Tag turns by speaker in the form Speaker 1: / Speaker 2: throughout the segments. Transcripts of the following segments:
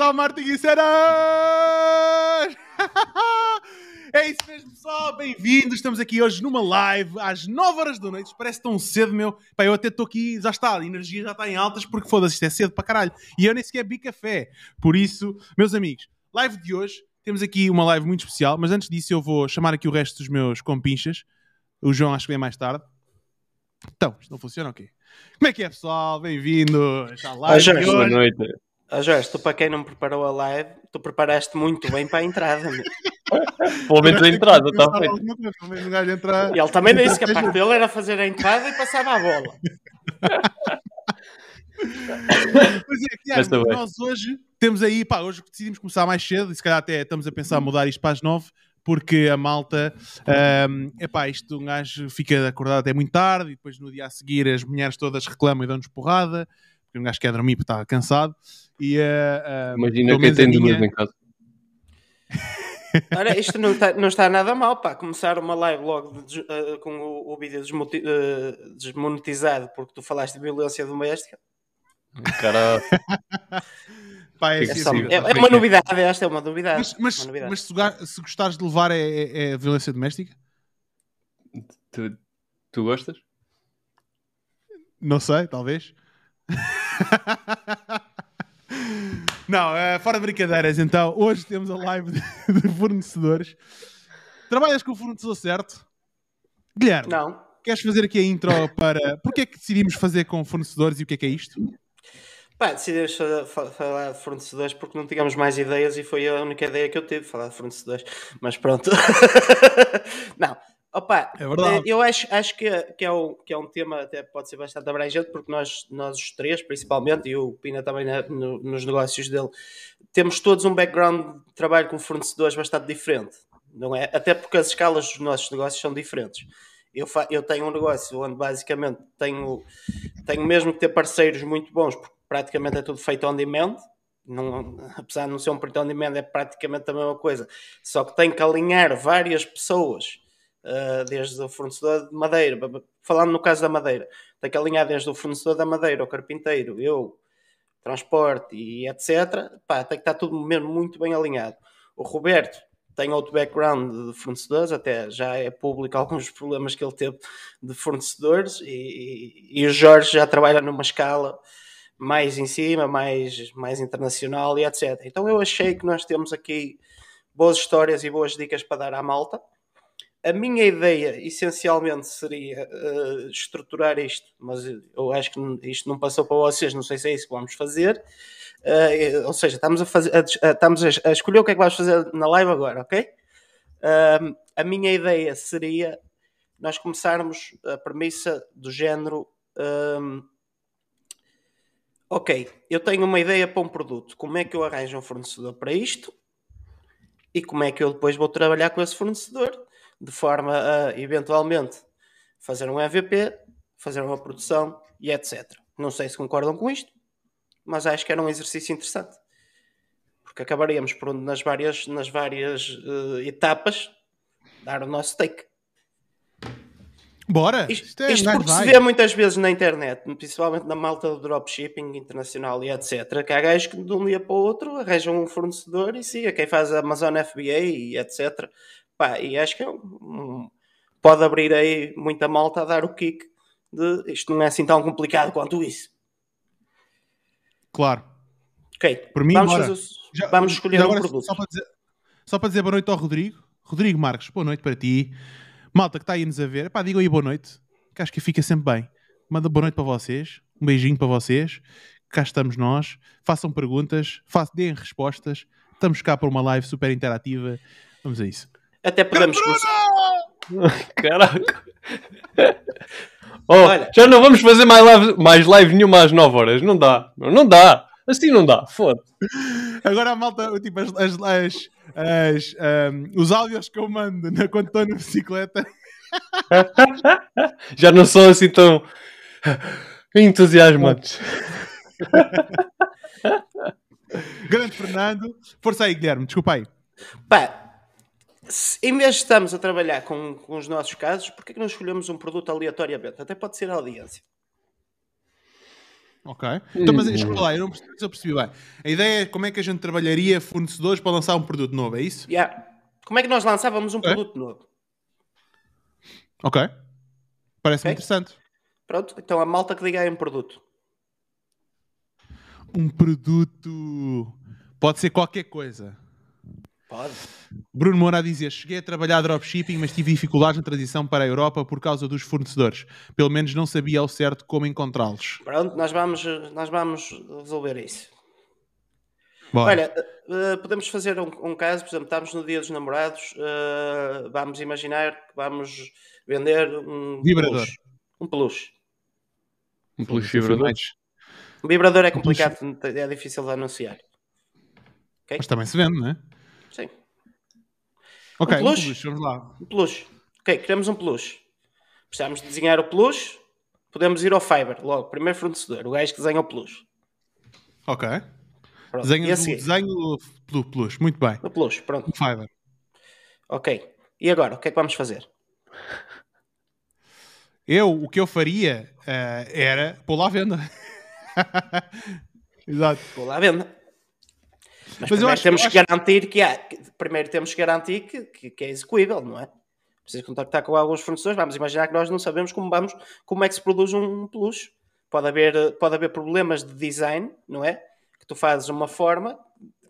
Speaker 1: ao Martin e Cenas! É isso mesmo, pessoal. Bem-vindos. Estamos aqui hoje numa live às 9 horas da noite. Parece tão cedo, meu. Pá, eu até estou aqui, já está, a energia já está em altas porque foda-se, isto é cedo para caralho. E eu nem sequer vi café. Por isso, meus amigos, live de hoje. Temos aqui uma live muito especial, mas antes disso eu vou chamar aqui o resto dos meus compinchas. O João acho que vem mais tarde. Então, isto não funciona o quê? Como é que é, pessoal? Bem-vindos à live.
Speaker 2: Ah,
Speaker 1: de
Speaker 2: boa noite. Ah, Jorge, tu para quem não preparou a live, tu preparaste muito bem para a entrada. meu.
Speaker 3: Pelo menos a entrada está
Speaker 1: Pensar
Speaker 3: feita.
Speaker 1: alguma coisa, pelo menos o gajo entra-
Speaker 2: E ele também disse que a parte dele era fazer a entrada e passava a bola.
Speaker 1: Pois é, Tiago,
Speaker 3: Mas bem.
Speaker 1: nós hoje temos aí, pá, hoje decidimos começar mais cedo e se calhar até estamos a pensar em mudar isto para as nove, porque a malta, é epá, isto um gajo fica acordado até muito tarde e depois no dia a seguir as mulheres todas reclamam e dão-nos porrada, porque um gajo quer dormir porque está cansado. E, eh, eh,
Speaker 3: Imagina quem tem duas
Speaker 1: minha-
Speaker 3: em casa.
Speaker 2: Ora, isto não está, não está nada mal, pá. Começar uma live logo de eh, com o, o vídeo desmoti- eh, desmonetizado porque tu falaste de violência doméstica.
Speaker 3: Cara,
Speaker 1: Pá, é
Speaker 3: É
Speaker 2: É,
Speaker 1: assim,
Speaker 2: só-
Speaker 1: assim,
Speaker 2: é- é uma novidade, esta é uma novidade.
Speaker 1: Mas, mas,
Speaker 2: uma novidade.
Speaker 1: mas se, se gostares de levar é, é- é violência doméstica?
Speaker 3: tu, tu gostas?
Speaker 1: Não sei, talvez. Não, eh, fora de brincadeiras, então, hoje temos a live de, fornecedores. Trabalhas com o fornecedor certo? Guilherme,
Speaker 2: Não.
Speaker 1: queres fazer aqui a intro para. Porquê é que decidimos fazer com fornecedores e o que é que é isto?
Speaker 2: Pá, decidimos fa- fa- falar de fornecedores porque não tínhamos mais ideias e foi a única ideia que eu tive, falar de fornecedores. Mas pronto. não. Opa,
Speaker 1: É verdade.
Speaker 2: eu acho, acho que, é- que, é o, que é um tema até pode ser bastante abrangente porque nós, nós os três, principalmente, e o Pina também na- no- nos negócios dele, temos todos um background de trabalho com fornecedores bastante diferente. Não é? Até porque as escalas dos nossos negócios são diferentes. Eu, fa- eu tenho um negócio onde basicamente tenho, tenho mesmo que ter parceiros muito bons, porque praticamente é tudo feito on demand. Não, apesar de não ser um print on demand, é praticamente a mesma coisa. Só que tenho que alinhar várias pessoas, uh, desde o fornecedor de madeira, falando no caso da madeira, tenho que alinhar desde o fornecedor da madeira, o carpinteiro, eu, transporte e etc. Pá, tem que estar tudo mesmo muito bem alinhado. O Roberto tem outro background de fornecedores, até já é público alguns problemas que ele teve de fornecedores, e, e- e o Jorge já trabalha numa escala mais em cima, mais, mais internacional e etc. Então eu achei que nós temos aqui boas histórias e boas dicas para dar à malta. A minha ideia, essencialmente, seria eh, estruturar isto, mas eu acho que isto não passou para vocês, não sei se é isso que vamos fazer. Eh, ou seja, estamos, a, fazer, a a- estamos a, a escolher o que é que vamos fazer na live agora, ok? Ahm, a minha ideia seria nós começarmos a premissa do género. ahm, ok, eu tenho uma ideia para um produto, como é que eu arranjo um fornecedor para isto? E como é que eu depois vou trabalhar com esse fornecedor de forma a eventualmente fazer um MVP, fazer uma produção e etc. Não sei se concordam com isto, mas acho que era um exercício interessante. Porque acabaríamos por nas várias, nas várias eh, etapas dar o nosso take.
Speaker 1: Bora!
Speaker 2: Isto,
Speaker 1: é,
Speaker 2: isto porque se
Speaker 1: vai.
Speaker 2: vê muitas vezes na internet, principalmente na malta do dropshipping internacional e etc., que há gajos que de um dia para o outro arranjam um fornecedor e siga quem faz a Amazon FBA e etc. Pá, e acho que é um- pode abrir aí muita malta a dar o kick de isto não é assim tão complicado quanto isso.
Speaker 1: Claro.
Speaker 2: Ok,
Speaker 1: Por mim,
Speaker 2: vamos, o-
Speaker 1: Já-
Speaker 2: vamos escolher um produto.
Speaker 1: Só para, dizer, só para dizer boa noite ao Rodrigo. Rodrigo Marques, boa noite para ti. Malta que está aí-nos a ver. Pá, digam aí boa noite, que acho que fica sempre bem. Manda boa noite para vocês. Um beijinho para vocês. Cá estamos nós. Façam perguntas, façam, deem respostas. Estamos cá para uma live super interativa. Vamos a isso.
Speaker 2: Até podemos.
Speaker 3: Caraca. Oh,
Speaker 2: Olha.
Speaker 3: já não vamos fazer mais live, mais live nenhuma às 9 horas. Não dá. Não dá. Assim não dá. Foda.
Speaker 1: Agora a malta, tipo, as, as, as- as, ahm, os áudios que eu mando na, quando estou na bicicleta.
Speaker 3: Já não são assim tão entusiasmados.
Speaker 1: Grande Fernando. Força aí, Guilherme. Desculpa aí.
Speaker 2: Pá, em vez de estarmos a trabalhar com, com os nossos casos, porquê que não escolhemos um produto aleatoriamente? Até pode ser a audiência.
Speaker 1: Ok. Então, mas
Speaker 3: Hum.
Speaker 1: escuta lá, eu não percebi, eu percebi bem. A ideia é como é que a gente trabalharia fornecedores para lançar um produto novo, é isso?
Speaker 2: Yeah. Como é que nós lançávamos um
Speaker 1: Ok.
Speaker 2: produto novo?
Speaker 1: Ok. Parece-me
Speaker 2: Ok.
Speaker 1: interessante.
Speaker 2: Pronto, então a malta que diga aí um produto.
Speaker 1: Um produto. Pode ser qualquer coisa.
Speaker 2: Pode.
Speaker 1: Bruno Moura a dizer: Cheguei a trabalhar dropshipping, mas tive dificuldades na transição para a Europa por causa dos fornecedores. Pelo menos não sabia ao certo como encontrá-los.
Speaker 2: Pronto, nós vamos, nós vamos resolver isso.
Speaker 1: Bora.
Speaker 2: Olha, eh, podemos fazer um, um caso, por exemplo, estamos no dia dos namorados, eh, vamos imaginar que vamos vender um
Speaker 1: Vibrador.
Speaker 2: peluche. Um peluche.
Speaker 3: Um peluche vibrador.
Speaker 2: Um vibrador é complicado, é difícil de anunciar.
Speaker 1: Mas também se vende, não é? Ok, um
Speaker 2: peluche?
Speaker 1: peluche, vamos lá.
Speaker 2: Um peluche. Ok, queremos um peluche. Precisamos de desenhar o peluche. Podemos ir ao Fiverr, logo, primeiro fornecedor, o gajo que desenha o peluche.
Speaker 1: Ok.
Speaker 2: Pronto.
Speaker 1: Desenho,
Speaker 2: a
Speaker 1: do
Speaker 2: seguir?
Speaker 1: desenho do, peluche, muito bem.
Speaker 2: O peluche, pronto.
Speaker 1: Um Fiverr.
Speaker 2: Ok. E agora, o que é que vamos fazer?
Speaker 1: Eu, o que eu faria eh, era pô-lo à venda. Exato.
Speaker 2: Lá à venda. Mas,
Speaker 1: Mas eu acho-
Speaker 2: temos
Speaker 1: eu
Speaker 2: que garantir que há. Primeiro temos que garantir que, que, que é execuível, não é? Preciso contactar com alguns fornecedores. Vamos imaginar que nós não sabemos como, vamos, como é que se produz um peluche. Pode haver, pode haver problemas de design, não é? Que tu fazes uma forma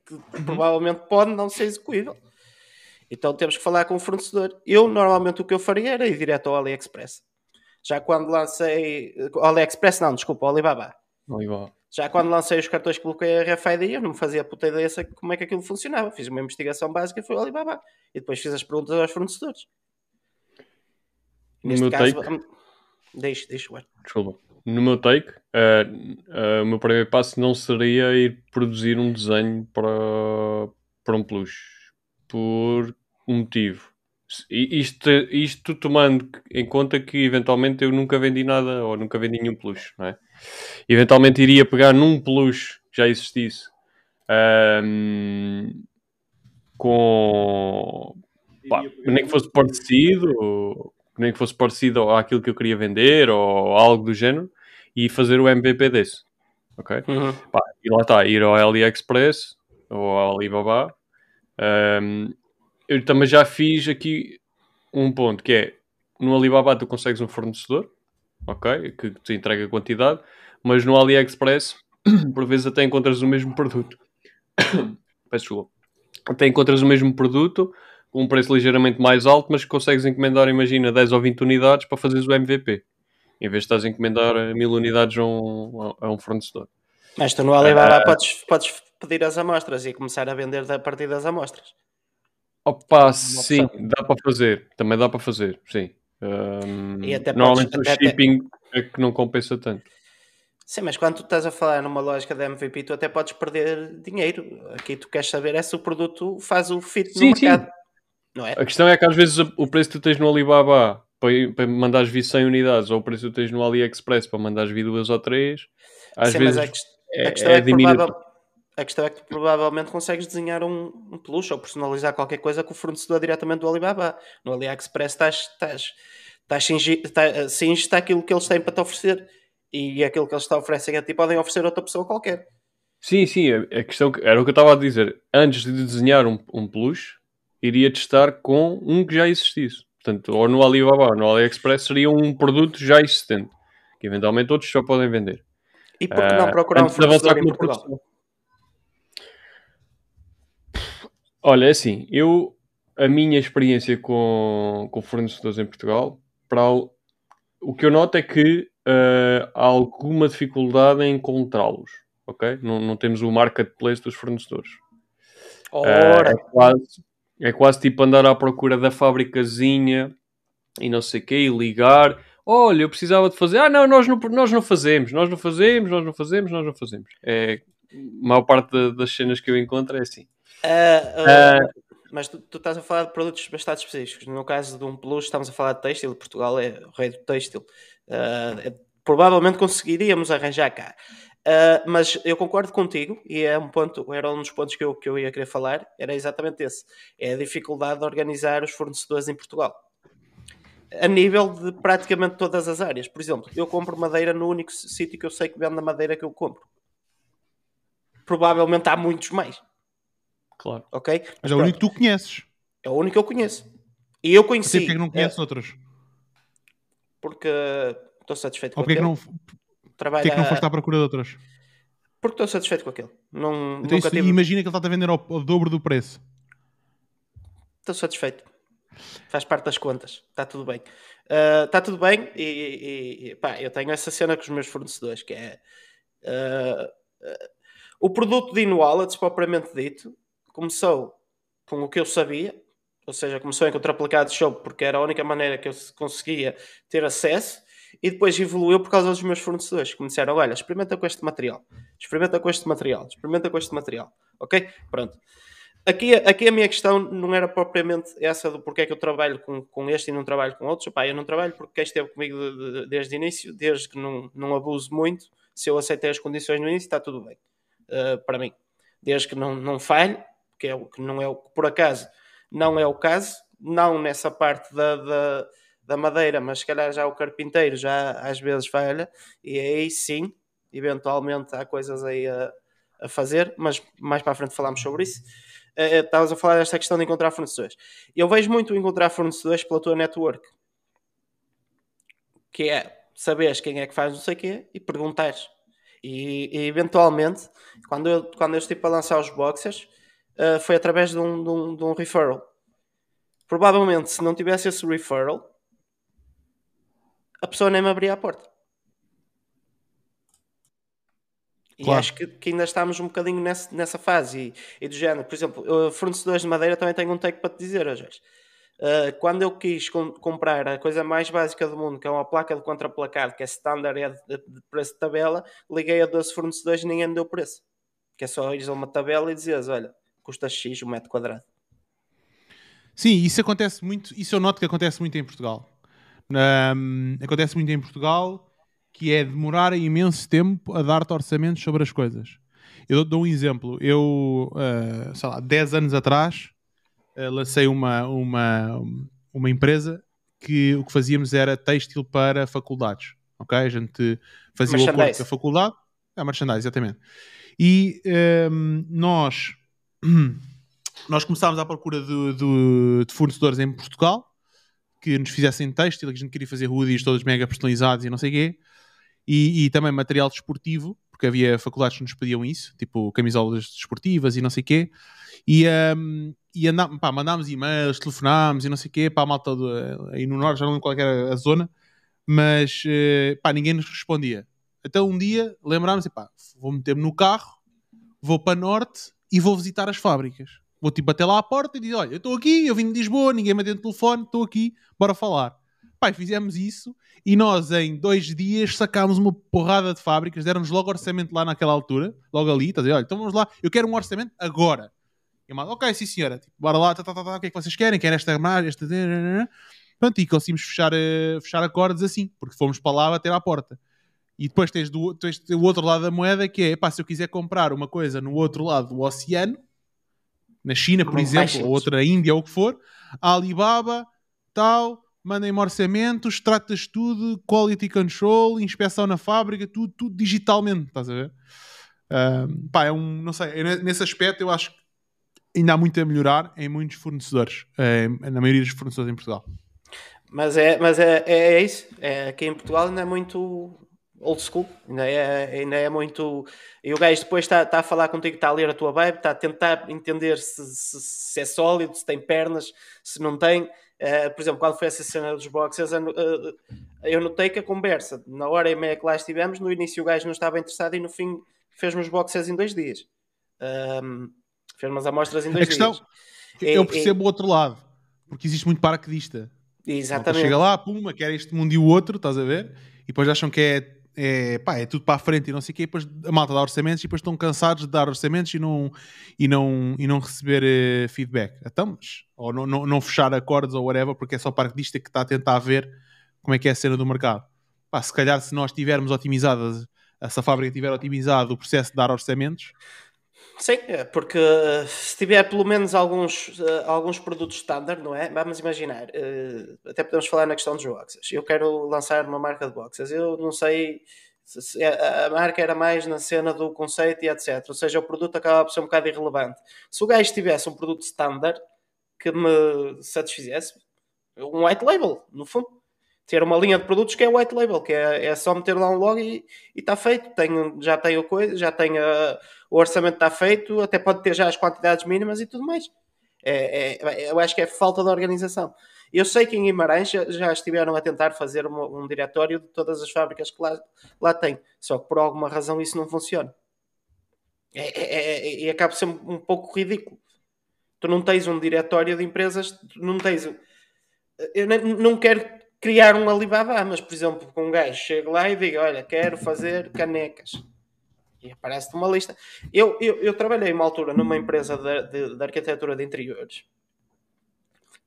Speaker 2: que
Speaker 1: Uhum.
Speaker 2: provavelmente pode não ser execuível. Então temos que falar com o fornecedor. Eu, normalmente, o que eu faria era ir direto ao AliExpress. Já quando lancei. AliExpress, não, desculpa, ao Alibaba. Já quando lancei os cartões que coloquei a RFID, eu não me fazia puta ideia como é que aquilo funcionava. Fiz uma investigação básica e fui ao Alibaba. E depois fiz as perguntas aos fornecedores.
Speaker 3: No
Speaker 2: Neste
Speaker 3: meu
Speaker 2: caso,
Speaker 3: take-
Speaker 2: hum, deixa, deixa.
Speaker 3: Desculpa. No meu take, eh, eh, o meu primeiro passo não seria ir produzir um desenho para, para um peluche. Por um motivo. Isto, isto tomando em conta que eventualmente eu nunca vendi nada ou nunca vendi nenhum peluche, não é? Eventualmente iria pegar num peluche que já existisse ahm, com pá, nem que fosse parecido, nem que fosse parecido àquilo que eu queria vender ou algo do género e fazer o MVP desse. Ok? Pá, e lá está, ir ao AliExpress ou ao Alibaba. Ahm, eu também já fiz aqui um ponto que é no Alibaba tu consegues um fornecedor, ok? Que te entrega a quantidade, mas no AliExpress por vezes até encontras o mesmo produto. Peço desculpa. Até encontras o mesmo produto com um preço ligeiramente mais alto, mas consegues encomendar, imagina, 10 ou 20 unidades para fazeres o MVP. Em vez de estás a encomendar mil unidades a um, a um fornecedor.
Speaker 2: Mas tu no Alibaba
Speaker 3: Ah.
Speaker 2: podes, podes pedir as amostras e começar a vender a partir das amostras.
Speaker 3: Opa, sim, dá para fazer. Também dá para fazer, sim. Ahm,
Speaker 2: E até
Speaker 3: normalmente
Speaker 2: podes-
Speaker 3: o
Speaker 2: até-
Speaker 3: shipping é que não compensa tanto.
Speaker 2: Sim, mas quando tu estás a falar numa lógica de MVP, tu até podes perder dinheiro. Aqui tu queres saber é se o produto faz o fit
Speaker 3: Sim,
Speaker 2: no
Speaker 3: sim.
Speaker 2: mercado. Não é?
Speaker 3: A questão é que às vezes o preço que tu tens no Alibaba para, para mandares vir 100 unidades ou o preço que tu tens no AliExpress para mandares vir duas ou três, às
Speaker 2: Sim,
Speaker 3: vezes
Speaker 2: mas a,
Speaker 3: é,
Speaker 2: a questão
Speaker 3: é
Speaker 2: é, que provável- a questão é que tu provavelmente consegues desenhar um, um peluche ou personalizar qualquer coisa com o fornecedor diretamente do Alibaba. No AliExpress estás, estás, estás cingi- cinges-te àquilo que eles têm para te oferecer. E aquilo que eles te oferecem a ti podem oferecer a outra pessoa qualquer.
Speaker 3: Sim, sim, a, questão que- era o que eu estava a dizer. Antes de desenhar um, um peluche, iria testar com um que já existisse. Portanto, ou no Alibaba ou no AliExpress seria um produto já existente, que eventualmente outros só podem vender.
Speaker 2: E por que não
Speaker 3: Ah,
Speaker 2: procurar um
Speaker 3: de avançar
Speaker 2: fornecedor em Portugal?
Speaker 3: produção. Olha, é assim, eu a minha experiência com, com fornecedores em Portugal, para o, o que eu noto é que ah, há alguma dificuldade em encontrá-los, ok? Não, não temos o marketplace dos fornecedores.
Speaker 2: Ora,
Speaker 3: é, quase, é quase tipo andar à procura da fábricazinha e não sei o quê, e ligar. Olha, eu precisava de fazer. Ah, não, nós não, nós não fazemos, nós não fazemos, nós não fazemos, nós não fazemos. É, a maior parte da- das cenas que eu encontro é assim.
Speaker 2: Ah, ah, mas tu, tu estás a falar de produtos bastante específicos. No caso de um peluche, estamos a falar de têxtil. Portugal é o rei do têxtil. É- provavelmente conseguiríamos arranjar cá. Mas eu concordo contigo e é um ponto, era um dos pontos que eu, que eu ia querer falar, era exatamente esse. É a dificuldade de organizar os fornecedores em Portugal. a nível de praticamente todas as áreas. Por exemplo, eu compro madeira no único sítio que eu sei que vende a madeira que eu compro. Provavelmente há muitos mais.
Speaker 3: Claro.
Speaker 2: Ok?
Speaker 1: Mas, Mas é o único que tu conheces.
Speaker 2: É o único que eu conheço. E eu conheci.
Speaker 1: Porque é que não conheces é... outros?
Speaker 2: Porque estou satisfeito
Speaker 1: Ou
Speaker 2: com aquele.
Speaker 1: Não... Porquê é que não foste à procura de outros?
Speaker 2: Porque estou satisfeito com aquele. Não,
Speaker 1: então, isso, tive... Imagina que ele está a vender ao, ao dobro do preço.
Speaker 2: Estou satisfeito. Faz parte das contas. Está tudo bem. Uh, está tudo bem e, e, e pá, eu tenho essa cena com os meus fornecedores que é uh, uh, o produto de InWallets, propriamente dito, começou com o que eu sabia, ou seja, começou em contraplicado show porque era a única maneira que eu conseguia ter acesso e depois evoluiu por causa dos meus fornecedores que me disseram: Olha, experimenta com este material, experimenta com este material, experimenta com este material, ok? Pronto. Aqui, aqui a minha questão não era propriamente essa do porquê é que eu trabalho com, com este e não trabalho com outros. Epá, eu não trabalho porque quem esteve comigo de, de, desde o início, desde que não, não abuso muito, se eu aceitei as condições no início, está tudo bem uh, para mim. Desde que não, não falhe, que é que não é o por acaso não é o caso, não nessa parte da, da, da madeira, mas se calhar já o carpinteiro já às vezes falha, e aí sim, eventualmente há coisas aí a, a fazer, mas mais para a frente falamos sobre isso. Uh, estavas a falar desta questão de encontrar fornecedores. Eu vejo muito encontrar fornecedores pela tua network, que é saberes quem é que faz não sei o quê e perguntares. E, e, eventualmente, quando eu, quando eu estive para lançar os boxers, uh, foi através de um, de, um, de um referral. Provavelmente, se não tivesse esse referral, a pessoa nem me abria a porta. E claro. acho que, que, ainda estamos um bocadinho nessa, nessa fase. E, e, do género, por exemplo, fornecedores de madeira também tenho um take para te dizer, hoje. Uh, quando eu quis com, comprar a coisa mais básica do mundo, que é uma placa de contraplacado, que é standard é de, de, preço de tabela, liguei a 12 fornecedores e ninguém me deu preço. Que é só ir a uma tabela e dizeres: olha, custa X o um metro quadrado.
Speaker 1: Sim, isso acontece muito, isso eu noto que acontece muito em Portugal. Um, acontece muito em Portugal que é demorar imenso tempo a dar-te orçamentos sobre as coisas. Eu dou um exemplo. Eu, uh, sei lá, 10 anos atrás, uh, lancei uma, uma, uma empresa que o que fazíamos era têxtil para faculdades. Ok? A gente fazia o acordo com a faculdade. É, merchandise, exatamente. E um, nós, nós começámos à procura de, de, de fornecedores em Portugal que nos fizessem têxtil, que a gente queria fazer hoodies todos mega personalizados e não sei o quê e, e, também material desportivo, porque havia faculdades que nos pediam isso, tipo camisolas desportivas e não sei o quê. E, um, e andá, pá, mandámos e-mails, telefonámos e não sei o quê, para a malta do, aí no Norte, já não lembro qual era a zona, mas uh, pá, ninguém nos respondia. Então um dia lembrámos, pá, vou meter-me no carro, vou para Norte e vou visitar as fábricas. Vou tipo até lá à porta e dizer: Olha, eu estou aqui, eu vim de Lisboa, ninguém me atende o telefone, estou aqui, bora falar. Pai, fizemos isso e nós em dois dias sacámos uma porrada de fábricas, deram-nos logo orçamento lá naquela altura, logo ali, estás a dizer, olha, então vamos lá, eu quero um orçamento agora. E eu, ok, sim senhora, tipo, bora lá, tá, tá, tá, tá, o que é que vocês querem? Querem esta margem, esta... Pronto, e conseguimos fechar, uh, fechar acordos assim, porque fomos para lá bater à porta. E depois tens, do, tens o outro lado da moeda que é, pá, se eu quiser comprar uma coisa no outro lado do oceano, na China, por Não exemplo, ou outra Índia, ou o que for, a Alibaba, tal, mandem-me orçamentos, tratas tudo, quality control, inspeção na fábrica, tudo, tudo digitalmente, estás a ver? Uh, pá, é um, não sei, nesse aspecto eu acho que ainda há muito a melhorar em muitos fornecedores, na maioria dos fornecedores em Portugal.
Speaker 2: Mas é, mas é, é, é isso, é, aqui em Portugal ainda é muito old school, ainda é, ainda é muito. E o gajo depois está, está a falar contigo, está a ler a tua vibe, está a tentar entender se, se, se é sólido, se tem pernas, se não tem. Uh, por exemplo, quando foi essa cena dos boxers, uh, eu notei que a conversa, na hora e meia que lá estivemos, no início o gajo não estava interessado e no fim fez-me os boxers em dois dias. Um, fez-me as amostras em dois a questão, dias.
Speaker 1: Eu percebo e, o outro lado, porque existe muito paraquedista.
Speaker 2: Exatamente.
Speaker 1: Chega lá, puma, quer este mundo e o outro, estás a ver? E depois acham que é é, pá, é tudo para a frente e não sei o quê, e depois a malta dá orçamentos e depois estão cansados de dar orçamentos e não, e não, e não receber uh, feedback. Então, ou não, não, não, fechar acordos ou whatever, porque é só para que está a tentar ver como é que é a cena do mercado. Pá, se calhar se nós tivermos otimizado, se a fábrica tiver otimizado o processo de dar orçamentos,
Speaker 2: Sim, é, porque uh, se tiver pelo menos alguns, uh, alguns produtos standard, não é? Vamos imaginar, uh, até podemos falar na questão dos boxes. Eu quero lançar uma marca de boxes. Eu não sei se, a, a, marca era mais na cena do conceito e etc. Ou seja, o produto acaba por ser um bocado irrelevante. Se o gajo tivesse um produto standard que me satisfizesse, um white label, no fundo. Ter uma linha de produtos que é white label, que é, é só meter lá um logo e está feito. Tenho, já tenho coisa, já tenho o orçamento está feito, até pode ter já as quantidades mínimas e tudo mais. É, é, eu acho que é falta de organização. Eu sei que em Guimarães já, estiveram a tentar fazer um, um diretório de todas as fábricas que lá, lá têm, só que por alguma razão isso não funciona. É, é, é, e acaba sendo um pouco ridículo. Tu não tens um diretório de empresas, não tens. Eu não quero criar um Alibaba, mas por exemplo, com um gajo chega lá e diga: Olha, quero fazer canecas e aparece-te uma lista. Eu, eu, eu, trabalhei uma altura numa empresa de, de, de, arquitetura de interiores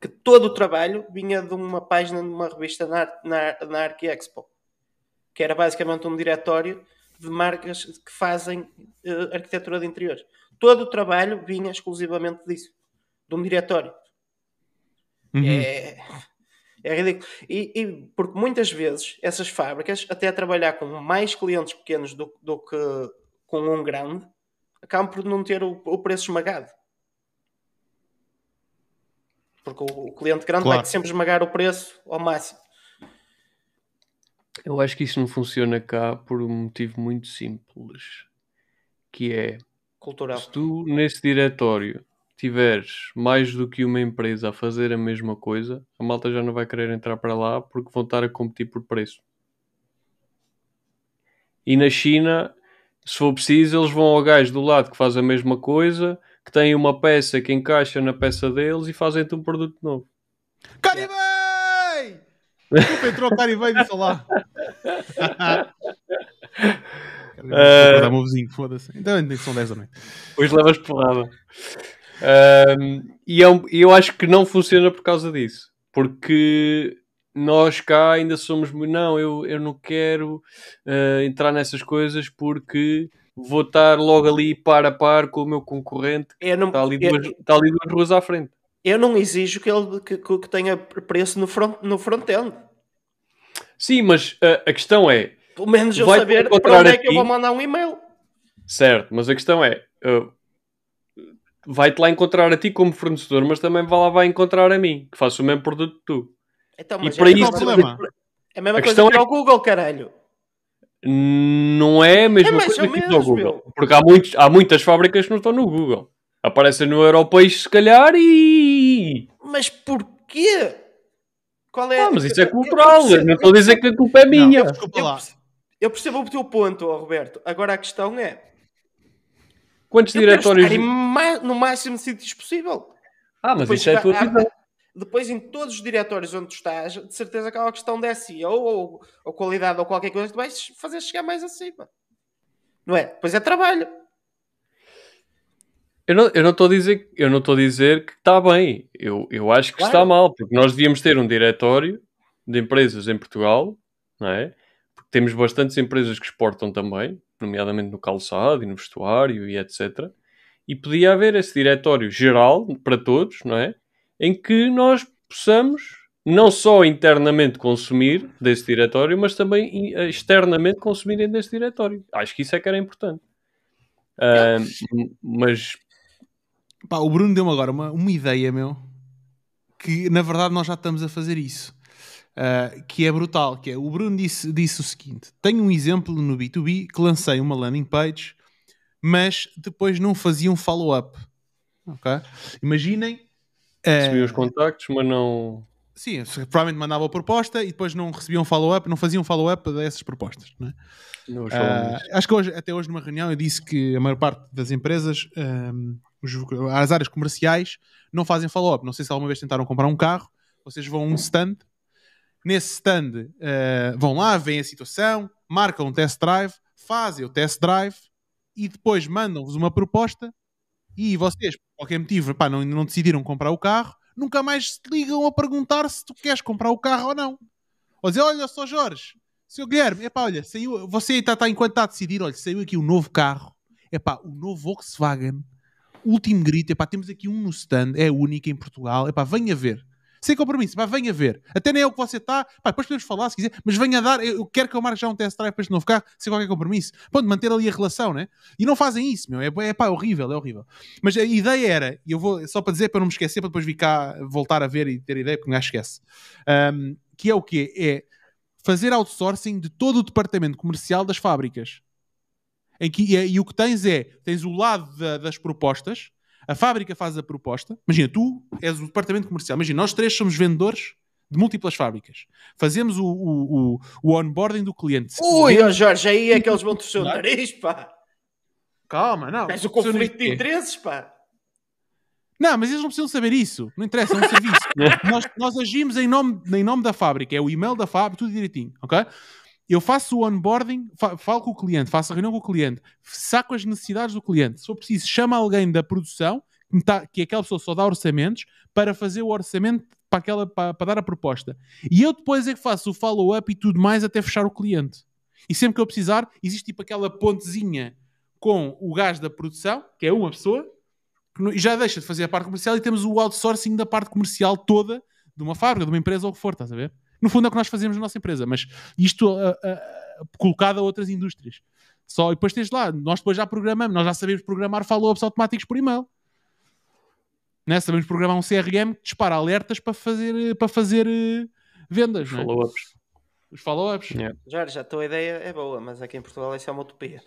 Speaker 2: que todo o trabalho vinha de uma página de uma revista na, na, na Arc Expo, que era basicamente um diretório de marcas que fazem uh, arquitetura de interiores. Todo o trabalho vinha exclusivamente disso, de um diretório. Uhum. É, é ridículo. E, e, porque muitas vezes essas fábricas, até a trabalhar com mais clientes pequenos do, do que com um grande, acabam por não ter o, o preço esmagado. Porque o, o cliente grande claro. vai sempre esmagar o preço ao máximo.
Speaker 3: Eu acho que isso não funciona cá por um motivo muito simples, que é
Speaker 2: cultural.
Speaker 3: Se tu nesse diretório tiveres mais do que uma empresa a fazer a mesma coisa, a malta já não vai querer entrar para lá porque vão estar a competir por preço. E na China se for preciso, eles vão ao gajo do lado que faz a mesma coisa, que tem uma peça que encaixa na peça deles e fazem-te um produto novo.
Speaker 1: Caribei! Desculpa, entrou o Caribei e disse lá. Uh, dar meu vizinho, foda-se. Então são 10 da noite.
Speaker 3: Hoje levas porrada. Uh, e eu, eu acho que não funciona por causa disso. Porque nós cá ainda somos não, eu, eu não quero uh, entrar nessas coisas porque vou estar logo ali par a par com o meu concorrente
Speaker 2: não,
Speaker 3: está, ali duas, eu, está ali duas ruas à frente.
Speaker 2: Eu não exijo que ele que, que tenha preço no front no front-end.
Speaker 3: Sim, mas uh, a questão é
Speaker 2: pelo menos eu saber para onde é que eu vou mandar um e-mail.
Speaker 3: Certo, mas a questão é uh, vai-te lá encontrar a ti como fornecedor, mas também vai lá vai encontrar a mim, que faço o mesmo produto que tu.
Speaker 2: Então, mas e para é isso, problema. É a mesma a coisa que é... o Google, caralho.
Speaker 3: Não é a mesma é coisa que o Google. Meu. Porque há, muitos, há muitas fábricas que não estão no Google. Aparecem no Europeixe, se calhar, e.
Speaker 2: Mas porquê?
Speaker 3: Qual é? Ah, mas isso é cultural. Eu, percebo, não estou a dizer que a culpa é minha. Não,
Speaker 2: eu, eu, percebo o teu ponto, Roberto. Agora a questão é.
Speaker 3: Quantos diretórios.
Speaker 2: no máximo de sítios possível.
Speaker 3: Ah, mas Depois isso é a tua vida
Speaker 2: depois em todos os diretórios onde tu estás, de certeza que há uma questão de SEO ou, ou qualidade ou qualquer coisa que tu vais fazer chegar mais acima. Não é? Pois é trabalho.
Speaker 3: Eu não, eu não estou a dizer eu não estou a dizer que está bem. Eu, eu acho que claro. está mal, porque nós devíamos ter um diretório de empresas em Portugal, não é? Porque temos bastantes empresas que exportam também, nomeadamente no calçado e no vestuário e etc. E podia haver esse diretório geral para todos, não é? Em que nós possamos não só internamente consumir desse diretório, mas também eh, externamente consumirem desse diretório. Acho que isso é que era importante. Uh, mas
Speaker 1: Pá, o Bruno deu-me agora uma, uma ideia, meu, que na verdade nós já estamos a fazer isso. Uh, que é brutal, que é, o Bruno disse, disse o seguinte, tenho um exemplo no B2B que lancei uma landing page, mas depois não fazia um follow-up. Okay? Imaginem
Speaker 3: Recebiam os contactos, mas não.
Speaker 1: Sim, provavelmente mandavam a proposta e depois não recebiam follow-up, não faziam follow-up dessas propostas. Não é? não, uh, acho que hoje, até hoje, numa reunião, eu disse que a maior parte das empresas, um, os, as áreas comerciais, não fazem follow-up. Não sei se alguma vez tentaram comprar um carro, vocês vão a um stand, nesse stand uh, vão lá, veem a situação, marcam um test drive, fazem o test drive e depois mandam-vos uma proposta e vocês, por qualquer motivo, pá, não, não decidiram comprar o carro, nunca mais se ligam a perguntar se tu queres comprar o carro ou não. Ou dizer, olha só Jorge, seu Guilherme, epá, olha, saiu, você está, está enquanto está a decidir, olha, saiu aqui um novo carro, é pá, o novo Volkswagen, último grito, é pá, temos aqui um no stand, é único em Portugal, é pá, venha ver. Sem compromisso, pá, venha ver. Até nem é o que você está, pá, depois podemos falar se quiser, mas venha dar, eu quero que eu marque já um test drive para este novo carro, sem qualquer compromisso. Pronto, manter ali a relação, né? E não fazem isso, meu, é, é pá, horrível, é horrível. Mas a ideia era, e eu vou, só para dizer, para não me esquecer, para depois vir cá voltar a ver e ter ideia, porque não esquece, um, que é o quê? É fazer outsourcing de todo o departamento comercial das fábricas. Em que, e, e o que tens é, tens o lado da, das propostas, a fábrica faz a proposta. Imagina, tu és o departamento comercial. Imagina, nós três somos vendedores de múltiplas fábricas. Fazemos o, o, o, o onboarding do cliente.
Speaker 2: Ui, oh Jorge, aí é que eles vão torcer o nariz, pá.
Speaker 1: Calma, não.
Speaker 2: Tens o conflito de interesses, pá.
Speaker 1: Não, mas eles não precisam saber isso. Não interessa, é um serviço. nós, nós agimos em nome, em nome da fábrica. É o e-mail da fábrica, tudo direitinho, ok? Eu faço o onboarding, falo com o cliente, faço a reunião com o cliente, saco as necessidades do cliente. Se for preciso, chama alguém da produção, que, tá, que aquela pessoa só dá orçamentos, para fazer o orçamento para, aquela, para, para dar a proposta. E eu depois é que faço o follow-up e tudo mais até fechar o cliente. E sempre que eu precisar, existe tipo aquela pontezinha com o gajo da produção, que é uma pessoa, que já deixa de fazer a parte comercial e temos o outsourcing da parte comercial toda de uma fábrica, de uma empresa ou o que for, estás a ver? No fundo é o que nós fazemos na nossa empresa, mas isto uh, uh, colocado a outras indústrias. Só, e depois tens lá, nós depois já programamos, nós já sabemos programar follow-ups automáticos por e-mail. Né? Sabemos programar um CRM que dispara alertas para fazer, para fazer uh, vendas.
Speaker 3: Os follow-ups.
Speaker 1: Os follow-ups.
Speaker 2: Yeah. Jorge, a tua ideia é boa, mas aqui em Portugal isso é uma utopia.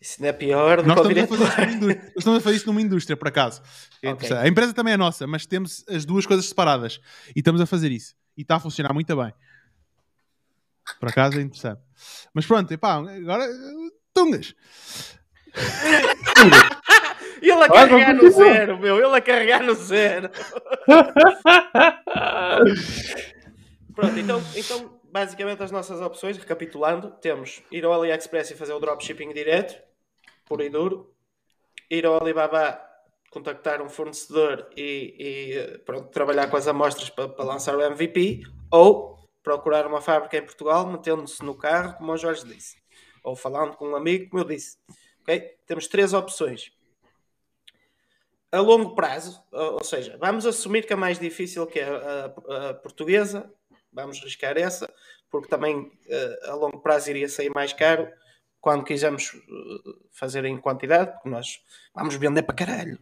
Speaker 2: Isso não é pior do
Speaker 1: Nós
Speaker 2: que
Speaker 1: estamos, a fazer isso numa indústria, estamos a fazer isso numa indústria, por acaso. Okay. A empresa também é nossa, mas temos as duas coisas separadas. E estamos a fazer isso. E está a funcionar muito bem. Por acaso é interessante. Mas pronto, epá, agora. Tungas!
Speaker 2: ele a carregar no zero, meu. Ele a carregar no zero. pronto, então, então basicamente as nossas opções, recapitulando, temos ir ao AliExpress e fazer o dropshipping direto, puro e duro. Ir ao Alibaba contactar um fornecedor e, e pronto, trabalhar com as amostras para, para, lançar o MVP, ou procurar uma fábrica em Portugal, metendo-se no carro, como o Jorge disse, ou falando com um amigo, como eu disse. Okay? Temos três opções. A longo prazo, ou seja, vamos assumir que a mais difícil que é a, a, a portuguesa, vamos riscar essa, porque também eh, a longo prazo iria sair mais caro quando quisermos eh, fazer em quantidade, porque nós vamos vender para caralho.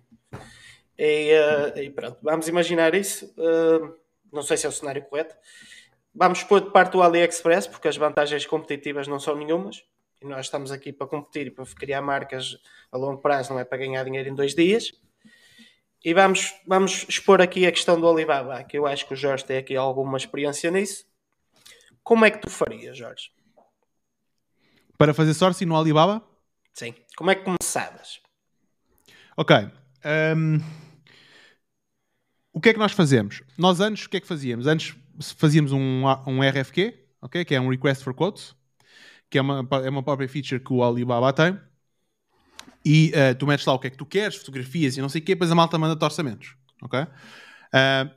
Speaker 2: E, uh, e pronto, vamos imaginar isso. Uh, não sei se é o cenário correto. Vamos pôr de parte o AliExpress, porque as vantagens competitivas não são nenhumas. E nós estamos aqui para competir e para criar marcas a longo prazo, não é para ganhar dinheiro em dois dias. E vamos, vamos expor aqui a questão do Alibaba, que eu acho que o Jorge tem aqui alguma experiência nisso. Como é que tu farias, Jorge?
Speaker 1: Para fazer sourcing no Alibaba?
Speaker 2: Sim. Como é que começavas?
Speaker 1: Ok. Um, o que é que nós fazemos? Nós antes, o que é que fazíamos? Antes fazíamos um, um RFQ, okay? que é um Request for Quotes, que é uma, é uma própria feature que o Alibaba tem. E uh, tu metes lá o que é que tu queres, fotografias e não sei o quê, depois a malta manda-te orçamentos. Ok? Uh,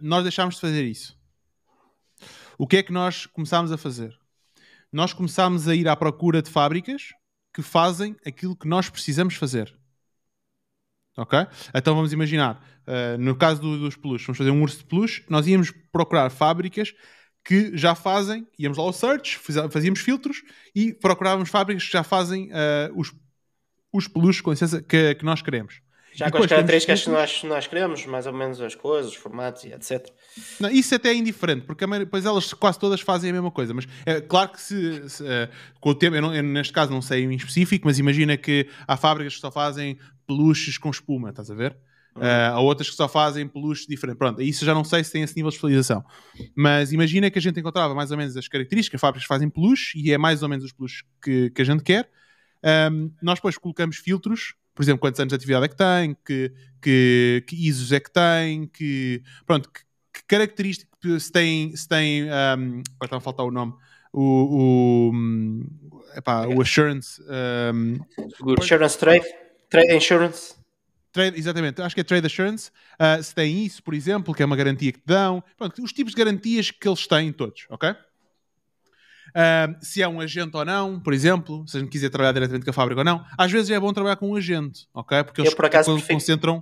Speaker 1: nós deixámos de fazer isso. O que é que nós começámos a fazer? Nós começámos a ir à procura de fábricas que fazem aquilo que nós precisamos fazer. Ok? Então vamos imaginar, uh, no caso do, dos peluches, vamos fazer um urso de peluche, nós íamos procurar fábricas que já fazem, íamos lá ao search, fazíamos filtros e procurávamos fábricas que já fazem uh, os, os peluches, com licença, que, que nós queremos.
Speaker 2: Já com as características que nós, nós queremos, mais ou menos as coisas, os formatos e etc.
Speaker 1: Não, isso até é indiferente, porque depois elas quase todas fazem a mesma coisa. Mas é claro que se, se uh, com o tempo, eu, não, eu, neste caso não sei em específico, mas imagina que há fábricas que só fazem peluches com espuma, estás a ver? Uhum. Uh, há outras que só fazem peluches diferentes. Pronto, isso já não sei se tem esse nível de especialização. Mas imagina que a gente encontrava mais ou menos as características, fábricas que fazem peluche, e é mais ou menos os peluches que, que a gente quer. Um, nós depois colocamos filtros por exemplo, quantos anos de atividade é que tem, que, que, que ISOs é que tem, que, pronto, que, que características, se tem, se tem um, agora está a faltar o nome, o, o, epá, o Assurance. Um,
Speaker 2: Assurance Trade, Trade Insurance.
Speaker 1: Trade, exatamente, acho que é Trade Assurance. Uh, se tem isso, por exemplo, que é uma garantia que te dão. Pronto, os tipos de garantias que eles têm todos, ok? Uh, se é um agente ou não, por exemplo, se a gente quiser trabalhar diretamente com a fábrica ou não. Às vezes é bom trabalhar com um agente, ok? Porque eles
Speaker 2: eu, por acaso,
Speaker 1: concentram.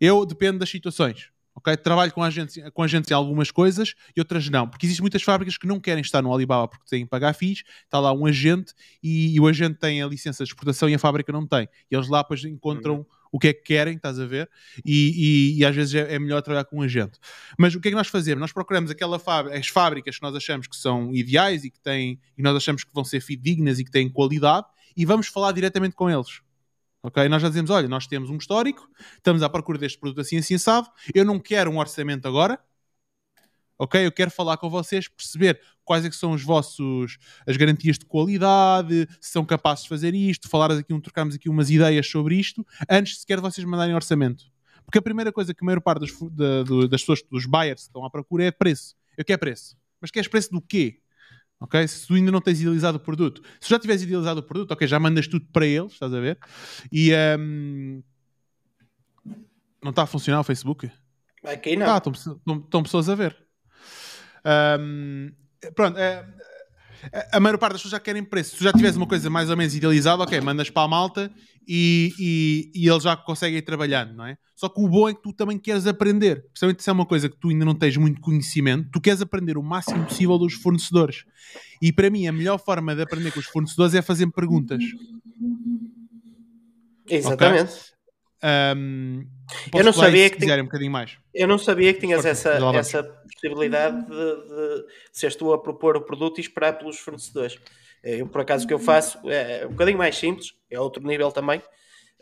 Speaker 1: Eu dependo das situações. Ok? Trabalho com agentes, com agentes em algumas coisas e outras não, porque existem muitas fábricas que não querem estar no Alibaba porque têm que pagar FIIs, está lá um agente e, e, o agente tem a licença de exportação e a fábrica não tem. E eles lá depois encontram uhum o que é que querem, estás a ver? E, e, e às vezes é, é, melhor trabalhar com um agente. Mas o que é que nós fazemos? Nós procuramos aquela fábrica, as fábricas que nós achamos que são ideais e que têm, e nós achamos que vão ser fidedignas e que têm qualidade e vamos falar diretamente com eles. Ok? Nós já dizemos: olha, nós temos um histórico, estamos à procura deste produto assim, assim, assado. Eu não quero um orçamento agora, ok? Eu quero falar com vocês, perceber quais é que são os vossos, as garantias de qualidade, se são capazes de fazer isto, falar aqui, um, trocarmos aqui umas ideias sobre isto, antes sequer de vocês mandarem orçamento. Porque a primeira coisa que a maior parte dos, da, do, das pessoas, dos buyers que estão à procura é preço. Eu quero preço. Mas queres preço do quê? Ok? Se tu ainda não tens idealizado o produto. Se já tiveres idealizado o produto, ok, já mandas tudo para eles, estás a ver? E um, não está a funcionar o Facebook?
Speaker 2: Aqui não.
Speaker 1: Tá, estão, pessoas a ver. Um, pronto, é, a maior parte das pessoas já querem preço. Se tu já tiveres uma coisa mais ou menos idealizada, ok, mandas para a malta e, e, e eles já conseguem ir trabalhando, não é? Só que o bom é que tu também queres aprender. Principalmente se é uma coisa que tu ainda não tens muito conhecimento, tu queres aprender o máximo possível dos fornecedores. E para mim, a melhor forma de aprender com os fornecedores é fazer perguntas.
Speaker 2: Exatamente.
Speaker 1: Okay? Um,
Speaker 2: eu não sabia que
Speaker 1: tinha... um bocadinho mais.
Speaker 2: Eu não sabia que tinhas essa, essa possibilidade de, de seres tu a propor o produto e esperar pelos fornecedores. Eu, por acaso, o que eu faço é um bocadinho mais simples, é outro nível também.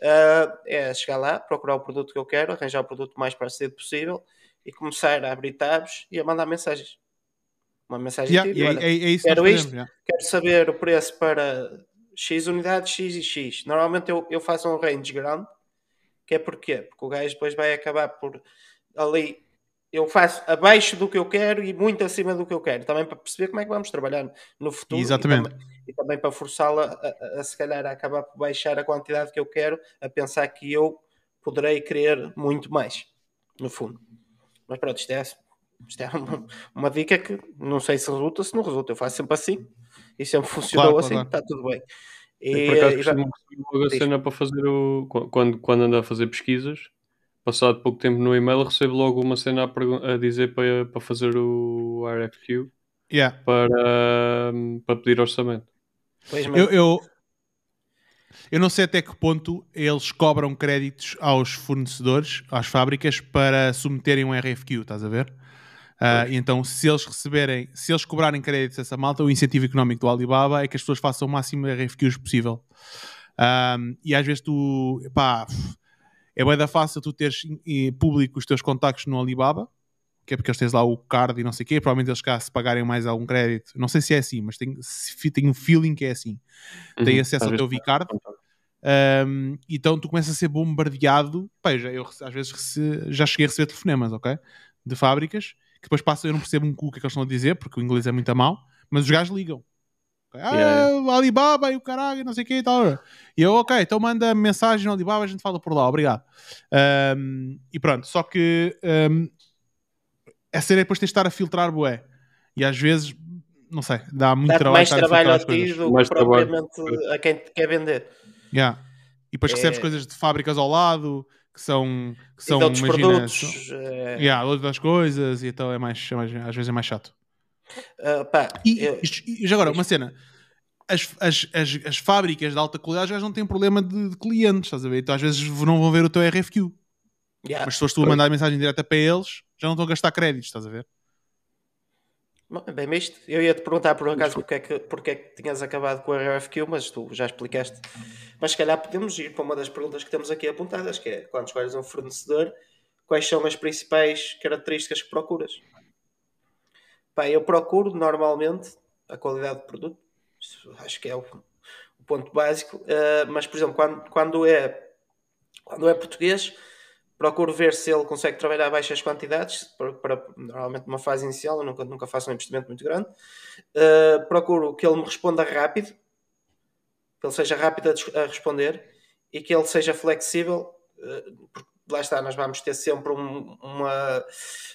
Speaker 2: Uh, é chegar lá, procurar o produto que eu quero, arranjar o produto mais parecido possível e começar a abrir tabs e a mandar mensagens. Uma mensagem
Speaker 1: yeah, tipo, é, é, é, isso
Speaker 2: quero isto, yeah. quero saber o preço para X unidades, X e X. Normalmente eu, eu faço um range grande que é porquê? Porque o gajo depois vai acabar por ali. Eu faço abaixo do que eu quero e muito acima do que eu quero, também para perceber como é que vamos trabalhar no futuro
Speaker 1: Exatamente.
Speaker 2: E, também, e também para forçá-la a, a, a, se calhar a acabar por baixar a quantidade que eu quero, a pensar que eu poderei querer muito mais, no fundo. Mas pronto, isto é, isto é uma, uma dica que não sei se resulta, se não resulta. Eu faço sempre assim e sempre funcionou claro, assim, claro. está tudo bem.
Speaker 3: E, por acaso costumo logo a cena para fazer o. Quando, quando ando a fazer pesquisas, passado pouco tempo no e-mail, recebo logo uma cena a, a dizer para, para fazer o RFQ
Speaker 1: yeah.
Speaker 3: para, para pedir orçamento.
Speaker 1: Eu, eu, eu não sei até que ponto eles cobram créditos aos fornecedores, às fábricas, para submeterem um RFQ, estás a ver? Uh, e então, se eles receberem, se eles cobrarem créditos a essa malta, o incentivo económico do Alibaba é que as pessoas façam o máximo de RFQs possível. Um, e às vezes tu, pá, é bem da fácil tu teres público os teus contactos no Alibaba, que é porque eles tens lá o card e não sei o quê, provavelmente eles cá se pagarem mais algum crédito, não sei se é assim, mas tenho, tenho um feeling que é assim. Uhum, Tem acesso ao teu V-Card. Um, então tu começas a ser bombardeado. Pá, eu, já, eu às vezes já cheguei a receber telefonemas, ok? De fábricas que depois passa, eu não percebo um cu o que, é que eles estão a dizer, porque o inglês é muito a mal, mas os gajos ligam. Ah, yeah. Alibaba e o caralho, não sei o que e tal. E eu, ok, então manda mensagem no Alibaba, a gente fala por lá, obrigado. Um, e pronto, só que um, a cena é depois tens de estar a filtrar bué. E às vezes, não sei, dá muito dá trabalho.
Speaker 2: mais trabalho a ti do que propriamente trabalho. a quem te quer vender.
Speaker 1: Yeah. E depois é... recebes coisas de fábricas ao lado, que são, que são
Speaker 2: imagina, produtos, são, é...
Speaker 1: yeah, outras coisas, e então é mais, é mais, às vezes é mais chato.
Speaker 2: Uh, pá,
Speaker 1: e, eu... e, já agora, uma cena. As, as, as, as fábricas de alta qualidade já não têm problema de, de, clientes, estás a ver? Então às vezes não vão ver o teu RFQ. Yeah. Mas se fores tu a mandar mensagem direta para eles, já não estão a gastar créditos, estás a ver?
Speaker 2: Bem, mas eu ia te perguntar por acaso porque é, que, porque é que tinhas acabado com o RFQ, mas tu já explicaste. Mas se calhar podemos ir para uma das perguntas que temos aqui apontadas, que é quando escolhes um fornecedor, quais são as principais características que procuras? Pá, eu procuro normalmente a qualidade do produto, Isso acho que é o, o ponto básico, uh, mas por exemplo, quando, quando, é, quando é português procuro ver se ele consegue trabalhar a baixas quantidades, para, para normalmente numa fase inicial, eu nunca, nunca faço um investimento muito grande. Uh, procuro que ele me responda rápido, que ele seja rápido a, a responder e que ele seja flexível, uh, lá está, nós vamos ter sempre um, uma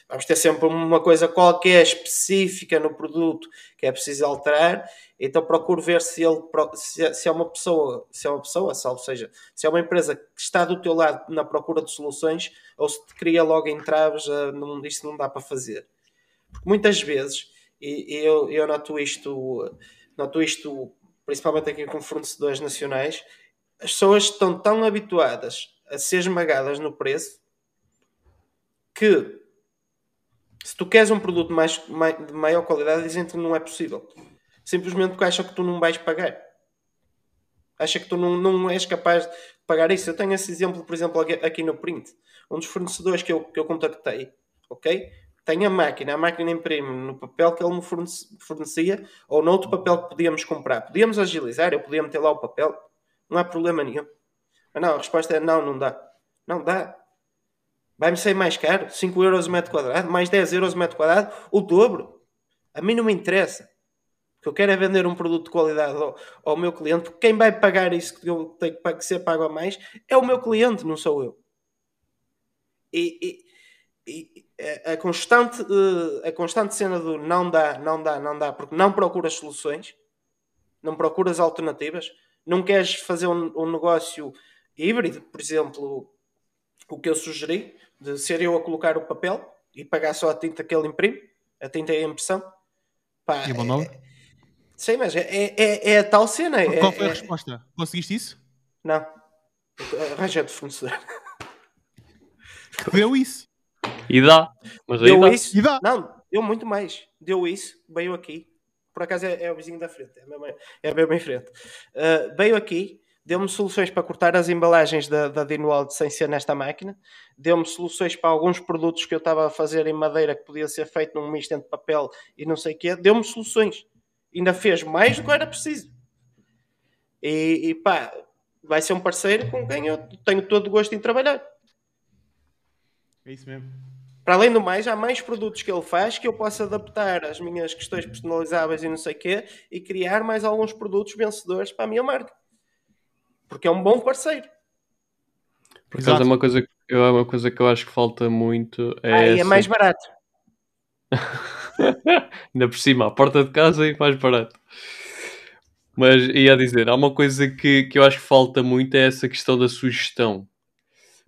Speaker 2: vamos ter sempre uma coisa qualquer específica no produto que é preciso alterar, então procuro ver se ele se é uma pessoa, se é uma pessoa, salvo seja, se é uma empresa que está do teu lado na procura de soluções ou se te cria logo entraves, uh, não, isto não dá para fazer. Porque muitas vezes, e, e eu, eu noto isto, noto isto principalmente aqui com fornecedores nacionais, as pessoas estão tão habituadas a ser esmagadas no preço que se tu queres um produto mais, mais de maior qualidade, dizem que não é possível. Simplesmente porque acham que tu não vais pagar. Acha que tu não, não és capaz de pagar isso. Eu tenho esse exemplo, por exemplo, aqui no print. Um dos fornecedores que eu, que eu contactei, ok? Tem a máquina, a máquina imprime no papel que ele me fornecia ou no outro papel que podíamos comprar. Podíamos agilizar, eu podia meter lá o papel, não há problema nenhum. Não, a resposta é não, não dá. Não dá. Vai-me sair mais caro, 5 euros o metro quadrado, mais 10 euros o metro quadrado, o dobro. A mim não me interessa. O que eu quero é vender um produto de qualidade ao, ao meu cliente, porque quem vai pagar isso que eu tenho que ser pago a mais é o meu cliente, não sou eu. E, e, e a, constante, eh, a constante cena do não dá, não dá, não dá, porque não procuras soluções, não procuras alternativas, não queres fazer um, um negócio híbrido, por exemplo, o que eu sugeri, de ser eu a colocar o papel e pagar só a tinta que ele imprime, a tinta e a impressão. Pá,
Speaker 1: e bom nome? É,
Speaker 2: sei, mas é, é, é, a tal cena.
Speaker 1: Qual
Speaker 2: é,
Speaker 1: foi a
Speaker 2: é-
Speaker 1: resposta? Conseguiste isso?
Speaker 2: Não. Arranjei de fornecedor.
Speaker 1: Deu isso.
Speaker 3: E dá. Mas aí
Speaker 2: deu
Speaker 3: dá.
Speaker 2: isso.
Speaker 1: E dá.
Speaker 2: Não, deu muito mais. Deu isso, veio aqui. Por acaso é, é o vizinho da frente, é mesmo, é mesmo em frente. Uh, veio aqui, deu-me soluções para cortar as embalagens da, da Dinwald sem ser nesta máquina, deu-me soluções para alguns produtos que eu estava a fazer em madeira que podia ser feito num misto entre papel e não sei o quê, deu-me soluções. Ainda fez mais do que era preciso. E, e pá, vai ser um parceiro com quem eu tenho todo o gosto em trabalhar.
Speaker 1: É isso mesmo.
Speaker 2: Para além do mais, há mais produtos que ele faz que eu posso adaptar às minhas questões personalizáveis e não sei o quê e criar mais alguns produtos vencedores para a minha marca porque é um bom parceiro.
Speaker 3: Por acaso é uma, coisa, é uma coisa que eu acho que falta muito. É,
Speaker 2: ah, e é mais barato.
Speaker 3: Ainda por cima, a porta de casa é mais barato. Mas ia dizer, há uma coisa que, que eu acho que falta muito é essa questão da sugestão.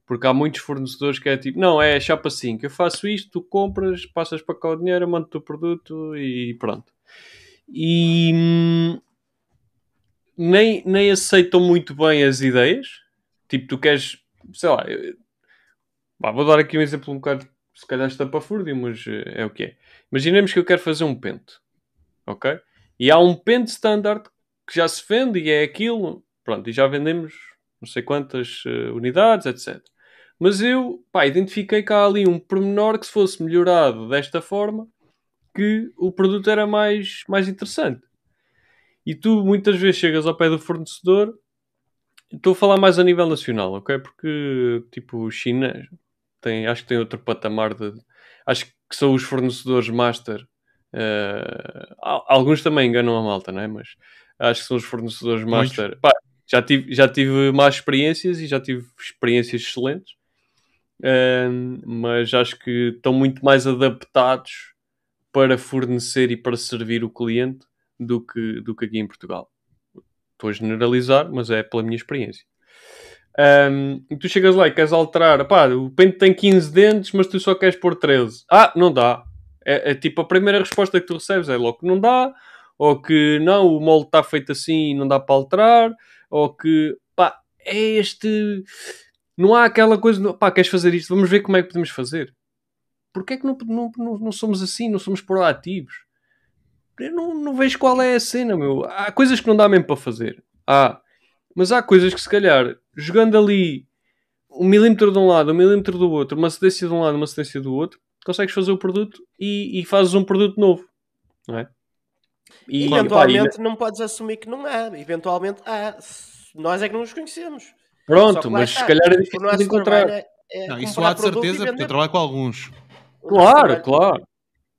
Speaker 3: Porque há muitos fornecedores que é tipo, não, é chapa assim, que eu faço isto, tu compras, passas para cá o dinheiro, mando o produto e pronto. E, hum, nem, nem aceitam muito bem as ideias. Tipo, tu queres, sei lá, eu, bah, vou dar aqui um exemplo um bocado, se calhar está para fúrdio, mas eh, é o que é. Imaginemos que eu quero fazer um pente, ok? E há um pente standard que já se vende e é aquilo, pronto, e já vendemos não sei quantas uh, unidades, etc. Mas eu, pá, identifiquei cá ali um pormenor que se fosse melhorado desta forma, que o produto era mais, mais interessante. E tu muitas vezes chegas ao pé do fornecedor, estou a falar mais a nível nacional, ok? Porque, tipo, China tem, acho que tem outro patamar de. Acho que são os fornecedores master. Uh, alguns também enganam a malta, não é? Mas acho que são os fornecedores master. Pá, já, tive, já tive más experiências e já tive experiências excelentes. Uh, mas acho que estão muito mais adaptados para fornecer e para servir o cliente do que, do que aqui em Portugal. Estou a generalizar, mas é pela minha experiência. Um, tu chegas lá e queres alterar, pá, o pente tem 15 dentes, mas tu só queres pôr 13. Ah, não dá. É, é tipo a primeira resposta que tu recebes é logo que não dá, ou que não, o molde está feito assim e não dá para alterar, ou que pá, é este. Não há aquela coisa, pá, queres fazer isto? Vamos ver como é que podemos fazer. Porquê é que não, não, não, não somos assim, não somos proativos? Eu não, não vejo qual é a cena, meu. Há coisas que não dá mesmo para fazer. Há. Mas há coisas que se calhar, jogando ali um milímetro de um lado, um milímetro do outro, uma cedência de um lado, uma cedência do outro, consegues fazer o produto e, e fazes um produto novo. Não é?
Speaker 2: E, Eventualmente pá, não podes assumir que não há. Eventualmente há. Nós é que não nos conhecemos.
Speaker 3: Pronto, mas se calhar é difícil de encontrar. É,
Speaker 1: é não, isso há de certeza, porque eu trabalho com alguns.
Speaker 3: Claro, claro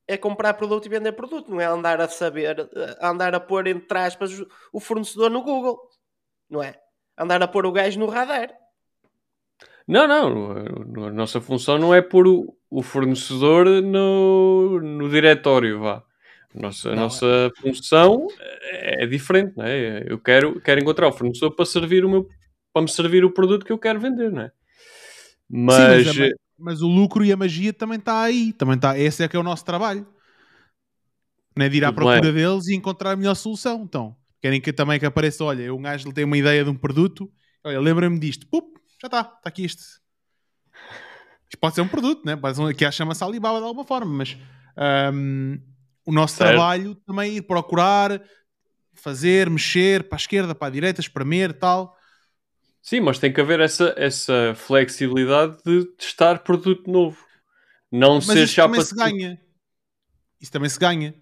Speaker 2: é comprar produto e vender produto, não é andar a saber, andar a pôr entre aspas o fornecedor no Google, não é? Andar a pôr o gajo no radar.
Speaker 3: Não, não. A nossa função não é pôr o, o fornecedor no, no diretório, vá. A nossa, a nossa é. função é diferente, não é? Eu quero, quero encontrar o fornecedor para servir o meu para me servir o produto que eu quero vender, não é?
Speaker 1: Mas, Sim, mas, mas, o lucro e a magia também está aí, também está. Esse é que é o nosso trabalho. Não é de ir à procura deles e encontrar a melhor solução. Então, querem que também que apareça, olha, um gajo tem uma ideia de um produto, olha, lembra-me disto, Pup, já está, está aqui este. Isto pode ser um produto, né? Que a chama-se Alibaba de alguma forma, mas um, o nosso certo. trabalho também é ir procurar, fazer, mexer para a esquerda, para a direita, espremer tal.
Speaker 3: Sim, mas tem que haver essa, essa flexibilidade de testar produto novo. Não mas ser
Speaker 1: isso chapa também se ganha. Isso também se ganha.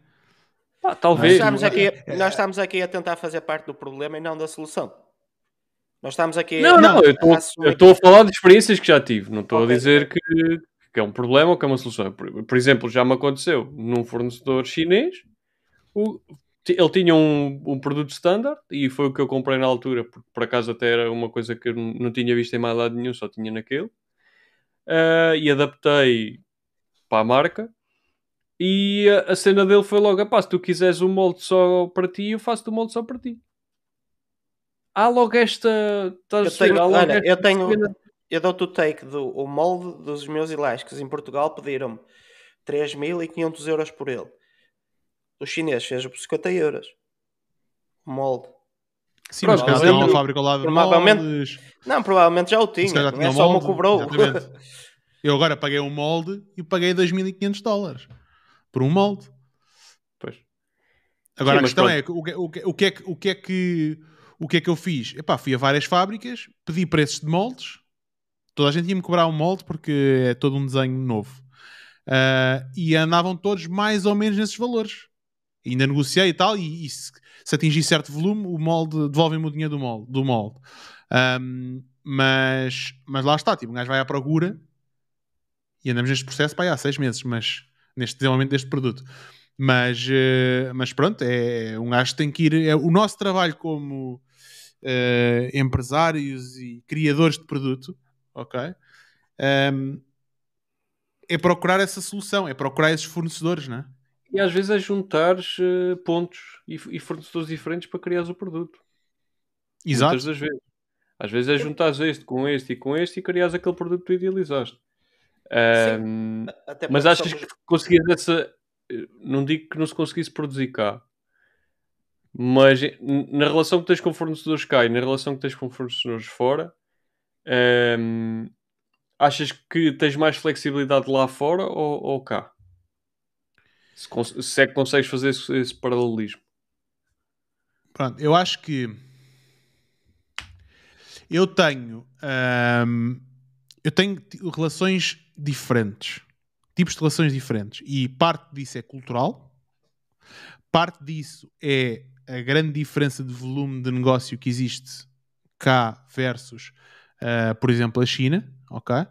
Speaker 3: Ah, talvez.
Speaker 2: Nós estamos, aqui, a, nós estamos aqui a tentar fazer parte do problema e não da solução. Nós estamos aqui.
Speaker 3: Não, a, não, eu estou a falar de experiências que já tive. Não estou okay. a dizer que, que é um problema ou que é uma solução. Por, por exemplo, já me aconteceu num fornecedor chinês. O, ele tinha um, um produto standard e foi o que eu comprei na altura, porque por acaso até era uma coisa que eu não tinha visto em mais lado nenhum, só tinha naquele. Uh, e adaptei para a marca. E a, a cena dele foi logo: se tu quiseres um molde só para ti, eu faço-te o molde só para ti. Há logo esta.
Speaker 2: Eu tenho, olha, eu tenho. Eu dou-te o take do o molde dos meus elásticos em Portugal pediram-me 3.500 euros por ele o chinês fez por 50 euros. Molde.
Speaker 1: Sim, mas caso uma fábrica ao lado provavelmente, moldes.
Speaker 2: Não, provavelmente já o tinha. Já não é só molde, cobrou.
Speaker 1: Eu agora paguei um molde e paguei 2.500 dólares por um molde.
Speaker 3: Pois.
Speaker 1: Agora Sim, a questão é, o que, o, que, o, que é que, o que é que o que é que eu fiz? Epá, fui a várias fábricas, pedi preços de moldes. Toda a gente ia-me cobrar um molde porque é todo um desenho novo. Uh, e andavam todos mais ou menos nesses valores ainda negociei e tal, e, e se, se, atingir certo volume, o molde devolve-me o dinheiro do molde. Do molde. Um, mas, mas lá está, tipo, um gajo vai à procura e andamos neste processo para há seis meses, mas neste desenvolvimento deste produto. Mas, uh, mas pronto, é, um gajo tem que ir. É, o nosso trabalho como uh, empresários e criadores de produto, ok? Um, é procurar essa solução, é procurar esses fornecedores, não é?
Speaker 3: E às vezes é juntar uh, pontos e, e, fornecedores diferentes para criar o produto.
Speaker 1: Exato.
Speaker 3: Muitas das vezes. Às vezes é juntar este com este e com este e criar aquele produto que tu idealizaste. Um, mas achas que conseguias essa. Eh, não digo que não se conseguisse produzir cá, mas na relação que tens com fornecedores cá e na relação que tens com fornecedores fora, um, achas que tens mais flexibilidade lá fora ou, ou cá? Se, se é que consegues fazer esse, esse paralelismo.
Speaker 1: Pronto, eu acho que eu tenho hum, eu tenho relações diferentes, tipos de relações diferentes, e parte disso é cultural, parte disso é a grande diferença de volume de negócio que existe cá versus, uh, por exemplo, a China, ok?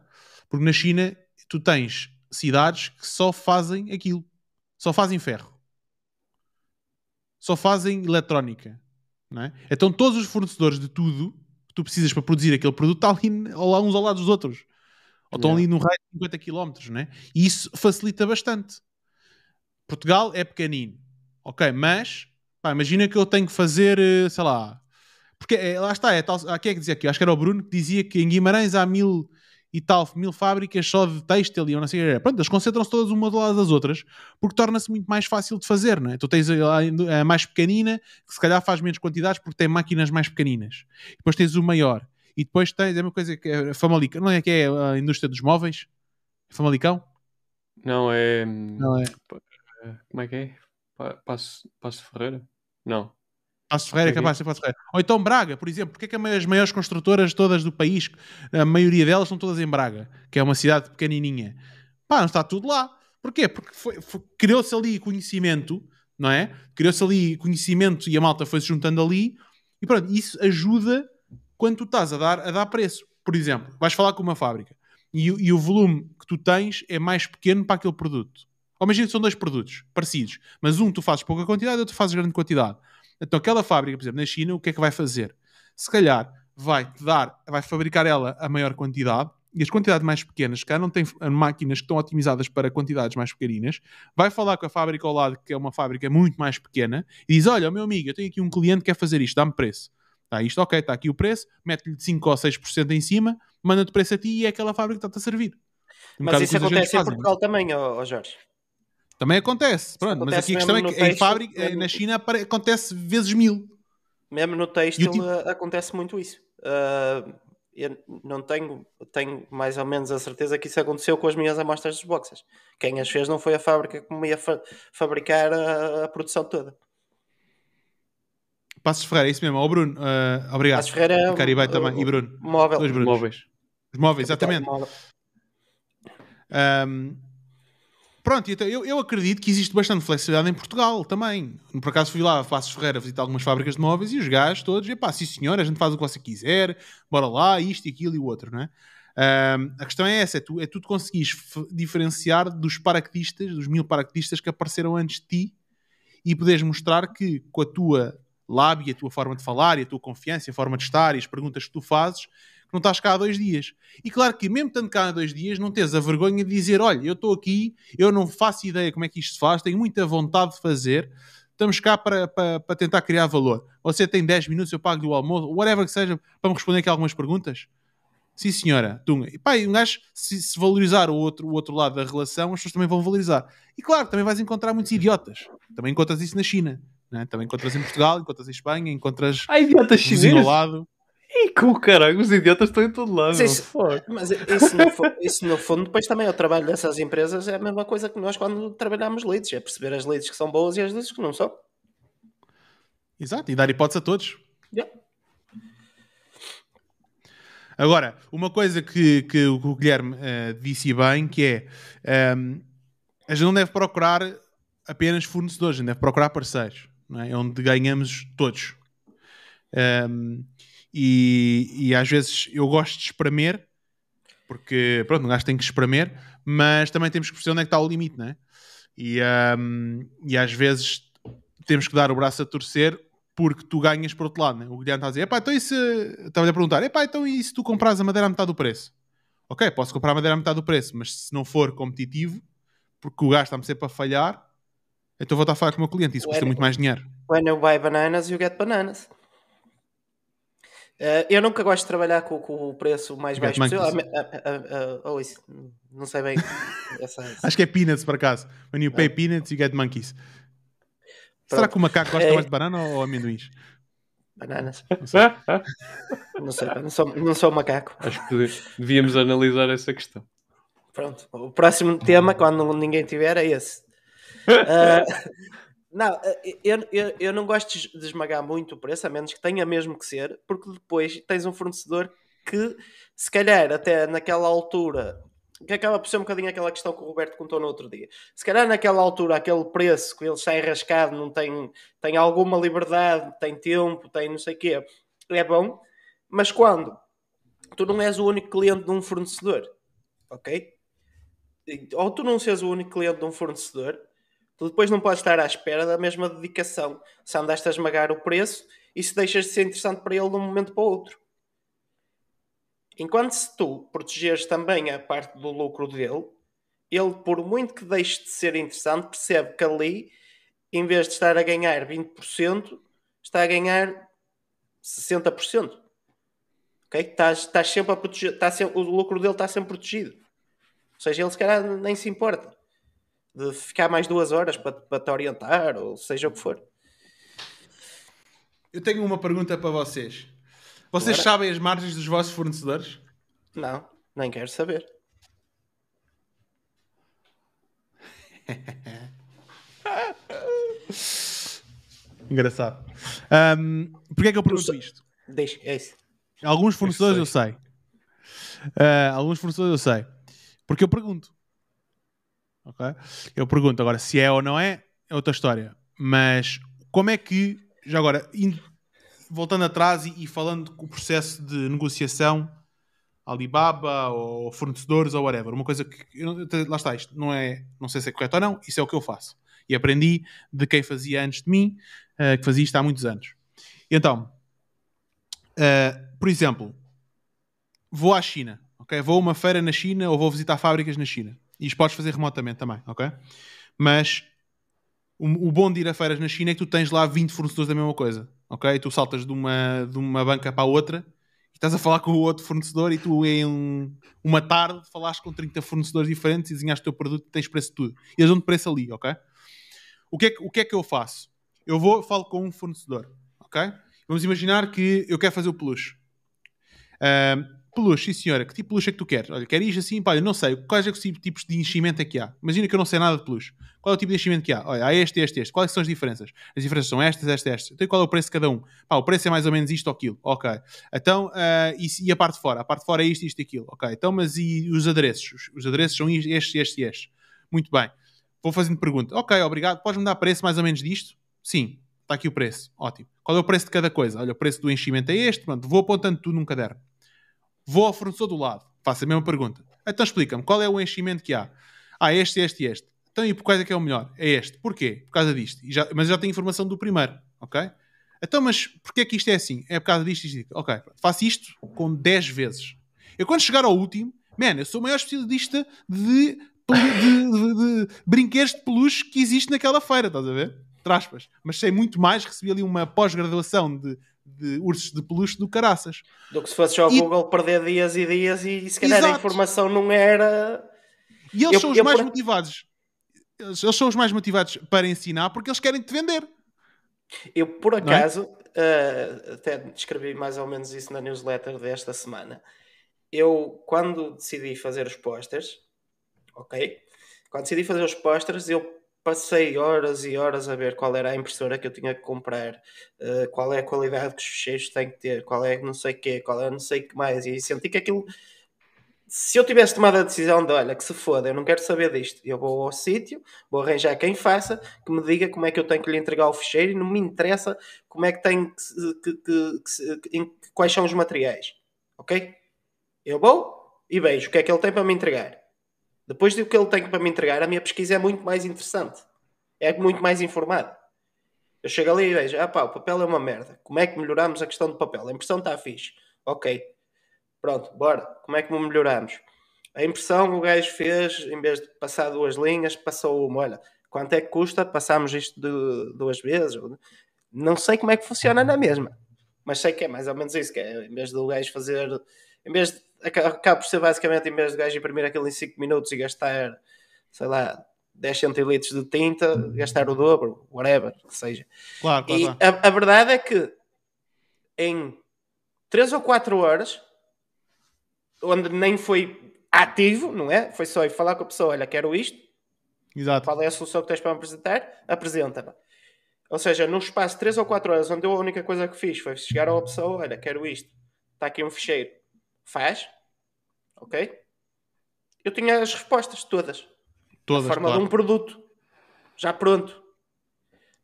Speaker 1: Porque na China tu tens cidades que só fazem aquilo. Só fazem ferro. Só fazem eletrónica. É? Então todos os fornecedores de tudo que tu precisas para produzir aquele produto estão ali uns ao lado dos outros. Ou estão yeah. ali num raio de 50 km. Né? E isso facilita bastante. Portugal é pequenino. Ok, mas pá, imagina que eu tenho que fazer, eh, sei lá. Porque é, lá está, é tal, quem é que dizia aqui? Acho que era o Bruno que dizia que em Guimarães há mil e tal, mil fábricas só de têxtil e não sei o que. Pronto, elas concentram-se todas uma do lado das outras porque torna-se muito mais fácil de fazer, não é? Tu tens a, a, mais pequenina que se calhar faz menos quantidades porque tem máquinas mais pequeninas. Depois tens o maior. E depois tens é uma coisa que é Famalicão, não é que é a indústria dos móveis? Famalicão?
Speaker 3: Não, é. Não é. Como é que é? Passo, Passo Ferreira? Não.
Speaker 1: Passo Ferreira é capaz de ser Ferreira. Ou então Braga, por exemplo. Porque é que as maiores construtoras todas do país, a maioria delas estão todas em Braga, que é uma cidade pequenininha. Pá, não está tudo lá. Porquê? Porque criou-se ali conhecimento, não é? Criou-se ali conhecimento e a malta foi-se juntando ali. E pronto, isso ajuda quando tu estás a dar, a dar preço. Por exemplo, vais falar com uma fábrica e, e o volume que tu tens é mais pequeno para aquele produto. Ou imagina que são dois produtos parecidos, mas um tu fazes pouca quantidade e outro fazes grande quantidade. Então aquela fábrica, por exemplo, na China, o que é que vai fazer? Se calhar vai dar, vai fabricar ela a maior quantidade e as quantidades mais pequenas, cá não tem máquinas que estão otimizadas para quantidades mais pequeninas, vai falar com a fábrica ao lado, que é uma fábrica muito mais pequena, e diz: Olha, meu amigo, eu tenho aqui um cliente que quer fazer isto, dá-me preço. Está isto, ok, está aqui o preço, mete-lhe 5 ou 6% em cima, manda-te preço a ti e é aquela fábrica que está-te a servir.
Speaker 2: Um mas isso acontece em Portugal também, ó, ó Jorge.
Speaker 1: Também acontece, pronto, acontece mas aqui a questão é que texto, em fábrica, mesmo... na China acontece vezes mil.
Speaker 2: Mesmo no texto tipo... acontece muito isso. Uh, eu não tenho, tenho mais ou menos a certeza que isso aconteceu com as minhas amostras dos boxes. Quem as fez não foi a fábrica que me ia fa fabricar a, a, produção toda.
Speaker 1: Passos Ferreira, é isso mesmo. Ó oh, Bruno, uh, obrigado.
Speaker 2: Passos Ferreira é
Speaker 1: Caribe também. E Bruno.
Speaker 2: Móvel.
Speaker 1: Dois Brunos. Móveis. Os móveis, exatamente. Um, Pronto, então eu, eu acredito que existe bastante flexibilidade em Portugal também. Por acaso fui lá a Passos Ferreira visitar algumas fábricas de móveis e os gajos todos, epá, sim senhor, a gente faz o que você quiser, bora lá, isto e aquilo e o outro, não é? A questão é essa, é tu, é tu conseguires diferenciar dos paraquedistas, dos mil paraquedistas que apareceram antes de ti e poderes mostrar que com a tua lábia, a tua forma de falar e a tua confiança, a forma de estar e as perguntas que tu fazes, não estás cá há dois dias. E claro que, mesmo estando cá há dois dias, não tens a vergonha de dizer: olha, eu estou aqui, eu não faço ideia como é que isto se faz, tenho muita vontade de fazer, estamos cá para, para, para tentar criar valor. Você tem 10 minutos, eu pago-lhe o almoço, whatever que seja, para me responder aqui algumas perguntas. Sim, senhora. Tunga. E pá, um gajo, se, se, valorizar o outro, o outro lado da relação, as pessoas também vão valorizar. E claro, também vais encontrar muitos idiotas. Também encontras isso na China. Né? Também encontras em Portugal, encontras em Espanha, encontras.
Speaker 3: Há idiotas chineses. Ao lado. E com caralho, os idiotas estão em todo lado. Mas,
Speaker 2: isso, mas isso, no fundo, isso, no fundo, depois também é o trabalho dessas empresas, é a mesma coisa que nós quando trabalhamos leads, é perceber as leads que são boas e as leads que não são.
Speaker 1: Exato, e dar hipótese a todos.
Speaker 2: Yeah.
Speaker 1: Agora, uma coisa que, que o Guilherme uh, disse bem, que é um, ehm, a gente não deve procurar apenas fornecedores, a gente deve procurar parceiros, não é? é onde ganhamos todos. Um, ehm, e, e às vezes eu gosto de espremer, porque pronto, um gajo tem que espremer, mas também temos que perceber onde é que está o limite, não é? E, um, e às vezes temos que dar o braço a torcer porque tu ganhas por outro lado, né? O Guilherme está a dizer, epá, então e se... Estava-lhe a perguntar, epá, então e se tu compras a madeira a metade do preço? Ok, posso comprar a madeira a metade do preço, mas se não for competitivo, porque o gajo está-me sempre a falhar, então vou estar a falar com o meu cliente, isso custa muito mais dinheiro.
Speaker 2: When you buy bananas, you get bananas. Uh, eu nunca gosto de trabalhar com, com o preço mais baixo possível. Oh, isso, não sei bem. essa, essa.
Speaker 1: Acho que é peanuts, por acaso. When you pay peanuts, you get monkeys. Pronto. Será que o macaco gosta é... mais de banana ou amendoins?
Speaker 2: Bananas. Não sei. não, sei não, sou, não sou macaco.
Speaker 3: Acho que devíamos analisar essa questão.
Speaker 2: Pronto. O próximo tema, quando ninguém tiver, é esse. Uh, Não, eh, eu, eu, eu não gosto de esmagar muito o preço, a menos que tenha mesmo que ser, porque depois tens um fornecedor que, se calhar, até naquela altura, que acaba por ser um bocadinho aquela questão que o Roberto contou no outro dia. Se calhar naquela altura, aquele preço que ele está enrascado, não tem, tem alguma liberdade, tem tempo, tem não sei o quê, é bom, mas quando tu não és o único cliente de um fornecedor, ok? Ou tu não seres o único cliente de um fornecedor, Tu depois não podes estar à espera da mesma dedicação se andaste a esmagar o preço e se deixas de ser interessante para ele de um momento para o outro. Enquanto se tu protegeres também a parte do lucro dele, ele, por muito que deixe de ser interessante, percebe que ali, em vez de estar a ganhar 20%, está a ganhar 60%. Ok? Estás, estás sempre a proteger, está sempre, o lucro dele está sempre protegido. Ou seja, ele se calhar nem se importa de ficar mais duas horas para, para te orientar, ou seja o que for.
Speaker 1: Eu tenho uma pergunta para vocês. Vocês Agora? sabem as margens dos vossos fornecedores?
Speaker 2: Não, nem quero saber.
Speaker 1: Engraçado. Um, Porquê é que eu pergunto isto?
Speaker 2: Deixa, é isso.
Speaker 1: Alguns fornecedores eu sei. Eu sei. Uh, alguns fornecedores eu sei. Porque eu pergunto. Okay? Eu pergunto agora se é ou não é, é outra história. Mas como é que, já agora, indo, voltando atrás e, e falando com o processo de negociação, Alibaba ou fornecedores ou whatever, uma coisa que lá está, isto não é, não sei se é correto ou não, isso é o que eu faço. E aprendi de quem fazia antes de mim, uh, que fazia isto há muitos anos. Então, uh, por exemplo, vou à China, ok? Vou a uma feira na China ou vou visitar fábricas na China. E isto podes fazer remotamente também, ok? Mas o, o bom de ir a feiras na China é que tu tens lá 20 fornecedores da mesma coisa, ok? Tu saltas de uma, de uma banca para a outra e estás a falar com o outro fornecedor e tu em um, uma tarde falaste com 30 fornecedores diferentes e desenhaste o teu produto e tens preço de tudo. E eles dão-te preço ali, ok? O que, é que, o que é que eu faço? Eu vou, falo com um fornecedor, ok? Vamos imaginar que eu quero fazer o peluche. Uh, peluche, sim senhora, que tipo de peluche é que tu queres? Olha, quer isto assim? Pá, eu não sei, quais é que tipos de enchimento é que há? Imagina que eu não sei nada de peluche. Qual é o tipo de enchimento que há? Olha, há este, este, este. Quais são as diferenças? As diferenças são estas, estas, estas. Então qual é o preço de cada um? Pá, o preço é mais ou menos isto ou aquilo. Ok. Então, uh, e, e, a parte de fora? A parte de fora é isto, isto e aquilo. Ok. Então, mas e os adereços? Os, os adereços são estes, estes e estes. Muito bem. Vou fazendo pergunta. Ok, obrigado. Podes-me dar preço mais ou menos disto? Sim. Está aqui o preço. Ótimo. Qual é o preço de cada coisa? Olha, o preço do enchimento é este. Pronto, vou apontando tudo num caderno. Vou ao fornecedor do lado. Faço a mesma pergunta. Então explica-me, qual é o enchimento que há? Ah, este, este e este. Então, e por quais é que é o melhor? É este. Porquê? Por causa disto. Já, mas já tenho informação do primeiro, ok? Então, mas porquê é que isto é assim? É por causa disto e disto. Ok, faço isto com 10 vezes. Eu quando chegar ao último, man, eu sou o maior especialista de, de, de, de, brinquedos de peluche que existe naquela feira, estás a ver? Traspas. Mas sei muito mais, recebi ali uma pós-graduação de, de ursos de peluche do caraças.
Speaker 2: Do que se fosse ao e... Google perder dias e dias e se calhar Exato. a informação não era...
Speaker 1: E eles eu, são os mais por... motivados eles, eles, são os mais motivados para ensinar porque eles querem te vender.
Speaker 2: Eu, por é? acaso, é? uh, até escrevi mais ou menos isso na newsletter desta semana. Eu, quando decidi fazer os posters, ok? Quando decidi fazer os posters, eu passei horas e horas a ver qual era a impressora que eu tinha que comprar, uh, qual é a qualidade que os fecheiros têm que ter, qual é não sei o quê, qual é não sei o que mais. E senti que aquilo se eu tivesse tomado a decisão de olha, que se foda, eu não quero saber disto, eu vou ao sítio, vou arranjar quem faça, que me diga como é que eu tenho que lhe entregar o fecheiro e não me interessa como é que tem que, que, que, que quais são os materiais. Ok? Eu vou e vejo o que é que ele tem para me entregar. Depois do que ele tem para me entregar, a minha pesquisa é muito mais interessante. É muito mais informada. Eu chego ali e vejo, ah pá, o papel é uma merda. Como é que melhoramos a questão do papel? A impressão está fixe. Ok. Pronto, bora. Como é que melhoramos? A impressão o gajo fez, em vez de passar duas linhas, passou uma. Olha, quanto é que custa? Passámos isto de duas vezes. Não sei como é que funciona na mesma, mas sei que é mais ou menos isso. Que é, em vez do gajo fazer. Em vez de. Acaba por ser basicamente, em vez de gajo imprimir aquilo em 5 minutos e gastar, sei lá, 10 centilitros de tinta, gastar o dobro, whatever, que seja.
Speaker 1: Claro, claro,
Speaker 2: e claro. A, a verdade é que em 3 ou 4 horas onde nem foi ativo, não é? Foi só ir falar com a pessoa, olha, quero isto.
Speaker 1: Exato.
Speaker 2: Qual é a solução que tens para me apresentar? Apresenta-me. Ou seja, num espaço de 3 ou 4 horas, onde eu a única coisa que fiz foi chegar uma pessoa, olha, quero isto. Está aqui um ficheiro. Faz. Ok? Eu tinha as respostas todas.
Speaker 1: Todas,
Speaker 2: forma
Speaker 1: claro.
Speaker 2: de um produto. Já pronto.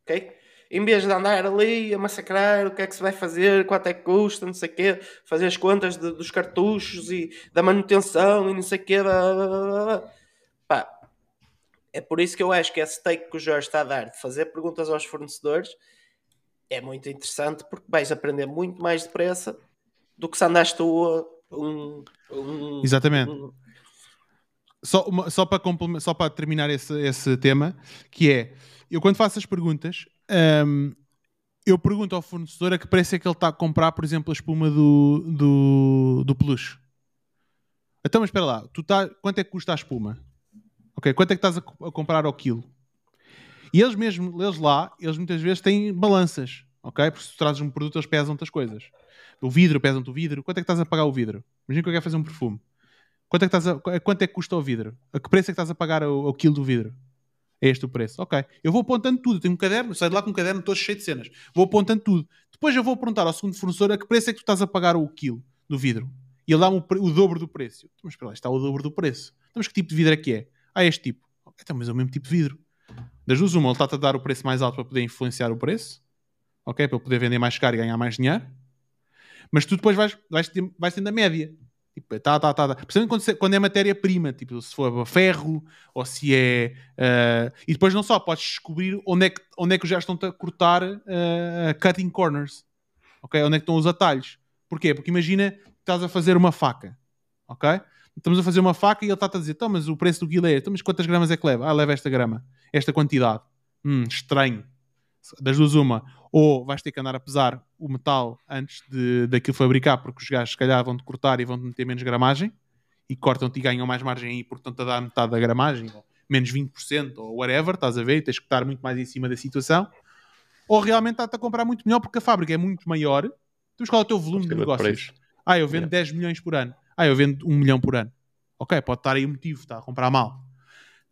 Speaker 2: Ok? em vez de andar ali a massacrar o que é que se vai fazer, quanto é que custa, não sei o quê, fazer as contas de, dos cartuchos e da manutenção e não sei o quê. Blá, blá, blá, Pá, é por isso que eu acho que esse take que o Jorge está a dar de fazer perguntas aos fornecedores é muito interessante porque vais aprender muito mais depressa do que se andaste tu
Speaker 1: Exatamente. Só, uma, só, para só para terminar esse, esse tema, que é eu quando faço as perguntas, um, eu pergunto ao fornecedor a que preço é que ele está a comprar, por exemplo, a espuma do, do, do peluche. Então, mas espera lá, tu tá, quanto é que custa a espuma? Ok, quanto é que estás a, a comprar ao quilo? E eles mesmo, eles lá, eles muitas vezes têm balanças, ok? Porque se tu trazes um produto, eles pesam outras coisas. O vidro, pesam-te o vidro. Quanto é que estás a pagar o vidro? Imagina que eu quero fazer um perfume. Quanto é que, estás a, quanto é que custa o vidro? A que preço é que estás a pagar o, quilo do vidro? É este o preço. Ok. Eu vou apontando tudo. tenho um caderno, saio de lá com um caderno todo cheio de cenas. Vou apontando tudo. Depois eu vou perguntar ao segundo fornecedor a que preço é que tu estás a pagar o quilo do vidro. E ele dá-me o, o, dobro do preço. Mas espera lá, está o dobro do preço. Então, mas que tipo de vidro é que é? Ah, este tipo. Então, mas é o mesmo tipo de vidro. Das duas, uma, ele está-te a dar o preço mais alto para poder influenciar o preço. Ok? Para poder vender mais caro e ganhar mais dinheiro. Mas tu depois vais, vais, vais tendo a média. Tipo, tá, tá, tá, tá. Principalmente quando, quando é matéria-prima, tipo, se for ferro ou se é. Uh, e depois não só, podes descobrir onde é que, onde é que já estão a cortar uh, cutting corners. Ok? Onde é que estão os atalhos. Porquê? Porque imagina que estás a fazer uma faca. ok? Estamos a fazer uma faca e ele está a dizer, então, mas o preço do quilo é, então, mas quantas gramas é que leva? Ah, leva esta grama, esta quantidade. Hum, estranho. Das duas uma, ou vais ter que andar a pesar o metal antes de, daquilo fabricar, porque os gajos se calhar vão-te cortar e vão-te meter menos gramagem, e cortam-te e ganham mais margem aí, portanto a dar metade da gramagem, ou menos 20%, ou whatever, estás a ver, e tens que estar muito mais em cima da situação, ou realmente está-te a comprar muito melhor porque a fábrica é muito maior, tu qual é o teu volume de negócios? Ah, eu vendo yeah. 10 milhões por ano. Ah, eu vendo 1 milhão por ano. Ok, pode estar aí o motivo, está a comprar mal.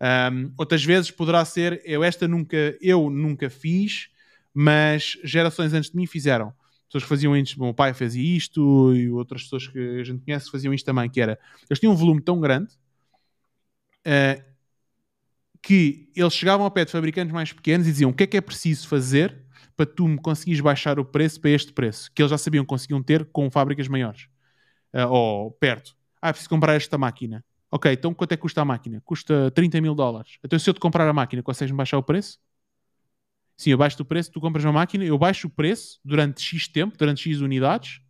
Speaker 1: Um, outras vezes poderá ser, eu esta nunca, eu nunca fiz, mas gerações antes de mim fizeram. Pessoas que faziam isto, meu pai fazia isto e outras pessoas que a gente conhece faziam isto também, que era, eles tinham um volume tão grande uh, que eles chegavam ao pé de fabricantes mais pequenos e diziam o que é que é preciso fazer para tu me conseguires baixar o preço para este preço, que eles já sabiam que conseguiam ter com fábricas maiores uh, ou perto. Ah, preciso comprar esta máquina. Ok, então quanto é que custa a máquina? Custa 30 mil dólares. Então se eu te comprar a máquina, consegues-me baixar o preço? Sim, eu baixo o preço, tu compras uma máquina, eu baixo o preço durante X tempo, durante X unidades,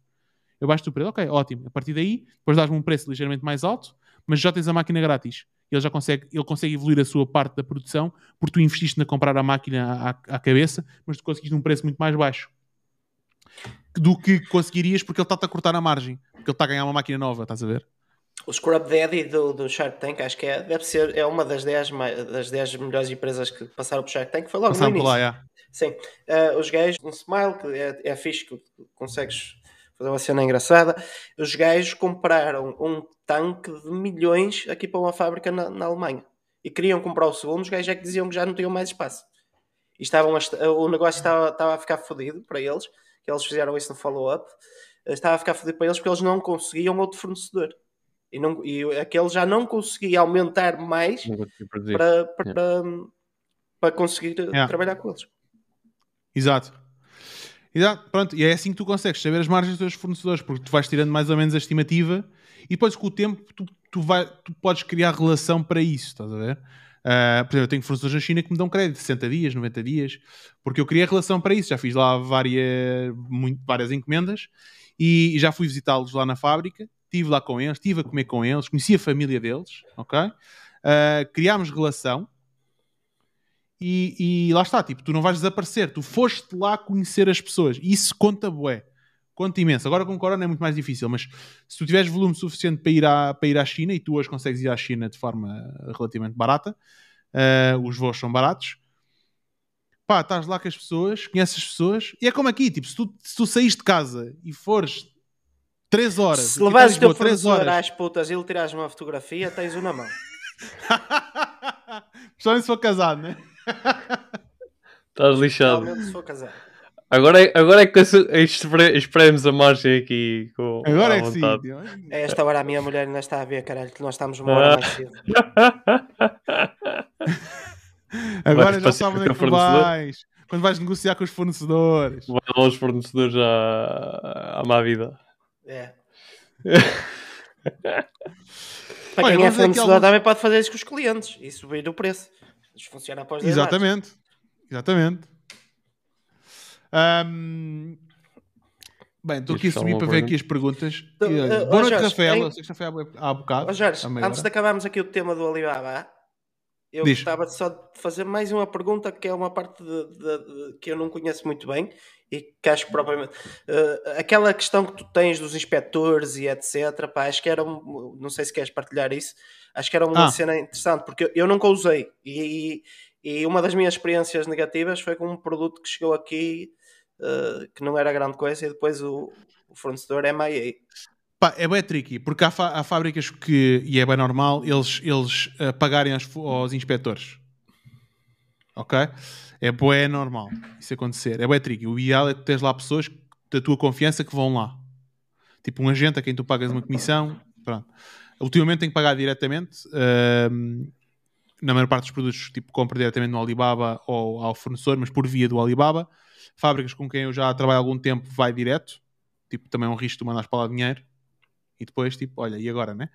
Speaker 1: eu baixo o preço, ok, ótimo. A partir daí, depois dás-me um preço ligeiramente mais alto, mas já tens a máquina grátis. Ele já consegue, ele consegue evoluir a sua parte da produção, porque tu investiste na comprar a máquina à, à cabeça, mas tu conseguiste um preço muito mais baixo do que conseguirias porque ele está-te a cortar a margem, porque ele está a ganhar uma máquina nova, estás a ver?
Speaker 2: O Scrub Daddy do, do Shark Tank, acho que é, deve ser é uma das 10, das 10 melhores empresas que passaram por Shark Tank. Foi logo Passaram no início. Por lá, é. Sim. Uh, os gajos, um smile, que é, é fixe, que consegues fazer uma cena engraçada. Os gajos compraram um tanque de milhões aqui para uma fábrica na, na Alemanha. E queriam comprar o segundo, os gajos é que diziam que já não tinham mais espaço. E estavam a, o negócio estava, estava a ficar fodido para eles, que eles fizeram isso no follow-up. Estava a ficar fodido para eles porque eles não conseguiam outro fornecedor e, não, e aquele já não conseguia aumentar mais para, para, yeah. para, conseguir yeah. trabalhar com eles.
Speaker 1: Exato. Exato, pronto, e é assim que tu consegues saber as margens dos teus fornecedores, porque tu vais tirando mais ou menos a estimativa e depois com o tempo tu, tu, vai, tu podes criar relação para isso, estás a ver? Uh, por exemplo, eu tenho fornecedores na China que me dão crédito de 60 dias, 90 dias, porque eu criei relação para isso. Já fiz lá várias, muito, várias encomendas e, e já fui visitá-los lá na fábrica estive lá com eles, estive a comer com eles, conheci a família deles, ok? Uh, criámos relação e, e, lá está, tipo, tu não vais desaparecer, tu foste lá conhecer as pessoas, isso conta bué, conta imenso. Agora com o Corona é muito mais difícil, mas se tu tiveres volume suficiente para ir à, para ir à China, e tu hoje consegues ir à China de forma relativamente barata, uh, os voos são baratos, pá, estás lá com as pessoas, conheces as pessoas, e é como aqui, tipo, se tu, se tu saís de casa e fores 3 horas.
Speaker 2: Se levares o teu fornecedor às putas e ele tirares uma fotografia, tens o na mão.
Speaker 1: Só se for casado, né?
Speaker 3: Estás lixado.
Speaker 2: se for casado.
Speaker 3: Agora é, agora é que esperemos a margem aqui com
Speaker 1: Agora é que sim.
Speaker 2: É esta hora a minha mulher ainda está a ver, caralho, que nós estamos uma hora mais cedo.
Speaker 1: agora já sabe onde é que tu vais. Quando vais negociar com os fornecedores.
Speaker 3: Vai lá os fornecedores à, à má vida.
Speaker 2: É. Para quem é fornecedor alguns... também pode fazer isso com os clientes e subir o preço. Isso funciona após
Speaker 1: Exatamente. Exatamente. Um... Bem, estou aqui a subir para ver aqui as perguntas. Então, uh, Boa noite, Rafael. Sei que já foi há, há bocado.
Speaker 2: Jorge, antes de acabarmos aqui o tema do Alibaba, eu Diz. gostava só de fazer mais uma pergunta que é uma parte de, de, de, que eu não conheço muito bem e que acho que propriamente uh, aquela questão que tu tens dos inspectores e etc. Pá, acho que era um, não sei se queres partilhar isso, acho que era uma ah. cena interessante porque eu nunca usei e, e, uma das minhas experiências negativas foi com um produto que chegou aqui uh, que não era grande coisa e depois o, o fornecedor é MIA.
Speaker 1: Pá, é bem tricky, porque há, há, fábricas que, e é bem normal, eles, eles uh, pagarem aos, aos inspectores. Ok? É bem normal isso acontecer. É bem tricky. O ideal é que tens lá pessoas da tua confiança que vão lá. Tipo um agente a quem tu pagas uma comissão. Pronto. Ultimamente tenho que pagar diretamente. Uh, na maior parte dos produtos, tipo, compro diretamente no Alibaba ou ao fornecedor, mas por via do Alibaba. Fábricas com quem eu já trabalho há algum tempo vai direto. Tipo, também é um risco de mandar para lá dinheiro e depois, tipo, olha, e agora, né?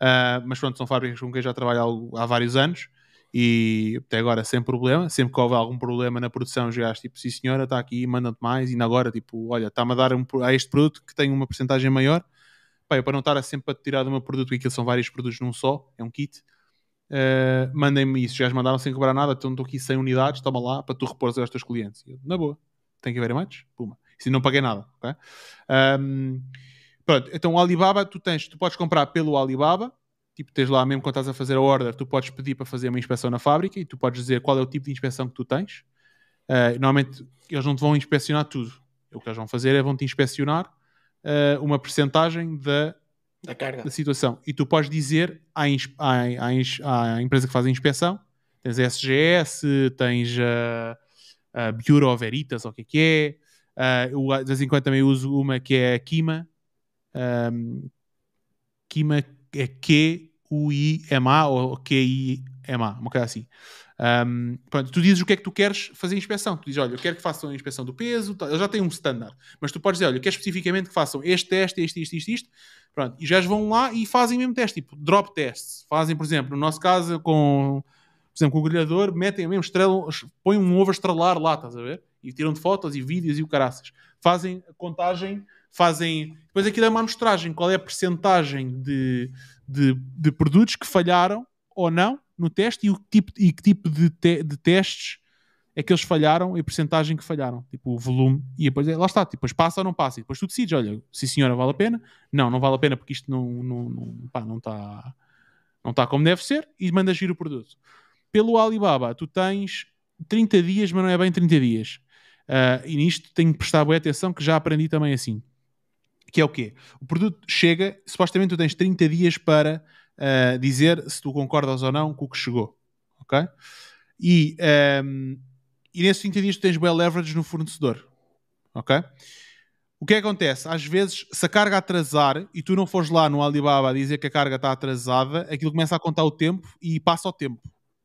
Speaker 1: Uh, mas pronto, são fábricas com quem já trabalho há, vários anos e até agora sem problema. Sempre que houve algum problema na produção, já tipo, sim senhora, está aqui, manda-te mais. E agora, tipo, olha, está-me a dar um, a este produto que tem uma porcentagem maior, para não estar sempre a tirar do meu produto, porque aquilo são vários produtos num só, é um kit, uh, mandem-me isso. Já as mandaram sem cobrar nada, então estou aqui 100 unidades, toma lá para tu repor aos teus clientes. Eu, na boa, tem que haver mais? Puma. Se não paguei nada, ok? Um, pronto, então o Alibaba, tu tens, tu podes comprar pelo Alibaba, tipo, tens lá, mesmo quando estás a fazer a order, tu podes pedir para fazer uma inspeção na fábrica e tu podes dizer qual é o tipo de inspeção que tu tens. Uh, normalmente eles não te vão inspecionar tudo. O que eles vão fazer é vão-te inspecionar uh, uma percentagem da,
Speaker 2: da, carga.
Speaker 1: da situação. E tu podes dizer à, à, à, à, empresa que faz a inspeção, tens a SGS, tens a, a Bureau Veritas, ou o que é que é. Uh, de vez em quando também uso uma que é a Kima. Um, Kima é Q-U-I-M-A ou Q-I-M-A, uma coisa assim. Um, pronto, tu dizes o que é que tu queres fazer a inspeção. Tu dizes, olha, eu quero que façam a inspeção do peso, ele já tem um standard, mas tu podes dizer, olha, eu quero especificamente que façam este teste, este, este, este, isto. Pronto, e já vão lá e fazem mesmo teste, tipo drop tests. Fazem, por exemplo, no nosso caso, com, por exemplo, com o grelhador, metem mesmo estrela, põem um ovo a estrelar lá, estás a ver? E tiram de fotos e vídeos e o caraças. Fazem a contagem, fazem. Depois aquilo é uma amostragem, qual é a percentagem de, de, de produtos que falharam ou não no teste e, o tipo, e que tipo de, te, de testes é que eles falharam e a porcentagem que falharam, tipo o volume, e depois lá está, tipo, depois passa ou não passa, e depois tu decides, olha, se senhora vale a pena, não, não vale a pena porque isto não não, não, pá, não está não está como deve ser, e mandas ir o produto. Pelo Alibaba, tu tens 30 dias, mas não é bem 30 dias. Uh, e nisto tenho que prestar boa atenção, que já aprendi também assim. Que é o quê? O produto chega, supostamente tu tens 30 dias para uh, dizer se tu concordas ou não com o que chegou. Ok? E, um, ehm, e nesses 30 dias tu tens bem leverage no fornecedor. Ok? O que, é que acontece? Às vezes, se a carga atrasar e tu não fores lá no Alibaba a dizer que a carga está atrasada, aquilo começa a contar o tempo e passa o tempo.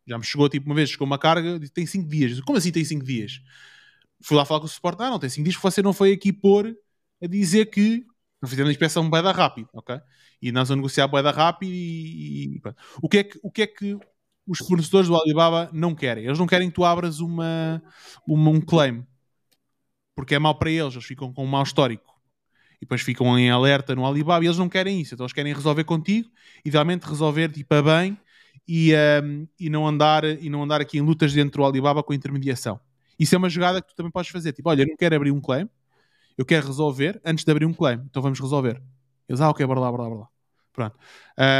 Speaker 1: Já me chegou tipo uma vez, chegou uma carga, tem 5 dias. Como assim tem 5 dias? Fui lá falar com o suporte, ah, não tem 5 dias, você não foi aqui pôr a dizer que fizemos a inspeção da rápido, ok? E nós vamos negociar bem da rápido e, e o, que é que, o que é que os fornecedores do Alibaba não querem? Eles não querem que tu abras uma, uma um claim porque é mau para eles, eles ficam com um mau histórico e depois ficam em alerta no Alibaba e eles não querem isso, então eles querem resolver contigo, idealmente resolver tipo a bem e, um, e, não andar, e não andar aqui em lutas dentro do Alibaba com intermediação. Isso é uma jogada que tu também podes fazer, tipo, olha, eu não quero abrir um claim, eu quero resolver antes de abrir um claim, então vamos resolver. Eles, ah, ok, bora lá, bora lá, bora lá. Pronto.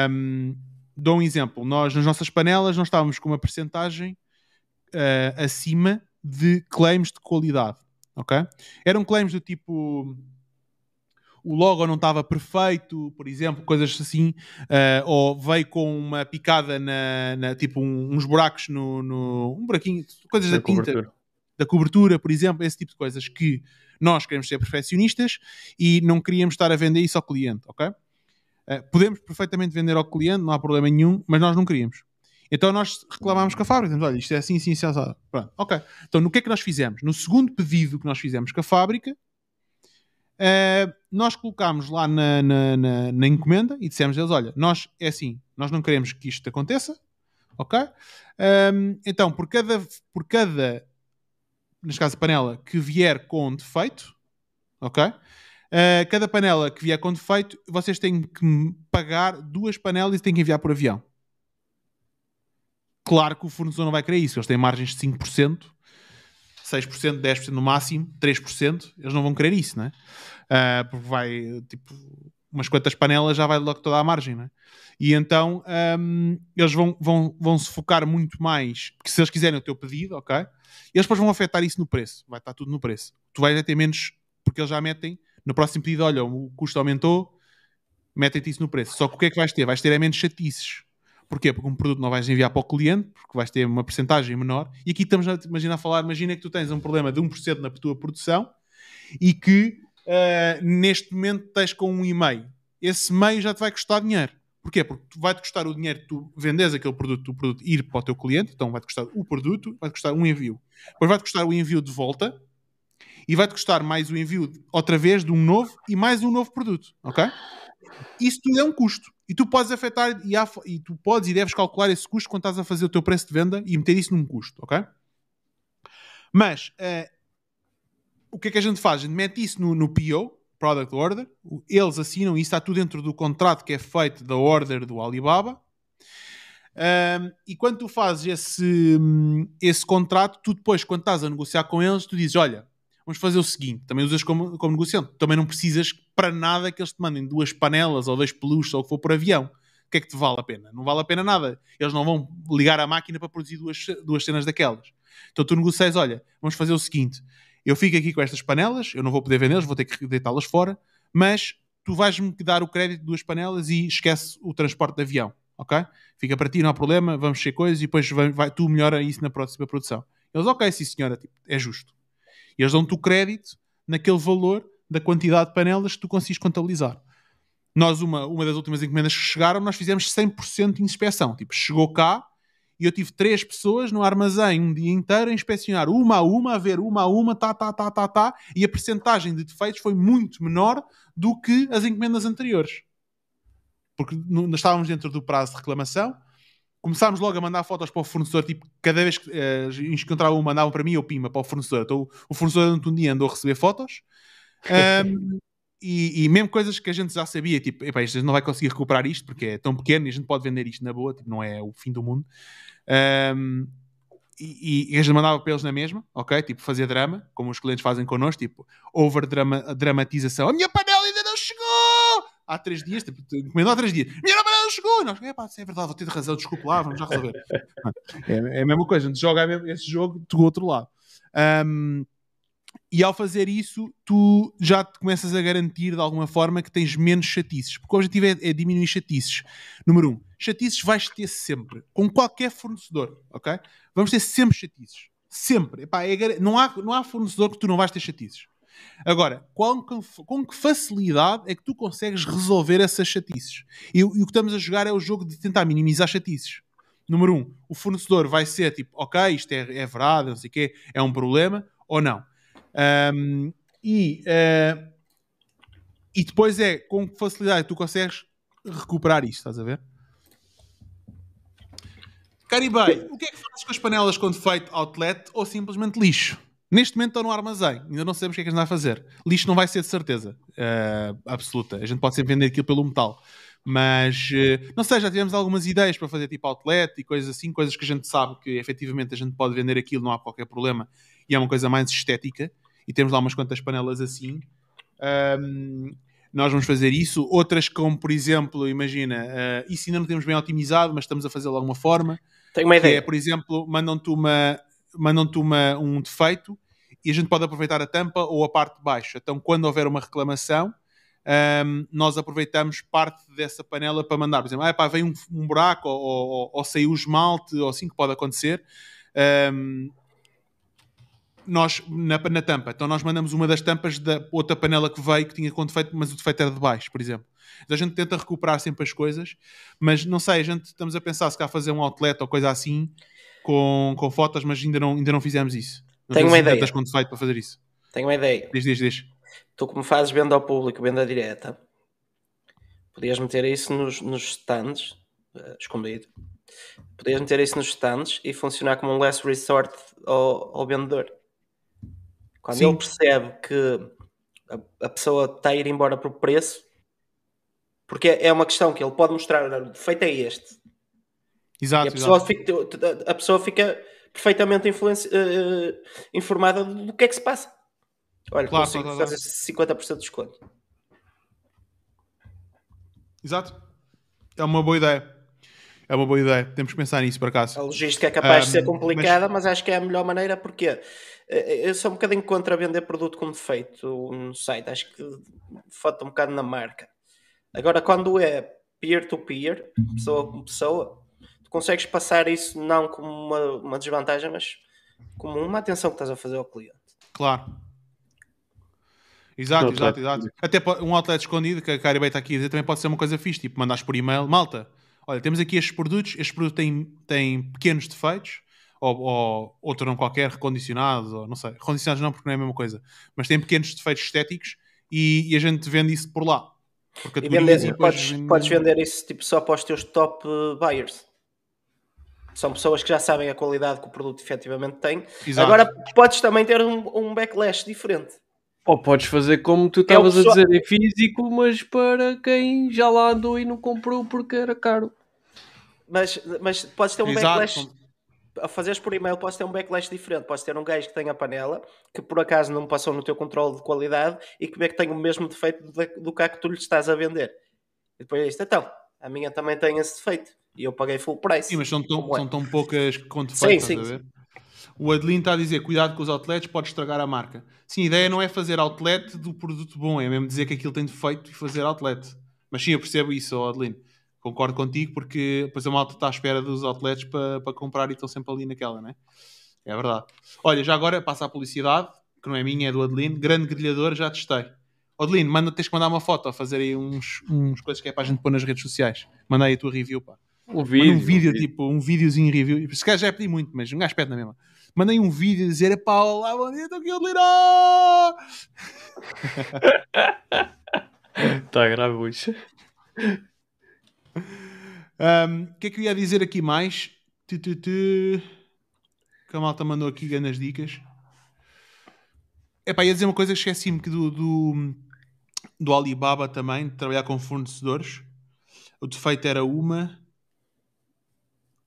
Speaker 1: Um, dou um exemplo. Nós, nas nossas panelas, nós estávamos com uma percentagem uh, acima de claims de qualidade. Ok? Eram claims do tipo o logo não estava perfeito, por exemplo, coisas assim, uh, ou veio com uma picada na, na tipo um, uns buracos no, no, um buraquinho, coisas da, da tinta, cobertura. da cobertura, por exemplo, esse tipo de coisas que nós queremos ser perfeccionistas e não queríamos estar a vender isso ao cliente, ok? Uh, podemos perfeitamente vender ao cliente, não há problema nenhum, mas nós não queríamos. Então nós reclamámos com a fábrica, dizemos, olha, isto é assim, assim, assim, assim. Pronto, ok. Então no que é que nós fizemos? No segundo pedido que nós fizemos com a fábrica, uh, nós colocámos lá na, na, na, na encomenda e dissemos a eles, olha, nós, é assim, nós não queremos que isto aconteça, ok? Um, ehm, então, por cada, por cada neste caso panela, que vier com defeito, ok? Uh, cada panela que vier com defeito, vocês têm que pagar duas panelas e têm que enviar por avião. Claro que o fornecedor não vai querer isso, eles têm margens de 5%, 6%, 10% no máximo, 3%, eles não vão querer isso, não é? Uh, porque vai, tipo, umas quantas panelas já vai logo toda a margem, não é? E então um, eles vão, vão, vão se focar muito mais, porque se eles quiserem o teu pedido, ok? Eles depois vão afetar isso no preço, vai estar tudo no preço. Tu vais ter menos, porque eles já metem no próximo pedido, olha, o custo aumentou, metem-te isso no preço. Só que o que é que vais ter? Vais ter é menos chatices. Porquê? Porque um produto não vais enviar para o cliente, porque vais ter uma porcentagem menor. E aqui estamos a imaginar a falar, imagina que tu tens um problema de 1% na tua produção e que uh, neste momento tens com um e-mail. Esse meio já te vai custar dinheiro. Porquê? Porque vai-te custar o dinheiro que tu vendes aquele produto, o produto ir para o teu cliente, então vai-te custar o produto, vai-te custar um envio. Depois vai-te custar o envio de volta e vai-te custar mais o envio outra vez de um novo e mais um novo produto, ok? Isso tudo é um custo. E tu podes afetar e, há, e tu podes e deves calcular esse custo quando estás a fazer o teu preço de venda e meter isso num custo, ok? Mas uh, o que é que a gente faz? A gente mete isso no, no PO, product order, eles assinam e está tudo dentro do contrato que é feito da order do Alibaba. Um, e quando tu fazes esse, esse contrato, tu depois, quando estás a negociar com eles, tu dizes: Olha, vamos fazer o seguinte, também usas como, como negociante, também não precisas para nada que eles te mandem duas panelas ou dois peluches ou o que for por avião. O que é que te vale a pena? Não vale a pena nada. Eles não vão ligar a máquina para produzir duas, duas cenas daquelas. Então tu negocias: Olha, vamos fazer o seguinte, eu fico aqui com estas panelas, eu não vou poder vendê-las, vou ter que deitá-las fora, mas tu vais-me dar o crédito de duas panelas e esquece o transporte de avião ok? Fica para ti, não há problema, vamos ser coisas e depois vai, vai, tu melhora isso na próxima produção. Eles, ok, sim senhora, tipo, é justo. E eles dão-te o crédito naquele valor da quantidade de panelas que tu consegues contabilizar. Nós, uma, uma das últimas encomendas que chegaram, nós fizemos 100% de inspeção. Tipo, chegou cá e eu tive três pessoas no armazém um dia inteiro a inspecionar uma a uma, a ver uma a uma, tá, tá, tá, tá, tá, e a percentagem de defeitos foi muito menor do que as encomendas anteriores porque não estávamos dentro do prazo de reclamação. Começámos logo a mandar fotos para o fornecedor, tipo, cada vez que uh, encontrava um, mandavam para mim ou pima para o fornecedor. Então o fornecedor durante um dia andou a receber fotos. Um, e, e, mesmo coisas que a gente já sabia, tipo, epá, a gente não vai conseguir recuperar isto porque é tão pequeno e a gente pode vender isto na boa, tipo, não é o fim do mundo. Um, e, e, a gente mandava para eles na mesma, ok? Tipo, fazer drama, como os clientes fazem connosco, tipo, over -drama dramatização. A minha panela ainda não chegou! há três dias, tipo, encomendou há três dias, minha namorada não chegou! E nós, é pá, é verdade, vou ter razão, desculpa lá, vamos já resolver. é, é, a mesma coisa, a gente joga esse jogo do outro lado. Um, e ao fazer isso, tu já te começas a garantir de alguma forma que tens menos chatices, porque o objetivo é, é diminuir chatices. Número um, chatices vais ter sempre, com qualquer fornecedor, ok? Vamos ter sempre chatices. Sempre. Epá, é, não, há, não há fornecedor que tu não vais ter chatices. Agora, com, com que facilidade é que tu consegues resolver essas chatices? E, e, o que estamos a jogar é o jogo de tentar minimizar chatices. Número um, o fornecedor vai ser tipo, ok, isto é, é verdade, não sei o quê, é um problema, ou não. Um, e, uh, e depois é com que facilidade tu consegues recuperar isto, estás a ver? Caribei, o que é que fazes com as panelas com defeito outlet ou simplesmente lixo? Neste momento estão no armazém, ainda não sabemos o que é que a gente vai fazer. Lixo não vai ser de certeza uh, absoluta. A gente pode sempre vender aquilo pelo metal. Mas uh, não sei, já tivemos algumas ideias para fazer tipo outlet e coisas assim, coisas que a gente sabe que efetivamente a gente pode vender aquilo, não há qualquer problema e é uma coisa mais estética. E temos lá umas quantas panelas assim. Um, nós vamos fazer isso. Outras, como por exemplo, imagina, uh, isso ainda não temos bem otimizado, mas estamos a fazê-lo de alguma forma.
Speaker 2: Tenho uma ideia.
Speaker 1: É, por exemplo, mandam-te uma, mandam-te um defeito e a gente pode aproveitar a tampa ou a parte de baixo. Então, quando houver uma reclamação, um, nós aproveitamos parte dessa panela para mandar, por exemplo, ah, pá, vem um, um buraco ou, ou, ou, saiu o esmalte ou assim que pode acontecer. Um, nós, na, na, tampa, então nós mandamos uma das tampas da outra panela que veio que tinha com defeito, mas o defeito era de baixo, por exemplo. Então a gente tenta recuperar sempre as coisas, mas não sei, a gente estamos a pensar se cá fazer um outlet ou coisa assim com, com fotos, mas ainda não, ainda não fizemos isso.
Speaker 2: Não Tenho uma ideia.
Speaker 1: com defeito para fazer isso.
Speaker 2: Tenho uma ideia.
Speaker 1: Diz, diz, diz.
Speaker 2: Tu como fazes venda ao público, venda direta, podias meter isso nos, nos stands, uh, escondido. Podias meter isso nos stands e funcionar como um last resort ao, ao vendedor. Quando Sim. ele percebe que a, a, pessoa está a ir embora por preço, porque é uma questão que ele pode mostrar, o defeito é este.
Speaker 1: Exato,
Speaker 2: a, pessoa
Speaker 1: exato.
Speaker 2: Fica, a pessoa fica perfeitamente uh, informada do que é que se passa. Olha, claro, consigo claro, fazer claro. 50% de desconto.
Speaker 1: Exato. É uma boa ideia. É uma boa ideia. Temos que pensar nisso, por acaso.
Speaker 2: A logística é capaz um, de ser complicada, mas... mas... acho que é a melhor maneira porque eu sou um bocadinho contra vender produto com defeito no site. Acho que falta um bocado na marca. Agora, quando é peer-to-peer, -peer, pessoa com pessoa, tu consegues passar isso não como uma, uma desvantagem, mas como uma atenção que estás a fazer ao cliente.
Speaker 1: Claro. Exato, exato, exato. Até um outlet escondido, que a Caribé está aqui a dizer, também pode ser uma coisa fixe, tipo, mandares por e-mail, malta, olha, temos aqui estes produtos, estes produtos têm, têm pequenos defeitos, ou, ou outro não qualquer, recondicionados, ou não sei, recondicionados não, porque não é a mesma coisa, mas têm pequenos defeitos estéticos e, e a gente vende isso por lá.
Speaker 2: e vender, podes, vende... podes vender isso tipo, só para os teus top buyers. São pessoas que já sabem a qualidade que o produto efetivamente tem. Exato. Agora, podes também ter um, um backlash diferente.
Speaker 3: Ou podes fazer como tu estavas é a dizer em físico, mas para quem já lá andou e não comprou porque era caro.
Speaker 2: Mas, mas podes ter um Exato. backlash. A fazeres por e-mail, podes ter um backlash diferente. Podes ter um gajo que tem a panela, que por acaso não passou no teu controle de qualidade e que vê que tem o mesmo defeito do que, que tu lhe estás a vender. E depois é isto, então, a minha também tem esse defeito. E eu paguei full price.
Speaker 1: Sim, mas são tão, é? são tão poucas com defeitos, sim, sim, O Adelino está a dizer, cuidado com os outlets, pode estragar a marca. Sim, a ideia não é fazer outlet do produto bom, é mesmo dizer que aquilo tem defeito e fazer outlet. Mas sim, eu percebo isso, Adelino. Concordo contigo, porque depois a malta está à espera dos outlets para, para comprar e estão sempre ali naquela, não é? É verdade. Olha, já agora passa a publicidade, que não é minha, é do Adelino. Grande grelhador, já testei. Adelino, manda, tens que mandar uma foto a fazer aí uns, uns coisas que é para a gente pôr nas redes sociais. Manda aí a tua review, pá.
Speaker 3: Um vídeo.
Speaker 1: um vídeo, tipo, um videozinho review. Se calhar já pedi muito, mas um gajo pede na mesma. Mandei um vídeo a dizer: pá, olá, bom dia, estou aqui, Adelino!
Speaker 3: Está grave hoje.
Speaker 1: O que é que eu ia dizer aqui mais? Tu, tu, tu. Que a malta mandou aqui grandes dicas. É pá, ia dizer uma coisa que esqueci-me que do, do, do Alibaba também, de trabalhar com fornecedores. O defeito era uma.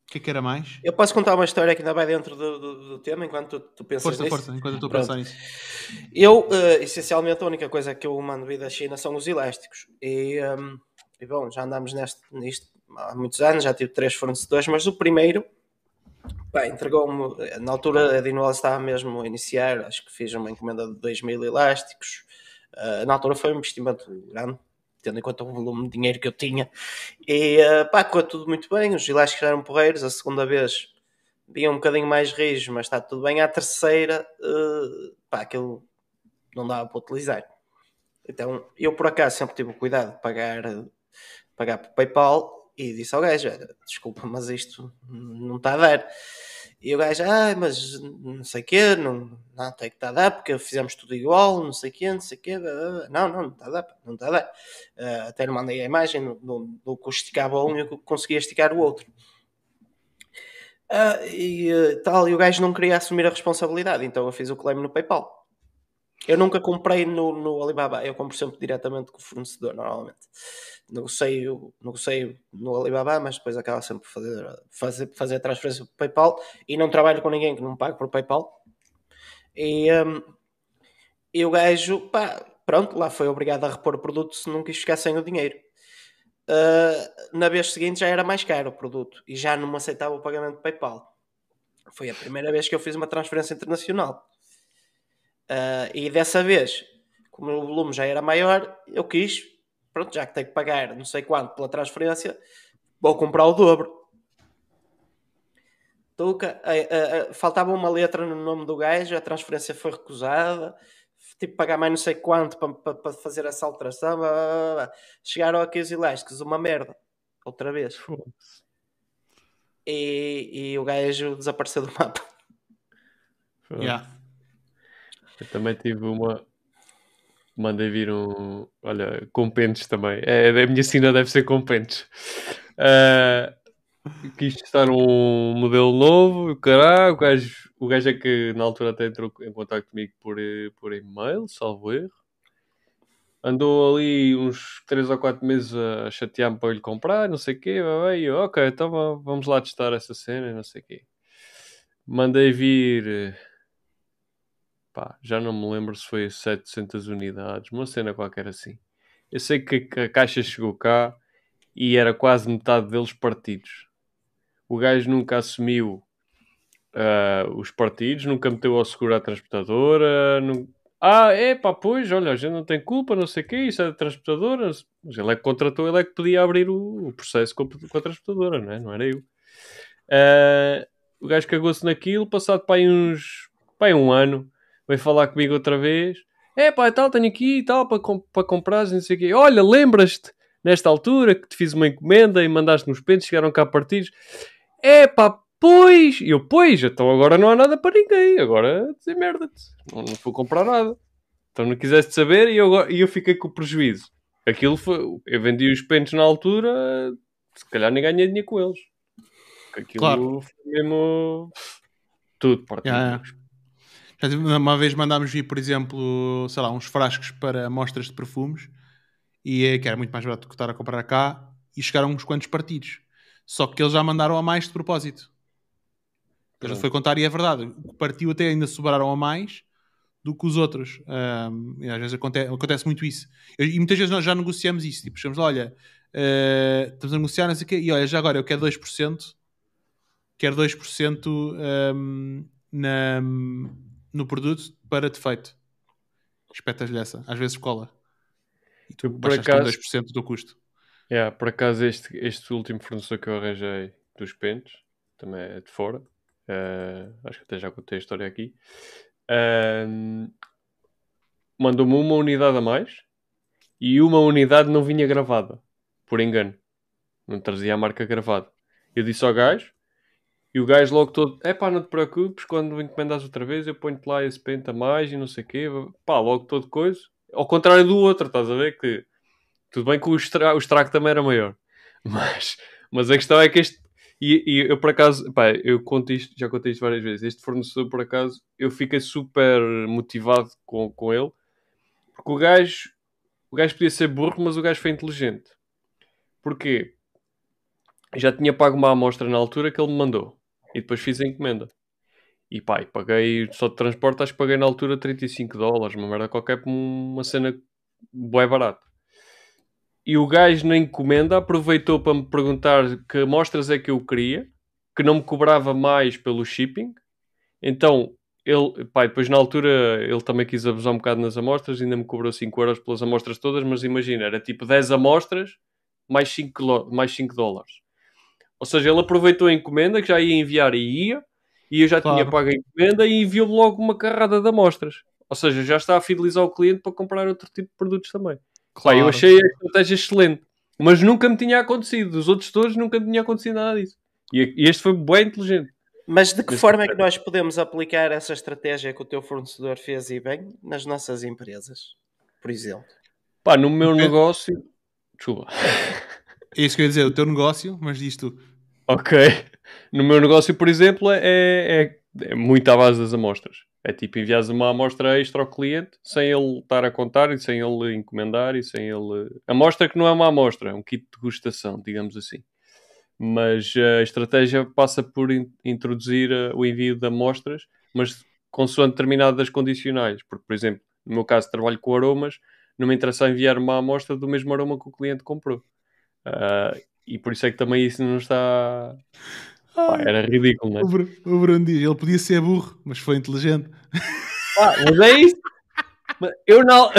Speaker 1: O que é que era mais?
Speaker 2: Eu posso contar uma história que ainda vai dentro do, do, do tema enquanto tu, tu pensas
Speaker 1: força,
Speaker 2: nisso?
Speaker 1: Força, enquanto eu estou a pensar nisso.
Speaker 2: Eu, uh, essencialmente, a única coisa que eu mando vir da China são os elásticos. E, um, e bom, já andamos neste, nisto há muitos anos, já tive três fornecedores, mas o primeiro entregou-me, na altura a Dinoel estava mesmo a iniciar, acho que fiz uma encomenda de 2 mil elásticos, uh, na altura foi um investimento grande, tendo em conta o volume de dinheiro que eu tinha, e uh, pá, correu tudo muito bem, os elásticos eram porreiros, a segunda vez vinha um bocadinho mais rijos, mas está tudo bem, a terceira, uh, pá, aquilo não dava para utilizar. Então, eu por acaso sempre tive o cuidado de pagar, pagar por PayPal e disse ao gajo: desculpa, mas isto não está a dar. E o gajo, ah, mas não sei o quê, não, não tem que estar a dar, porque fizemos tudo igual, não sei o quê, não sei o quê. Não, não, não está a dar, não está a dar. Uh, até lhe mandei a imagem do, do que esticava um e eu conseguia esticar o outro. Uh, e uh, tal, e o gajo não queria assumir a responsabilidade, então eu fiz o claim no PayPal. Eu nunca comprei no, no Alibaba, eu compro sempre diretamente com o fornecedor, normalmente negocio, negocio no Alibaba, mas depois acaba sempre por fazer, fazer, fazer a transferência por PayPal e não trabalho com ninguém que não pague por PayPal. E, um, e o gajo, pá, pronto, lá foi obrigado a repor o produto se não quis ficar sem o dinheiro. Uh, na vez seguinte já era mais caro o produto e já não aceitava o pagamento de PayPal. Foi a primeira vez que eu fiz uma transferência internacional. Uh, e dessa vez, como o volume já era maior, eu quis pronto, já que tenho que pagar não sei quanto pela transferência, vou comprar o dobro. Tuca, uh, uh, faltava uma letra no nome do gajo, a transferência foi recusada, tipo pagar mais não sei quanto para, para, para fazer essa alteração. Blá, blá, blá. Chegaram aqui os elásticos, uma merda, outra vez. E, e o gajo desapareceu do mapa.
Speaker 1: Yeah.
Speaker 3: Eu também tive uma, mandei vir um. Olha, com pentes também. É, a minha sina deve ser com pentes. Uh, quis testar um modelo novo, caralho. O gajo, o gajo é que na altura até entrou em contato comigo por, por e-mail, salvo erro. Andou ali uns 3 ou 4 meses a chatear-me para lhe comprar, não sei o quê. E eu, ok, então vamos lá testar essa cena, não sei o quê. Mandei vir pá, já não me lembro se foi 700 unidades, uma cena qualquer assim. Eu sei que a caixa chegou cá e era quase metade deles partidos. O gajo nunca assumiu uh, os partidos, nunca meteu ao seguro a transportadora. Não... Ah, é pá, pois, olha, a gente não tem culpa, não sei o quê, isso é da transportadora. Mas ele é que contratou, ele é que podia abrir o, o processo com, com, a transportadora, não é? Não era eu. Uh, o gajo cagou-se naquilo, passado para aí uns, para aí um ano, veio falar comigo outra vez. É pá, tal, tenho aqui e tal para, para comprar, não sei o quê. Olha, lembras-te nesta altura que te fiz uma encomenda e mandaste nos pentes, chegaram cá partidos. É pá, pois! E eu, pois, então agora não há nada para ninguém. Agora dizer merda-te. Não, não vou comprar nada. Então não quiseste saber e eu, e eu fiquei com o prejuízo. Aquilo foi. Eu vendi os pentes na altura, se calhar nem ganhei dinheiro com eles. Aquilo claro. foi mesmo. Tudo partido. Yeah, yeah.
Speaker 1: Uma vez mandámos vir, por exemplo, sei lá, uns frascos para amostras de perfumes e é que era muito mais barato do que estar a comprar cá e chegaram uns quantos partidos. Só que eles já mandaram a mais de propósito. Ele foi contar e é verdade. O que partiu até ainda sobraram a mais do que os outros. Um, às vezes acontece, acontece muito isso. e muitas vezes nós já negociamos isso. Tipo, chegamos lá, olha, uh, estamos a negociar, não sei o quê, e olha, já agora eu quero 2%, quero 2% um, na, no produto para defeito. Espetas-lhe essa. Às vezes cola. E tu por acaso, 2% do custo.
Speaker 3: Yeah, por acaso, este, este último fornecedor que eu arranjei dos pentes, também é de fora, uh, acho que até já contei a história aqui, uh, mandou-me uma unidade a mais e uma unidade não vinha gravada, por engano. Não trazia a marca gravada. Eu disse ao gajo, e o gajo logo todo, é pá, não te preocupes, quando encomendas outra vez eu ponho-te lá esse pente a mais e não sei o quê, pá, logo todo coisa. Ao contrário do outro, estás a ver? Que tudo bem que o, estra o estrago também era maior, mas, mas a questão é que este. E, e eu por acaso, pá, eu conto isto, já contei isto várias vezes. Este fornecedor, por acaso, eu fiquei super motivado com, com ele, porque o gajo, o gajo podia ser burro, mas o gajo foi inteligente. Porquê? Já tinha pago uma amostra na altura que ele me mandou e depois fiz a encomenda. E pá, paguei só de transporte, acho que paguei na altura 35 dólares, uma merda qualquer, uma cena bué barata. E o gajo na encomenda aproveitou para me perguntar que amostras é que eu queria, que não me cobrava mais pelo shipping. Então, ele, pá, depois na altura ele também quis abusar um bocado nas amostras, ainda me cobrou 5 euros pelas amostras todas, mas imagina, era tipo 10 amostras mais 5, mais 5 dólares. Ou seja, ele aproveitou a encomenda que já ia enviar e ia, e eu já claro. tinha pago a encomenda e enviou-me logo uma carrada de amostras. Ou seja, já está a fidelizar o cliente para comprar outro tipo de produtos também. Claro. Pá, eu achei a estratégia excelente, mas nunca me tinha acontecido. Dos outros todos nunca me tinha acontecido nada disso. E, este foi bem inteligente.
Speaker 2: Mas de que forma é que nós podemos aplicar essa estratégia que o teu fornecedor fez e bem nas nossas empresas, por exemplo?
Speaker 3: Pá, no meu negócio. Desculpa.
Speaker 1: É isso que eu ia dizer, o teu negócio, mas diz.
Speaker 3: Ok. No meu negócio, por exemplo, é, é, é muito à base das amostras. É tipo enviares uma amostra extra ao cliente sem ele estar a contar e sem ele encomendar e sem ele. Amostra que não é uma amostra, é um kit de degustação, digamos assim. Mas a estratégia passa por in introduzir uh, o envio de amostras, mas consoante determinadas condicionais. Porque, por exemplo, no meu caso, trabalho com aromas, não me interessa enviar uma amostra do mesmo aroma que o cliente comprou. Uh, e por isso é que também isso não está Pá, era ridículo, não é?
Speaker 1: O, Bruno diz, ele podia ser burro, mas foi inteligente.
Speaker 3: Ah, mas é isso. Eu não.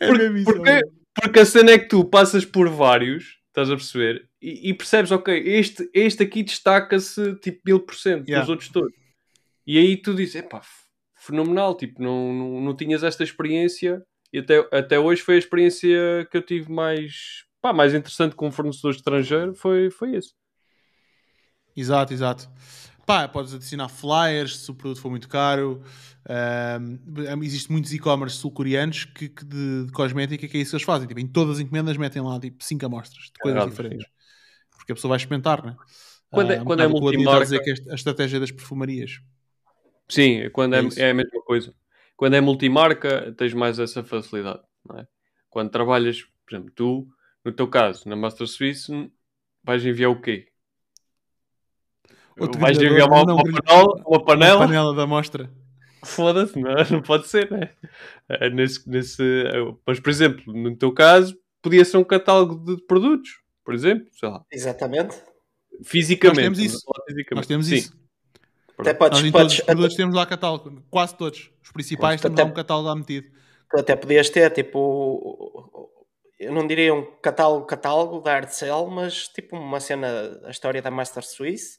Speaker 3: é porque, porque, porque, a cena é que tu passas por vários, estás a perceber? E, e percebes, ok, este, este aqui destaca-se tipo mil por cento dos outros todos. E aí tu dizes, epá, fenomenal, tipo, não, não, não tinhas esta experiência e até, até hoje foi a experiência que eu tive mais pá, mais interessante com um fornecedor estrangeiro foi, foi esse.
Speaker 1: Exato, exato. Pá, podes adicionar flyers se o produto for muito caro. Um, Existem muitos e-commerce sul-coreanos que, que de, de, cosmética que é isso que eles fazem. Tipo, em todas as encomendas metem lá tipo 5 amostras de coisas é diferentes. Sim. Porque a pessoa vai experimentar, né?
Speaker 3: Quando é, um, quando é multimarca...
Speaker 1: dizer que é a estratégia das perfumarias.
Speaker 3: Sim, quando é, é, é, a mesma coisa. Quando é multimarca, tens mais essa facilidade. É? Quando trabalhas, por exemplo, tu no teu caso, na Master Suisse, vais enviar o quê? Outro vais enviar uma, não, uma, panela, uma panela?
Speaker 1: Uma panela da amostra.
Speaker 3: Foda-se, não, não pode ser, né? É nesse, nesse, mas, por exemplo, no teu caso, podia ser um catálogo de produtos, por exemplo, sei lá.
Speaker 2: Exatamente.
Speaker 3: Fisicamente.
Speaker 1: Nós temos isso. Fisicamente. Nós temos Sim. isso.
Speaker 2: Até podes,
Speaker 1: Nós em
Speaker 2: podes,
Speaker 1: todos os produtos temos lá catálogo, quase todos. Os principais temos lá um catálogo lá metido.
Speaker 2: Tu até podias ter, tipo, eu não diria um catálogo catálogo da Artcell, mas tipo uma cena, a história da Master Suisse.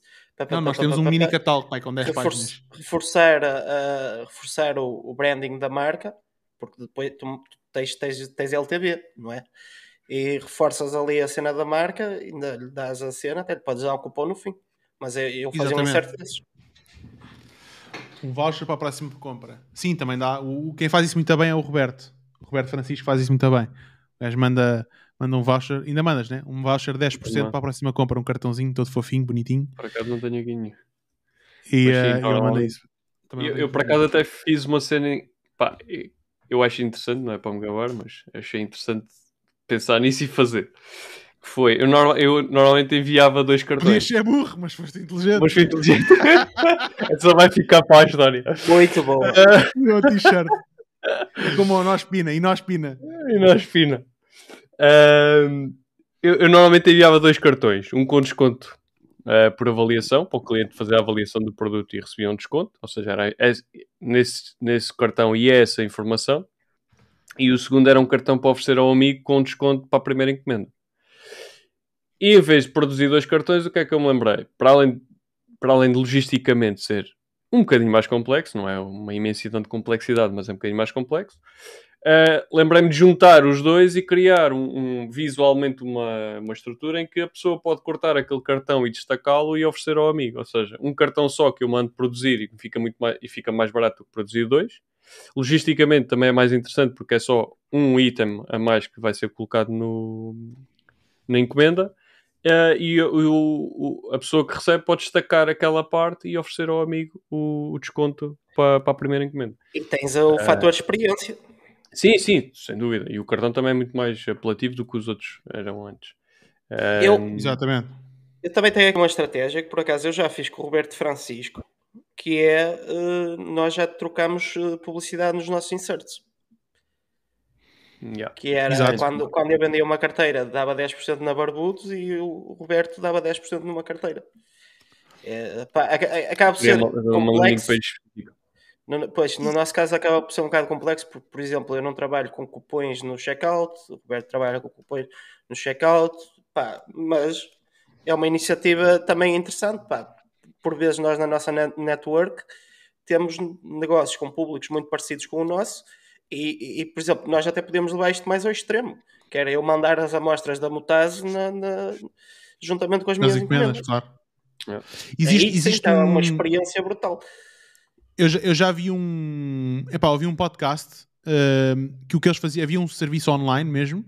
Speaker 1: Não, nós temos um mini catálogo pai, com 10 páginas.
Speaker 2: Reforçar, uh, reforçar o, o, branding da marca, porque depois tu, tens, tens, tens LTV, não é? E reforças ali a cena da marca, ainda lhe dás a cena, até podes dar um cupom no fim. Mas eu, eu fazia um certo desses.
Speaker 1: Um voucher para a próxima compra. Sim, também dá. O, quem faz isso muito bem é o Roberto. O Roberto Francisco faz isso muito bem. O gajo manda, manda um voucher, ainda mandas, né? Um voucher 10% para a próxima compra, um cartãozinho todo fofinho, bonitinho.
Speaker 3: Por acaso não tenho nenhum.
Speaker 1: E uh, eu mandei isso.
Speaker 3: Eu, eu, por acaso até fiz uma cena. Pá, eu acho interessante, não é para me gabar, mas achei interessante pensar nisso e fazer. Que foi, eu, normal, eu normalmente enviava dois cartões.
Speaker 1: Podias ser burro, mas foste inteligente.
Speaker 3: Mas fui inteligente. Essa vai ficar para a história.
Speaker 2: Muito bom.
Speaker 1: Meu t-shirt. Como nós pina, e nós pina.
Speaker 3: E nós pina. Uh, eu, eu, normalmente enviava dois cartões, um com desconto uh, por avaliação, para o cliente fazer a avaliação do produto e recebia um desconto, ou seja, era nesse, nesse cartão ia essa informação, e o segundo era um cartão para oferecer ao amigo com desconto para a primeira encomenda. E em vez de produzir dois cartões, o que é que eu me lembrei? Para além, para além de logisticamente ser um bocadinho mais complexo, não é uma imensidão de complexidade, mas é um bocadinho mais complexo, uh, lembrei-me de juntar os dois e criar um, um, visualmente uma, uma estrutura em que a pessoa pode cortar aquele cartão e destacá-lo e oferecer ao amigo. Ou seja, um cartão só que eu mando produzir e fica, muito mais, e fica mais barato do que produzir dois. Logisticamente também é mais interessante porque é só um item a mais que vai ser colocado no, na encomenda Uh, e o, o, a pessoa que recebe pode destacar aquela parte e oferecer ao amigo o, o desconto para, para, a primeira encomenda.
Speaker 2: E tens o uh, fator experiência.
Speaker 3: Sim, sim, sem dúvida. E o cartão também é muito mais apelativo do que os outros eram antes.
Speaker 1: Eu, Exatamente.
Speaker 2: Eu também tenho aqui uma estratégia que por acaso eu já fiz com o Roberto Francisco, que é uh, nós já trocamos publicidade nos nossos inserts. Yeah. Que era quando, quando eu vendia uma carteira dava 10% na Barbudos e o Roberto dava 10% numa carteira. É, pá, acaba por ser complexo. No, pois, no nosso caso acaba por ser um bocado complexo, porque, por exemplo, eu não trabalho com cupões no checkout, o Roberto trabalha com cupões no checkout, pá, mas é uma iniciativa também interessante, pá. Por vezes nós na nossa network temos negócios com públicos muito parecidos com o nosso e, e, por exemplo, nós até podemos levar isto mais ao extremo, que era eu mandar as amostras da Mutase na, na, juntamente com as minhas encomendas. Claro. É. Existe, Aí, existe um... uma experiência brutal.
Speaker 1: Eu já, eu já vi um. Epá, ouvi um podcast uh, que o que eles faziam, havia um serviço online mesmo,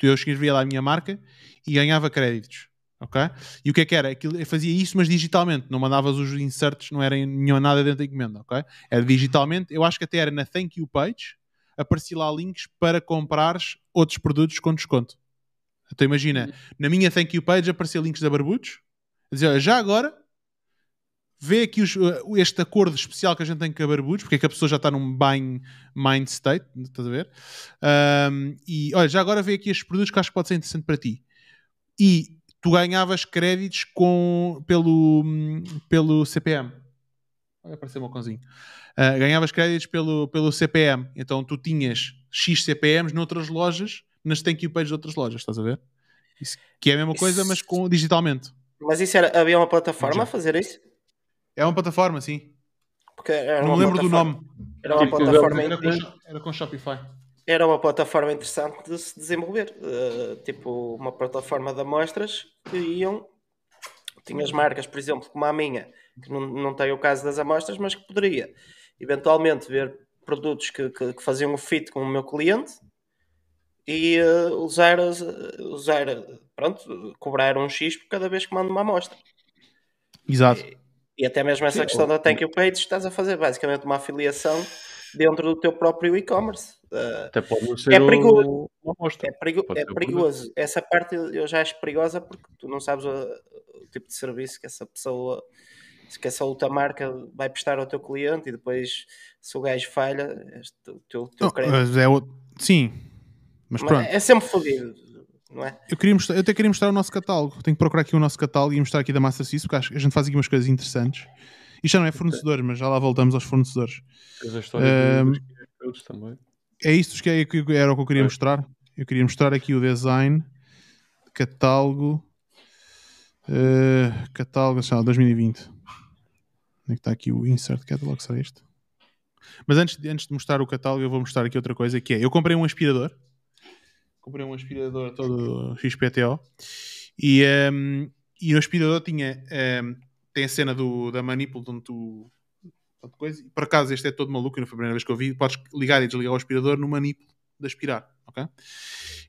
Speaker 1: eu escrevia lá a minha marca e ganhava créditos. Ok? E o que é que era? Aquilo, fazia isso, mas digitalmente. Não mandavas os inserts, não era nenhuma nada dentro da encomenda. Ok? Era digitalmente. Eu acho que até era na thank you page aparecia lá links para comprares outros produtos com desconto. Então imagina, uhum. na minha thank you page apareciam links da Barbudos. Dizer, já agora vê aqui os, uh, este acordo especial que a gente tem com a Barbudos, porque é que a pessoa já está num buying mind state, estás a ver? Um, e olha, já agora vê aqui estes produtos que acho que pode ser interessante para ti. E tu ganhavas créditos com, pelo, pelo CPM. Olha, apareceu um cãozinho. Uh, ganhavas créditos pelo, pelo CPM. Então tu tinhas X CPMs noutras lojas, nas thank you pages de outras lojas, estás a ver? Isso, que é a mesma coisa, mas com, digitalmente.
Speaker 2: Mas isso era, havia uma plataforma a fazer isso?
Speaker 1: É uma plataforma, sim. Porque Não me lembro do nome.
Speaker 2: Era uma plataforma.
Speaker 1: Era com, era com Shopify.
Speaker 2: Era uma plataforma interessante de se desenvolver. Uh, tipo, uma plataforma de amostras que iam. Tinhas marcas, por exemplo, como a minha, que não, não tem o caso das amostras, mas que poderia eventualmente ver produtos que, que, que faziam o fit com o meu cliente e uh, usar, usar, pronto, cobrar um X por cada vez que mando uma amostra.
Speaker 1: Exato.
Speaker 2: E, e até mesmo essa Sim, questão da Thank You Page, estás a fazer basicamente uma afiliação dentro do teu próprio e-commerce. Uh,
Speaker 3: até pode ser é perigoso.
Speaker 2: É, perigo, é perigoso. Essa parte eu já acho perigosa porque tu não sabes o, o tipo de serviço que essa pessoa que essa outra marca vai prestar ao teu cliente e depois se o gajo falha, este, o teu, teu
Speaker 1: crédito. É o... Sim, mas, mas pronto.
Speaker 2: É sempre fodido, não é?
Speaker 1: Eu, queria mostrar, eu até queria mostrar o nosso catálogo. Tenho que procurar aqui o nosso catálogo e mostrar aqui da Master System, porque a gente faz aqui umas coisas interessantes. Isto já não é fornecedores, mas já lá voltamos aos fornecedores. Um, também. É isto que, que era o que eu queria é. mostrar. Eu queria mostrar aqui o design, catálogo, uh, catálogo, sei lá, 2020. Onde é que está aqui o insert catalog? Será este? Mas antes, antes de mostrar o catálogo, eu vou mostrar aqui outra coisa que é: eu comprei um aspirador. Comprei um aspirador todo XPTO e, um, e o aspirador tinha um, tem a cena do, da manipula onde tu coisa. Por acaso este é todo maluco, não foi a primeira vez que eu vi. Podes ligar e desligar o aspirador no manipulo de aspirar, ok?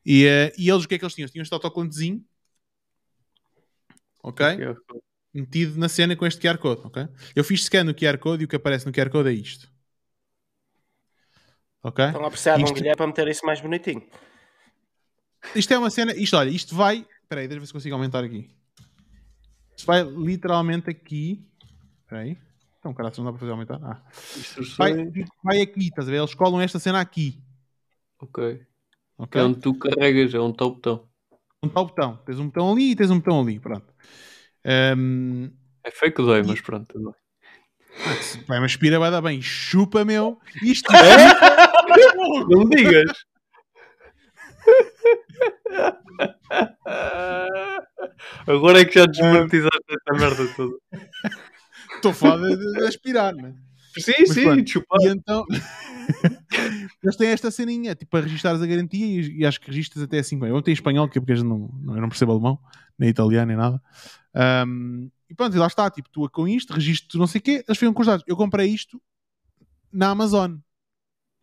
Speaker 1: E, uh, e eles o que é que eles tinham? Eles tinham este autocolantezinho, ok? Metido na cena com este QR Code, ok? Eu fiz scan no QR Code e o que aparece no QR Code é isto. Ok?
Speaker 2: Estão a precisar de um
Speaker 1: Isto-
Speaker 2: Guilherme para meter isso mais bonitinho.
Speaker 1: Isto é uma cena. Isto, olha, isto vai. Espera aí, deixa eu ver se consigo aumentar aqui. Isto vai literalmente aqui. Espera aí. Então, caralho, não dá para fazer aumentar. Ah. Vai, vai aqui, estás a ver? Eles colam esta cena aqui.
Speaker 3: Ok.
Speaker 1: Ok?
Speaker 3: É onde tu carregas, é está o botão.
Speaker 1: Um tal botão. Tens um botão ali e tens um botão ali. Pronto. Ahm,
Speaker 3: É feio que dói, mas pronto. tudo bem.
Speaker 1: se- vai, mas aspira, vai dar bem. Chupa, meu. Isto é.
Speaker 3: Não me digas! Agora é que já desmonetizaste esta merda toda.
Speaker 1: Estou foda de, de aspirar, né?
Speaker 3: Sim,
Speaker 1: Mas
Speaker 3: sim,
Speaker 1: pronto.
Speaker 3: chupar.
Speaker 1: E então. Eles têm esta ceninha, tipo, para registares a garantia e, e acho que registras até 5 anos. Eu tenho espanhol, que é porque eu não, não, eu não percebo alemão, nem italiano, nem nada. Ahm, e pronto, e lá está, tipo, tu com isto, registro não sei o quê, eles ficam com os dados. Eu comprei isto na Amazon,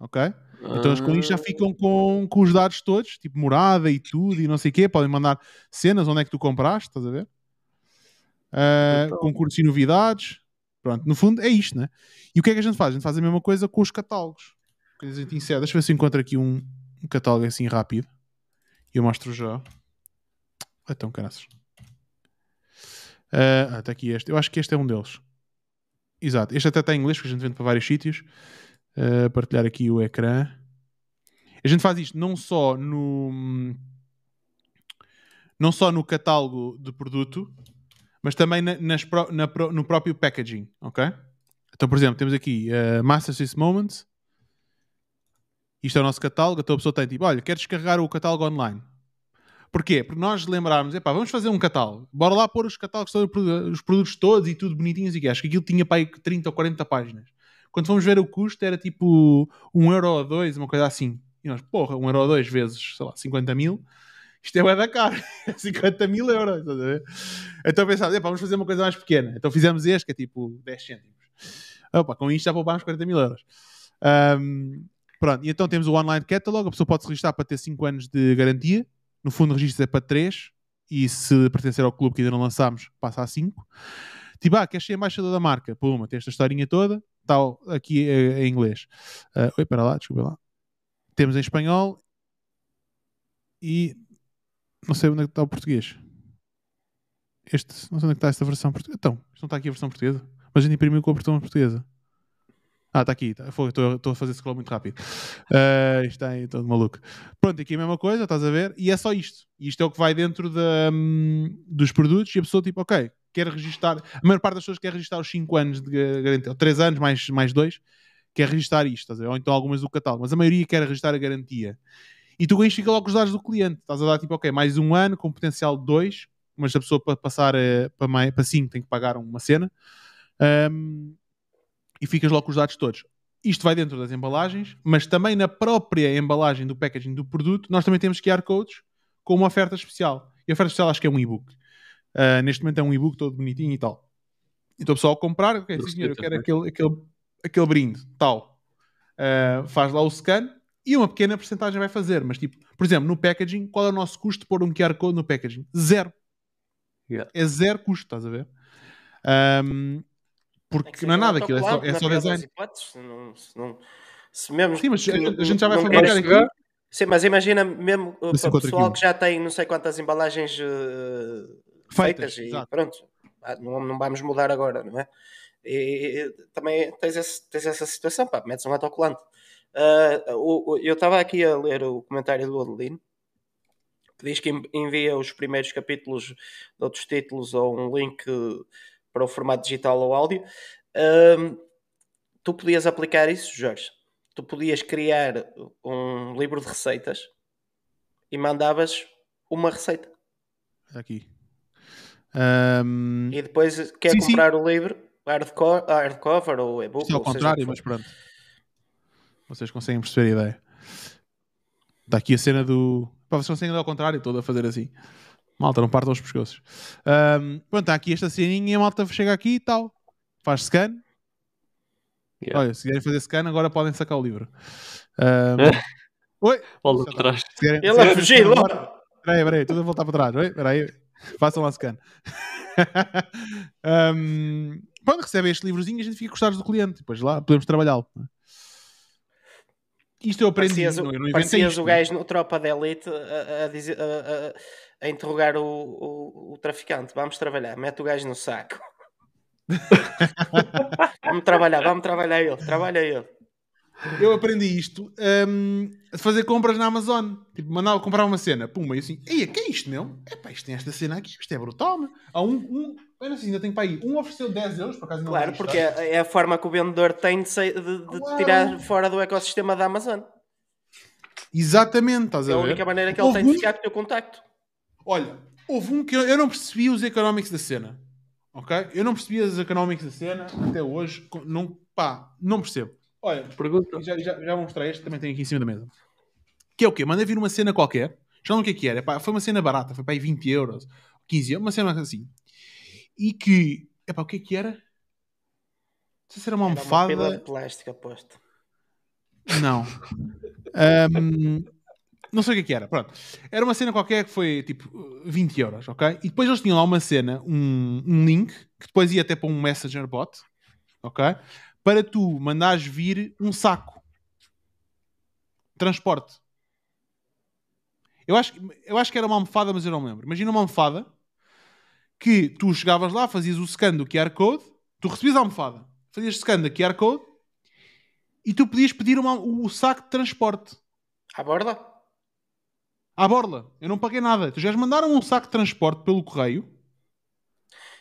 Speaker 1: ok? Então eles com isto
Speaker 3: Ah.
Speaker 1: já ficam com, com os dados todos, tipo morada e tudo e não sei o quê. Podem mandar cenas onde é que tu compraste, estás a ver? Ah,
Speaker 3: Então.
Speaker 1: concursos e novidades. Pronto, no fundo é isto, né? E o que é que a gente faz? A gente faz a mesma coisa com os catálogos. A gente insere. Deixa eu ver se eu encontro aqui um, um catálogo assim rápido. E eu mostro já. Então, caraças. Está aqui este. Eu acho que este é um deles. Exato. Este até está em inglês, porque a gente vende para vários sítios. Uh, partilhar aqui o ecrã. A gente faz isto não só no não só no catálogo de produto, mas também na- pró- na no próprio packaging, ok? Então, por exemplo, temos aqui uh, Master System Moments. Isto é o nosso catálogo. Então a pessoa tem tipo, olha, quero descarregar o catálogo online. Porquê? Porque nós lembrarmos, epá, vamos fazer um catálogo. Bora lá pôr os catálogos, os produtos todos e tudo bonitinhos e que acho que aquilo tinha para aí 30 ou 40 páginas. Quando fomos ver o custo era tipo 1 euro ou 2, uma coisa assim. E nós, porra, 1 euro ou 2 vezes, sei lá, 50 mil. Isto é bué da cara. 50 mil euros. estás a ver? Então pensámos, epá, vamos fazer uma coisa mais pequena. Então fizemos este, que é tipo 10 cêntimos. Opa, com isto já poupámos 40 mil euros. Ahm, pronto, e então temos o online catalog. A pessoa pode se registrar para ter 5 anos de garantia. No fundo, registro é para 3. E se pertencer ao clube que ainda não lançámos, passa a 5. Tipo, ah, queres ser embaixador da marca? Puma, tem esta historinha toda. Tal, aqui é em inglês. Ah, oi, para lá, desculpa lá. Temos em espanhol. E não sei onde é que está o português. Este, não sei onde é que está esta versão portuguesa. Então, isto não está aqui a versão portuguesa. Mas a gente imprimiu com a versão portuguesa. Ah, está aqui. Tá. Estou a fazer scroll muito rápido. Ah, isto está aí todo maluco. Pronto, aqui a mesma coisa, estás a ver? E é só isto. Isto é o que vai dentro hum, dos produtos e a pessoa tipo, ok, quer registar. A maior parte das pessoas quer registar os 5 anos de ga- garantia, ou 3 anos mais, mais 2, quer registar isto, estás a ver? Ou então algumas do catálogo. Mas a maioria quer registar a garantia. E tu isto fica logo os dados do cliente. Estás a dar tipo, ok, mais um ano com potencial de 2, mas a pessoa para passar eh, para, mais, para 5 tem que pagar uma cena. Hum, e ficas logo com os dados todos. Isto vai dentro das embalagens, mas também na própria embalagem do packaging do produto, nós também temos QR codes com uma oferta especial. E a oferta especial acho que é um e-book. Uh, neste momento é um e-book todo bonitinho e tal. Então o pessoal ao comprar, ok, sim, senhor, eu quero aquele, aquele, aquele brinde, tal. Uh, faz lá o scan e uma pequena porcentagem vai fazer. Mas tipo, por exemplo, no packaging, qual é o nosso custo de pôr um QR code no packaging? Zero.
Speaker 3: Yeah.
Speaker 1: É zero custo, estás a ver? Um, porque
Speaker 2: ser
Speaker 1: não é nada aquilo, é só, é só
Speaker 2: das
Speaker 1: design.
Speaker 2: hipóteses, se não- se não- se mesmo
Speaker 1: Sim, mas
Speaker 2: que
Speaker 1: a, gente já vai
Speaker 2: queres
Speaker 1: aqui.
Speaker 2: Sim, mas imagina mesmo para o pessoal que já tem não sei quantas embalagens uh,
Speaker 1: Feitas,
Speaker 2: feitas, e pronto, Ah, não, não vamos mudar agora, não é? E, e também tens, esse- tens essa situação, pá, metes um autocolante. Uh, o- o- eu estava aqui a ler o comentário do Adelino que diz que en- envia os primeiros capítulos de outros títulos ou um link para o formato digital ou áudio. Um, tu podias aplicar isso, Jorge? Tu podias criar um livro de receitas e mandavas uma receita.
Speaker 1: Aqui. Um,
Speaker 2: E depois quer
Speaker 1: Sim, sim.
Speaker 2: comprar o livro, hardcover, hardcover ou e-book.
Speaker 1: isto é ao contrário, mas pronto. Vocês conseguem perceber a ideia. Está aqui a cena do. Pá, vocês conseguem ao contrário, todo a fazer assim. Malta, não partam os pescoços. Um, pronto, está aqui esta ceninha e a malta chega aqui e tal. Faz scan.
Speaker 3: Yeah.
Speaker 1: Olha, se quiserem fazer scan, agora podem sacar o livro. Um, oi!
Speaker 3: Volta para trás.
Speaker 1: Se querem- se
Speaker 2: Ele a
Speaker 1: querem
Speaker 2: fugir
Speaker 1: scan
Speaker 2: logo.
Speaker 1: agora- Espera aí, espera aí, tudo a voltar para trás. Oi, espera aí. Façam lá scan. um, quando recebem este livrozinho, a gente fica gostados do cliente. Depois lá podemos trabalhá-lo. Isto eu aprendi.
Speaker 2: Parecias,
Speaker 1: não, eu não
Speaker 2: parecias
Speaker 1: isto,
Speaker 2: o gajo no Tropa de Elite a, a, dizer, a, a interrogar o, o, o, traficante. Vamos trabalhar. Mete o gajo no saco. vamos trabalhar, vamos trabalhar ele. Trabalha ele.
Speaker 1: Eu aprendi isto um, a fazer compras na Amazon. Tipo, mandava comprar uma cena, puma, e assim, ei, que é isto, meu? Epá, isto tem esta cena aqui, isto é brutal, meu. Há um, um não sei, ainda tenho para aí, um ofereceu 10 euros, por acaso não
Speaker 2: Claro, porque é, é a forma que o vendedor tem de, de, de claro. tirar fora do ecossistema da Amazon.
Speaker 1: Exatamente, estás a ver?
Speaker 2: É a única maneira que ele houve tem de ficar com o teu contacto.
Speaker 1: Olha, houve um que eu, eu não percebi os economics da cena. Ok? Eu não percebi as economics da cena até hoje. Não, pá, não percebo. Olha, pergunta. Já, já, já mostrei este, também tenho aqui em cima da mesa. Que é o quê? Mandei vir uma cena qualquer. Já não o que é que era. Epá, foi uma cena barata, foi para aí 20 euros, 15 euros, uma cena assim. E que. Epá, o que é que era? Não sei se era uma almofada. Era uma
Speaker 2: de plástico, aposto.
Speaker 1: Não. um, não sei o que é que era. Pronto. Era uma cena qualquer que foi tipo 20 euros, ok? E depois eles tinham lá uma cena, um, um link, que depois ia até para um Messenger bot, ok? para tu mandares vir um saco. Transporte. Eu acho, eu acho que era uma almofada, mas eu não me lembro. Imagina uma almofada que tu chegavas lá, fazias o scan do QR Code, tu recebias a almofada, fazias o scan do QR Code e tu podias pedir uma, o saco de transporte.
Speaker 2: À borda?
Speaker 1: À borla. Eu não paguei nada. Tu já mandaram um saco de transporte pelo correio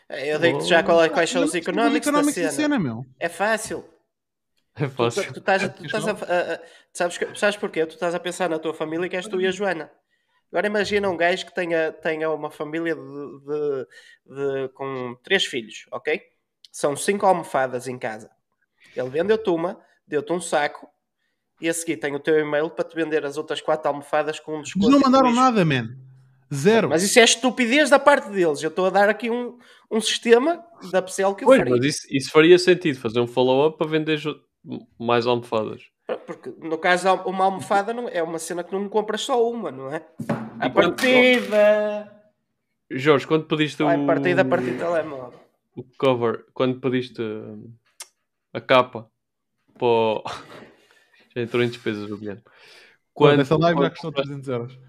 Speaker 2: é, eu digo-te já qual é, quais são os económicos da cena. cena
Speaker 1: meu.
Speaker 2: É fácil.
Speaker 3: É fácil.
Speaker 2: Tu, tu, estás, tu estás a, a, a, sabes, sabes porquê? Tu estás a pensar na tua família que és tu e a Joana. Agora imagina um gajo que tenha, tenha uma família de, de, de, com três filhos, ok? São cinco almofadas em casa. Ele vendeu-te uma, deu-te um saco e a seguir tem o teu e-mail para te vender as outras quatro almofadas com um desconto.
Speaker 1: Não mandaram nada, man. Zero.
Speaker 2: Mas isso é estupidez da parte deles. Eu estou a dar aqui um, um sistema da PCL que eu
Speaker 3: pois,
Speaker 2: faria.
Speaker 3: Mas isso, isso faria sentido, fazer um follow-up para vender mais almofadas.
Speaker 2: Porque no caso, uma almofada não, é uma cena que não compras só uma, não é? A partida!
Speaker 3: Jorge, quando pediste
Speaker 2: Vai, o. partida a partir do telemóvel.
Speaker 3: O cover, quando pediste a capa para. Já entrou em despesas, Juliano.
Speaker 1: Quando... Essa live já custou 300 euros.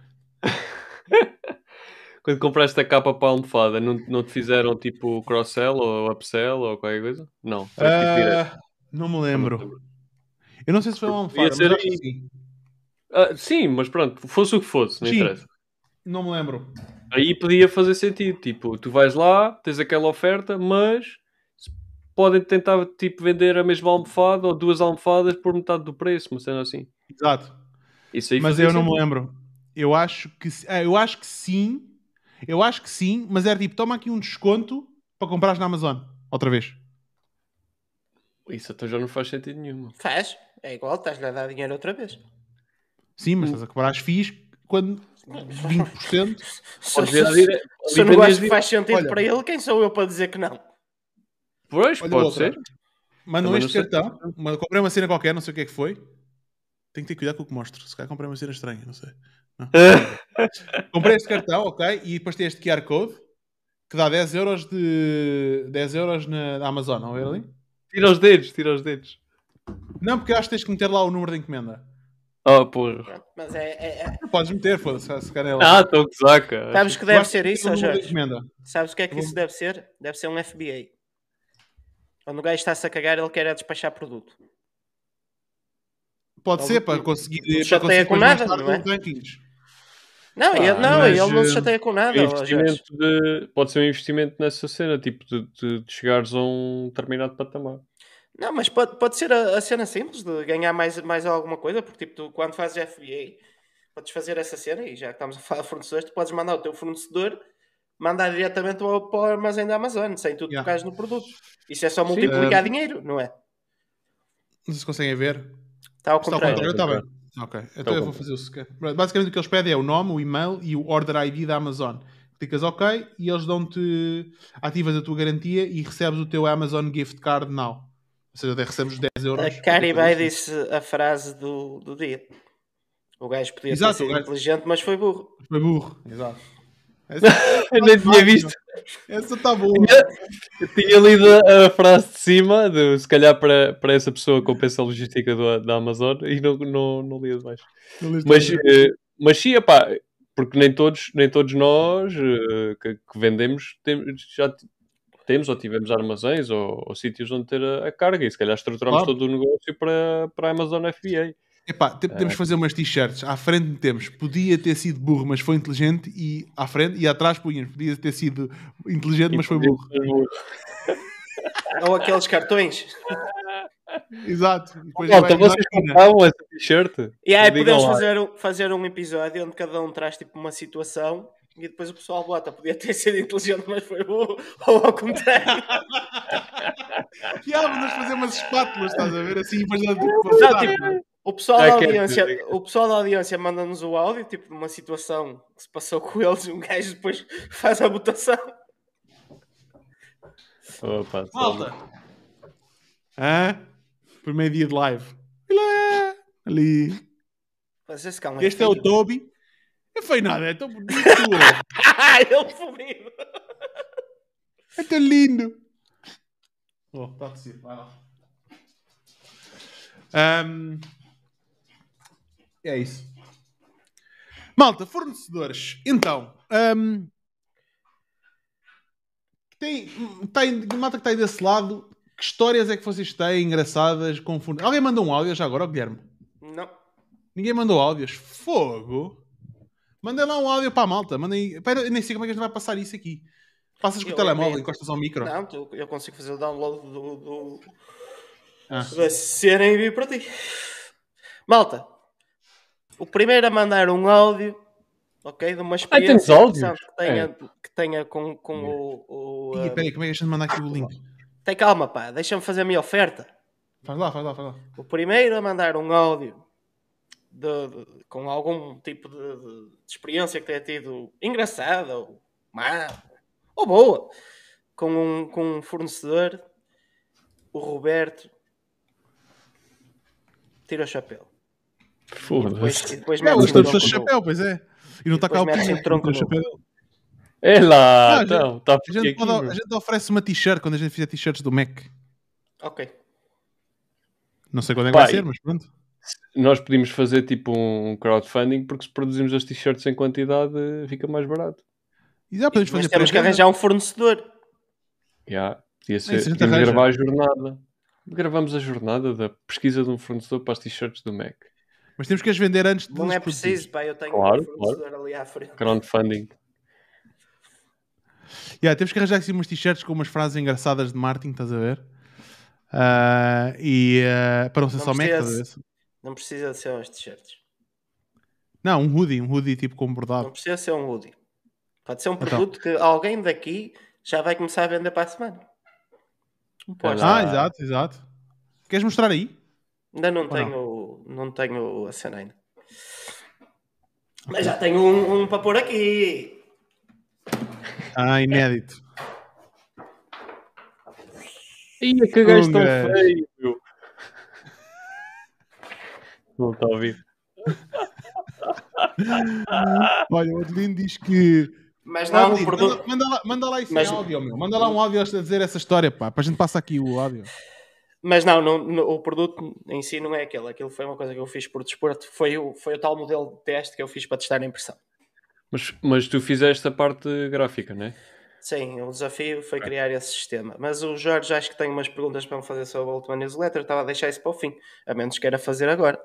Speaker 3: quando compraste a capa para a almofada, não, não te fizeram tipo cross-sell ou upsell ou qualquer coisa? Não.
Speaker 1: Uh, não me lembro. Eu não sei se foi uma almofada, ser mas aí... sim.
Speaker 3: Uh, sim, mas pronto, fosse o que fosse, não sim. interessa.
Speaker 1: Não me lembro.
Speaker 3: Aí podia fazer sentido, tipo, tu vais lá, tens aquela oferta, mas podem tentar tipo vender a mesma almofada ou duas almofadas por metade do preço, mas sendo assim.
Speaker 1: Exato. mas eu não me lembro. Eu acho que ah, eu acho que sim, eu acho que sim, mas era tipo, toma aqui um desconto para comprares na Amazon. Outra vez.
Speaker 3: Isso até já não faz sentido nenhum.
Speaker 2: Faz. É igual, estás-lhe a dar dinheiro outra vez.
Speaker 1: Sim, mas estás a cobrar as FIIs quando 20%.
Speaker 2: se, se, se o negócio faz sentido Olha, para ele, quem sou eu para dizer que não?
Speaker 3: Pois, Olha pode outra. ser.
Speaker 1: Mandou este cartão. Comprei uma cena qualquer, não sei o que é que foi. Tenho que ter cuidado com o que mostro. Se calhar comprei uma cena estranha, não sei. Comprei este cartão, ok? E depois tem este QR Code que dá 10 euros de 10 euros na Amazon, não é ali?
Speaker 3: Tira os dedos, tira os dedos.
Speaker 1: Não, porque acho que tens que meter lá o número da encomenda.
Speaker 3: Oh, porra.
Speaker 2: Mas é. é, é...
Speaker 1: Podes meter, foda-se, se calhar
Speaker 3: Ah, estou que saca.
Speaker 2: Sabes que deve ser isso, Jorge? Sabes o que é que isso deve ser? Deve ser um FBA. Quando o gajo está-se a cagar, ele quer é despachar produto.
Speaker 1: Pode ser, para conseguir.
Speaker 2: Não chateia com nada, não é? Não, ele, não, ele não se chateia com nada.
Speaker 3: De, pode ser um investimento nessa cena, tipo de, de, de chegares a um determinado patamar.
Speaker 2: Não, mas pode, pode ser a, a, cena simples de ganhar mais, mais alguma coisa, porque tipo, tu, quando fazes FBA, podes fazer essa cena e já que estamos a falar de fornecedores, tu podes mandar o teu fornecedor mandar diretamente para o armazém da Amazon, sem tu yeah. tocares no produto. Isso é só multiplicar Sim, dinheiro, não é?
Speaker 1: Não sei se conseguem ver.
Speaker 2: Está ao contrário.
Speaker 1: Está ao contrário, está bem. Ok, então eu vou fazer o scan. Basicamente o que eles pedem é o nome, o e-mail e o order ID da Amazon. Clicas OK e eles dão-te. ativas a tua garantia e recebes o teu Amazon Gift Card now. Ou seja, recebes os 10 euros.
Speaker 2: A Caribay disse a frase do, do dia. O gajo podia Exato, ser gajo... inteligente, mas foi burro.
Speaker 1: Foi burro, exato. Essa,
Speaker 3: Eu nem tinha visto.
Speaker 1: essa tá boa.
Speaker 3: Eu tinha lido a, frase de cima, de, se calhar para, para essa pessoa compensa a logística do, da Amazon, e não, não, não li mais. Mas, eh, mas sim, epá, porque nem todos, nem todos nós eh, que, que vendemos temos, já temos ou tivemos armazéns ou, ou sítios onde ter a, a carga e se calhar estruturamos
Speaker 1: Claro.
Speaker 3: todo o negócio para, para a Amazon FBA.
Speaker 1: Epá, te- temos que fazer umas t-shirts. À frente temos, podia ter sido burro, mas foi inteligente. E à frente e atrás punhamos, podia ter sido inteligente, mas foi burro.
Speaker 2: Ou aqueles cartões.
Speaker 1: Exato. E
Speaker 3: Malta,
Speaker 1: vai-
Speaker 3: vocês compravam essa t-shirt?
Speaker 2: E aí podemos fazer, um- fazer um episódio onde cada um traz tipo uma situação e depois o pessoal bota. Podia ter sido inteligente, mas foi burro. Ou ao contrário.
Speaker 1: Yeah, mas fazer umas espátulas, estás a ver? Assim, depois tipo,
Speaker 2: Não, tipo, o pessoal, da audiência, o pessoal da audiência manda-nos o áudio, tipo, de uma situação que se passou com eles e um gajo depois faz a votação.
Speaker 3: Opa,
Speaker 1: Malta! Hã? Primeiro dia de live. Olá! Ali.
Speaker 2: Cão
Speaker 1: Este é o. Toby. Não foi nada, é tão bonito.
Speaker 2: Ele fumido.
Speaker 1: é tão lindo. Oh, está a descer, vai lá. Ahm, é isso. Malta, fornecedores. Então, ahm, tem, tem, malta que está aí desse lado, que histórias é que vocês têm engraçadas com fornecedores? Alguém mandou um áudio já agora, ó, Guilherme?
Speaker 2: Não.
Speaker 1: Ninguém mandou áudios. Fogo! Mandem lá um áudio para a malta. Mandem... Pera, eu nem sei como é que a gente vai passar isso aqui. Passas com o
Speaker 2: Eu
Speaker 1: telemóvel,
Speaker 2: envio.
Speaker 1: encostas ao micro.
Speaker 2: Não, tu- eu consigo fazer o download do, do,
Speaker 1: Ah.
Speaker 2: da cena e envio para ti. Malta, o primeiro a mandar um áudio, ok, de uma
Speaker 3: temos
Speaker 2: experiência interessante que tenha,
Speaker 3: É.
Speaker 2: que tenha com, com o... o
Speaker 1: Ih,
Speaker 2: ah,
Speaker 1: peraí, como é que a gente manda aqui o link?
Speaker 2: tem calma, pá, deixa-me fazer a minha oferta.
Speaker 1: Faz lá, faz lá, faz lá.
Speaker 2: O primeiro a mandar um áudio de- de- com algum tipo de, de- de experiência que tenha tido engraçada ou má ou boa com um, com um fornecedor, o Roberto tira o chapéu.
Speaker 3: Foda-se.
Speaker 2: e
Speaker 1: É,
Speaker 2: um
Speaker 1: com o
Speaker 2: tronco
Speaker 1: chapéu, pois é. E não está cá o
Speaker 2: tronco
Speaker 1: com o
Speaker 2: nu.
Speaker 1: chapéu.
Speaker 3: É lá,
Speaker 1: Ah,
Speaker 3: então, está
Speaker 1: A gente, pode- a gente oferece uma t-shirt quando a gente fizer t-shirts do Mac.
Speaker 2: no- Ok.
Speaker 1: Não sei quando é que vai ser, mas pronto.
Speaker 3: Nós podíamos fazer tipo um crowdfunding porque se produzimos as t-shirts em quantidade fica mais barato.
Speaker 1: E já podemos
Speaker 2: Mas
Speaker 1: fazer
Speaker 2: temos que arranjar um fornecedor.
Speaker 3: Já, podia ser. Podíamos gravar a jornada. Gravamos a jornada da pesquisa de um fornecedor para as t-shirts do Mac.
Speaker 1: Mas temos que as vender antes de
Speaker 2: Não é
Speaker 1: produzir.
Speaker 2: preciso, pá, eu tenho
Speaker 3: Claro,
Speaker 2: um fornecedor ali à frente.
Speaker 3: Crowdfunding.
Speaker 1: Yeah, temos que arranjar aqui umas t-shirts com umas frases engraçadas de Martin, estás a ver? Ah, e ah, para não ser
Speaker 2: Não
Speaker 1: só Mac,
Speaker 2: precisa-
Speaker 1: estás a ver?
Speaker 2: Não precisa de ser uns t-shirts.
Speaker 1: Não, um hoodie, um hoodie tipo com bordado.
Speaker 2: Não precisa ser um hoodie. Pode ser um
Speaker 1: Então.
Speaker 2: produto que alguém daqui já vai começar a vender para a semana. Um posto.
Speaker 3: Ah.
Speaker 1: Ah, exato, exato. Queres mostrar aí?
Speaker 2: Ainda não
Speaker 1: Ou
Speaker 2: tenho, não tenho a cena ainda. Mas já tenho um, um para pôr aqui.
Speaker 1: Ah, inédito.
Speaker 3: Ia que gajo tão
Speaker 1: gajo.
Speaker 3: feio, meu. Não está a ouvir.
Speaker 1: Olha, o Adelino diz que.
Speaker 2: Mas não, o
Speaker 1: Adelino,
Speaker 2: produto.
Speaker 1: manda, manda lá, manda lá isso
Speaker 2: Mas-
Speaker 1: em áudio, meu. Manda lá um áudio a dizer essa história, pá. Para a gente passar aqui o áudio.
Speaker 2: Mas não, não- não- o produto em si não é aquele. Aquilo foi uma coisa que eu fiz por desporto. Foi o, foi o tal modelo de teste que eu fiz para testar a impressão.
Speaker 3: Mas, mas tu fizeste a parte gráfica, não é?
Speaker 2: Sim, o desafio foi criar esse sistema. Mas o Jorge acho que tem umas perguntas para me fazer sobre a última newsletter. Estava a deixar isso para o fim. A menos queira fazer agora.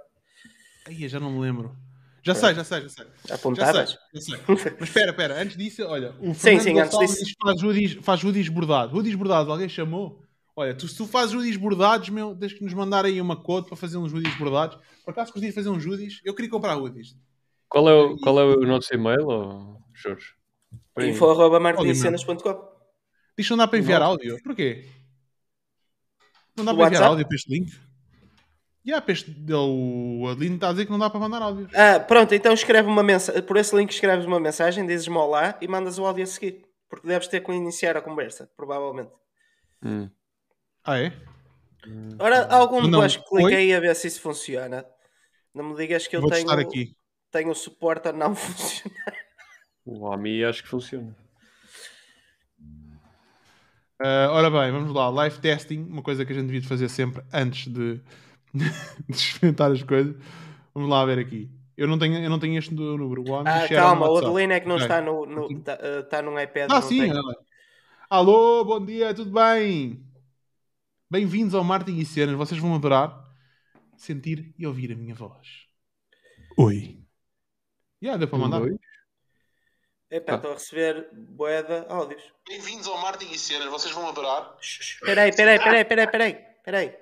Speaker 1: Eu já não me lembro. Já sei, já sei, já sei. Já
Speaker 2: Apontadas?
Speaker 1: sei, já sei. Mas espera, espera. Antes disso, olha. O
Speaker 2: Sim,
Speaker 1: Fernando
Speaker 2: sim, antes
Speaker 1: Gonçalves
Speaker 2: disso.
Speaker 1: faz hoodies, faz hoodies bordados. Hoodies bordados, alguém chamou? Olha, tu, se tu fazes hoodies bordados, meu, tens que nos mandar aí uma code para fazer uns hoodies bordados. Por acaso de fazer uns hoodies? Eu queria comprar hoodies.
Speaker 3: Qual é o, qual é o nosso e-mail, oh, Jorge?
Speaker 2: Info.martinicenas.com
Speaker 1: Diz que não dá para enviar
Speaker 3: Não.
Speaker 1: áudio. Porquê? Não dá
Speaker 2: Do
Speaker 1: para enviar
Speaker 2: WhatsApp?
Speaker 1: áudio para este link? Já, para este, o Adelino está a dizer que não dá para mandar áudio.
Speaker 2: Ah, pronto, então escreve uma mensagem. Por esse link escreves uma mensagem, dizes-me olá e mandas o áudio a seguir. Porque deves ter que iniciar a conversa, provavelmente.
Speaker 3: Hum.
Speaker 1: Ah, é?
Speaker 2: Ora, algum de
Speaker 1: Não, oi?
Speaker 2: aí a ver se isso funciona. Não me digas que eu
Speaker 1: Vou
Speaker 2: tenho,
Speaker 1: aqui.
Speaker 2: tenho suporte a não funcionar.
Speaker 3: O AMI acho que funciona.
Speaker 1: Uh, ora bem, vamos lá. Live testing, uma coisa que a gente devia fazer sempre antes de, de experimentar as coisas. Vamos lá ver aqui. Eu não tenho, eu não tenho este número. O
Speaker 2: ah, calma, o Adelino é que não okay. está no, no tá, uh, tá num iPad.
Speaker 1: Ah, sim. Tem... Alô, bom dia, tudo bem? Bem-vindos ao Martin e Cenas. Vocês vão adorar sentir e ouvir a minha voz. Oi. Já, yeah, deu para mandar. Oi.
Speaker 2: Epá, ah. estou a receber boeda áudios.
Speaker 1: Bem-vindos ao Martin e Cenas, vocês vão adorar.
Speaker 2: Espera aí, espera aí, espera aí, espera aí, espera aí.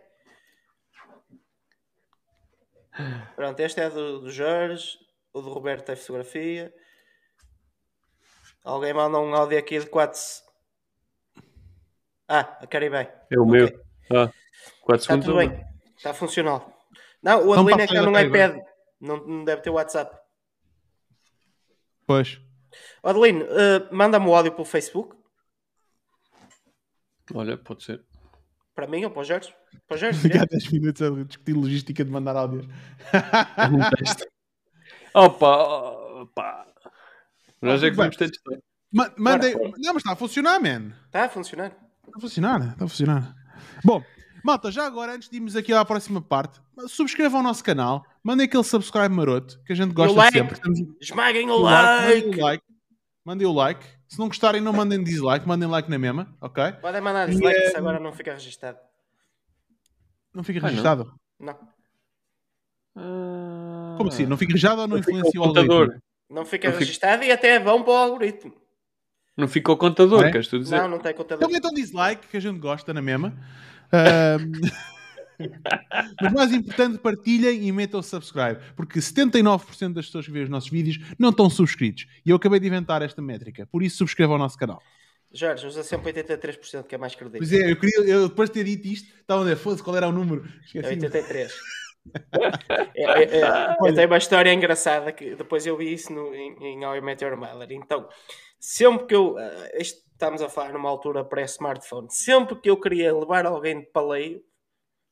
Speaker 2: Pronto, este é do, do Jorge, o do Roberto tem fotografia. Alguém manda um áudio aqui de 4. Ah, a Caribé.
Speaker 3: É o okay. meu. Ah, 4
Speaker 2: segundos. Está tudo bem, está funcional. Não, o Adelino é que está num iPad, não, não deve ter WhatsApp.
Speaker 1: Pois.
Speaker 2: Adeline, uh, manda-me o áudio pelo Facebook.
Speaker 3: Olha, pode ser.
Speaker 2: Para mim ou para o Jorge? Para o Jorge?
Speaker 1: Ficar 10 minutos a discutir logística de mandar áudios.
Speaker 3: opa, opa. Nós é que vamos ter de
Speaker 1: mandem. Não, mas está a funcionar, man.
Speaker 2: Está a funcionar.
Speaker 1: Está a funcionar, está a funcionar. Bom, malta, já agora, antes de irmos aqui à próxima parte, subscrevam o nosso canal, mandem aquele subscribe maroto que a gente gosta
Speaker 2: like.
Speaker 1: sempre.
Speaker 2: Esmaguem o, o like. like. like
Speaker 1: mandem o like. Se não gostarem, não mandem dislike, mandem like na mesma, ok?
Speaker 2: Podem mandar dislike, é... se agora não fica registado.
Speaker 1: Não fica registado?
Speaker 2: Não.
Speaker 1: não. Como assim? Não fica registado ou não, não influencia o
Speaker 3: contador?
Speaker 2: Não fica não registado fica... e até é bom para o algoritmo.
Speaker 3: Não fica o contador, é? queres tu dizer?
Speaker 2: Não, não tem contador.
Speaker 1: Também então dislike, que a gente gosta na mesma. Um... Mas mais importante, partilhem e metam subscribe, porque 79% das pessoas que veem os nossos vídeos não estão subscritos. E eu acabei de inventar esta métrica, por isso subscrevam o nosso canal.
Speaker 2: Jorge, usa sempre 83%, que é mais credível.
Speaker 1: Pois é, eu, queria, eu depois de ter dito isto, estava a dizer, foda-se, qual era o número?
Speaker 2: Esqueci. É 83. é, é, é, eu tenho uma história engraçada que depois eu vi isso no, em, em How I Met Your Mother. Então, sempre que eu. Uh, estamos a falar numa altura pré-smartphone. Sempre que eu queria levar alguém de paleio,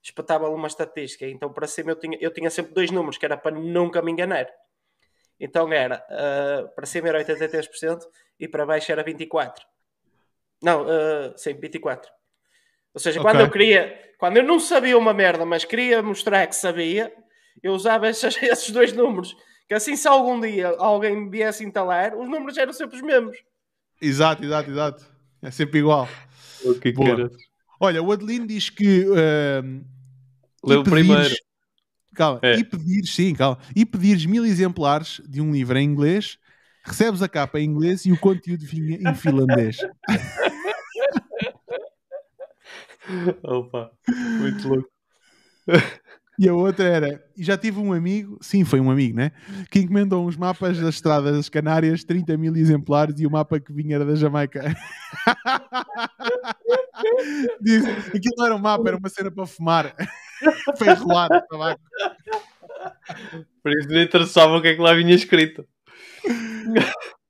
Speaker 2: espetava uma estatística. Então, para cima, eu tinha, eu tinha sempre dois números, que era para nunca me enganar. Então, era uh, para cima era 83% e para baixo era 24%. Não, uh, sim, 24%. Ou seja, okay. quando eu queria, quando eu não sabia uma merda, mas queria mostrar que sabia, eu usava esses, esses dois números. Que assim, se algum dia alguém me viesse instalar, os números eram sempre os mesmos.
Speaker 1: Exato, exato, exato. É sempre igual.
Speaker 3: que
Speaker 1: Olha, o Adelino diz que. Uh,
Speaker 3: Leu primeiro.
Speaker 1: Calma, é. e pedir, sim, calma. E pedires mil exemplares de um livro em inglês, recebes a capa em inglês e o conteúdo vinha em finlandês.
Speaker 3: Opa, muito louco.
Speaker 1: E a outra era, e já tive um amigo, sim, foi um amigo, né? Que encomendou uns mapas das estradas das Canárias, 30 mil exemplares, e o mapa que vinha era da Jamaica. Disse, aquilo não era um mapa, era uma cena para fumar. para enrolar o tabaco.
Speaker 3: Por isso não interessava o que é que lá vinha escrito.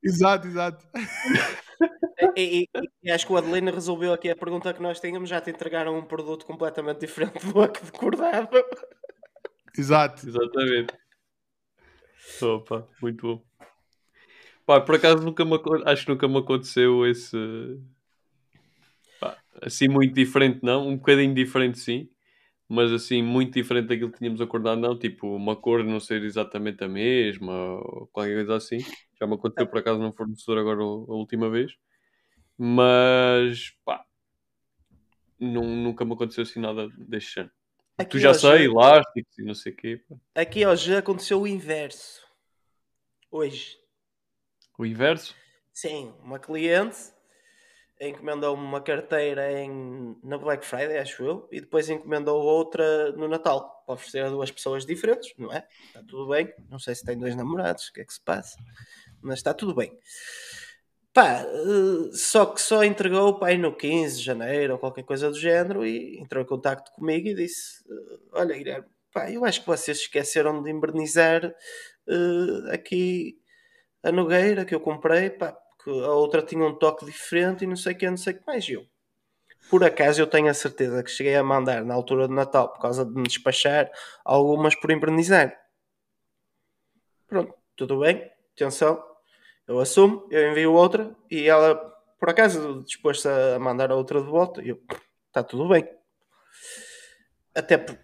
Speaker 1: exato, exato.
Speaker 2: E, e, e, acho que o Adelina resolveu aqui a pergunta que nós tínhamos. Já te entregaram um produto completamente diferente do que decordava.
Speaker 1: Exato.
Speaker 3: Exatamente. Opa, muito bom. Pá, por acaso nunca me, acho que nunca me aconteceu esse. Pá, assim, muito diferente, não. Um bocadinho diferente, sim. Mas assim, muito diferente daquilo que tínhamos acordado, não. Tipo, uma cor não ser exatamente a mesma ou qualquer coisa assim. Já me aconteceu por acaso num fornecedor agora a última vez. Mas, pá, nunca me aconteceu assim nada deste género. Aqui tu já sei, elásticos e não sei o quê. Pá.
Speaker 2: Aqui hoje aconteceu o inverso. Hoje.
Speaker 3: O inverso?
Speaker 2: Sim, uma cliente encomendou-me uma carteira em, na Black Friday, acho eu, e depois encomendou outra no Natal, para oferecer a duas pessoas diferentes, não é? Está tudo bem. Não sei se tem dois namorados, o que é que se passa, mas está tudo bem. Pá, eh, só que só entregou pá, no 15 de janeiro ou qualquer coisa do género e entrou em contato comigo e disse: eh, Olha, Guilherme, pá, eu acho que vocês esqueceram de embernizar uh, aqui a Nogueira que eu comprei, pá, porque a outra tinha um toque diferente e não sei o que, não sei o que mais. Eu, por acaso, eu tenho a certeza que cheguei a mandar na altura de Natal por causa de me despachar algumas por embernizar. Pronto, tudo bem, atenção Eu assumo, eu envio outra e ela, por acaso, disposta a mandar a outra de volta, eu, está tudo bem. Até por,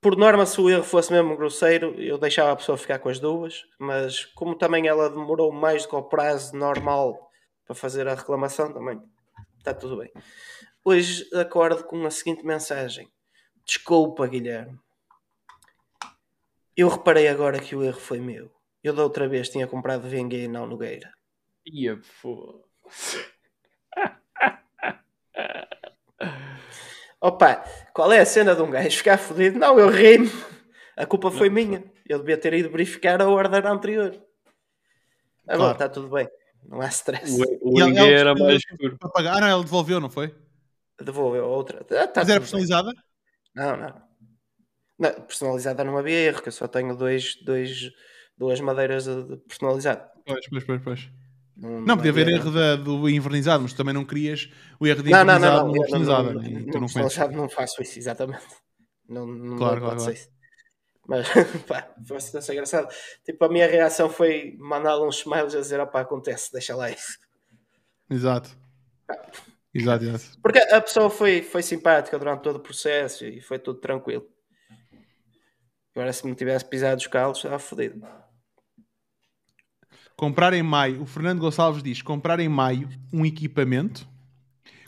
Speaker 2: por norma, se o erro fosse mesmo grosseiro, eu deixava a pessoa ficar com as duas, mas como também ela demorou mais do que o prazo normal para fazer a reclamação, também está tudo bem. Hoje acordo com a seguinte mensagem: Desculpa, Guilherme. Eu reparei agora que o erro foi meu. Eu da outra vez tinha comprado Vengue e não Nogueira.
Speaker 3: Ia, foda
Speaker 2: Opa, qual é a cena de um gajo ficar fodido? Não, eu ri-me. A culpa foi minha. Eu devia ter ido verificar a ordem anterior. Agora claro. está tudo bem. Não há stress.
Speaker 3: O, o era mais escuro.
Speaker 1: Para pagar, não, ele devolveu, não foi?
Speaker 2: Devolveu outra.
Speaker 1: Ah, tá Mas era personalizada? Bem.
Speaker 2: Não, não. não. Personalizada não havia erro, que eu só tenho dois, dois, duas madeiras de personalizado.
Speaker 1: Pois, pois, pois, pois. Não, não podia haver erro da, do invernizado, mas também não querias o erro de invernizado não, não, não, não, personalizado.
Speaker 2: Não, não, não, personalizado não faço isso, exatamente. Não, não
Speaker 1: claro, claro, claro.
Speaker 2: isso. Mas, pá, foi uma situação engraçada. Tipo, a minha reação foi mandar uns smiles a dizer, opá, acontece, deixa lá isso.
Speaker 1: Exato. Exato, exato.
Speaker 2: Porque a pessoa foi, foi simpática durante todo o processo e foi tudo tranquilo. Agora, se me tivesse pisado os calos, estava fodido.
Speaker 1: Comprar em maio, o Fernando Gonçalves diz: comprar em maio um equipamento.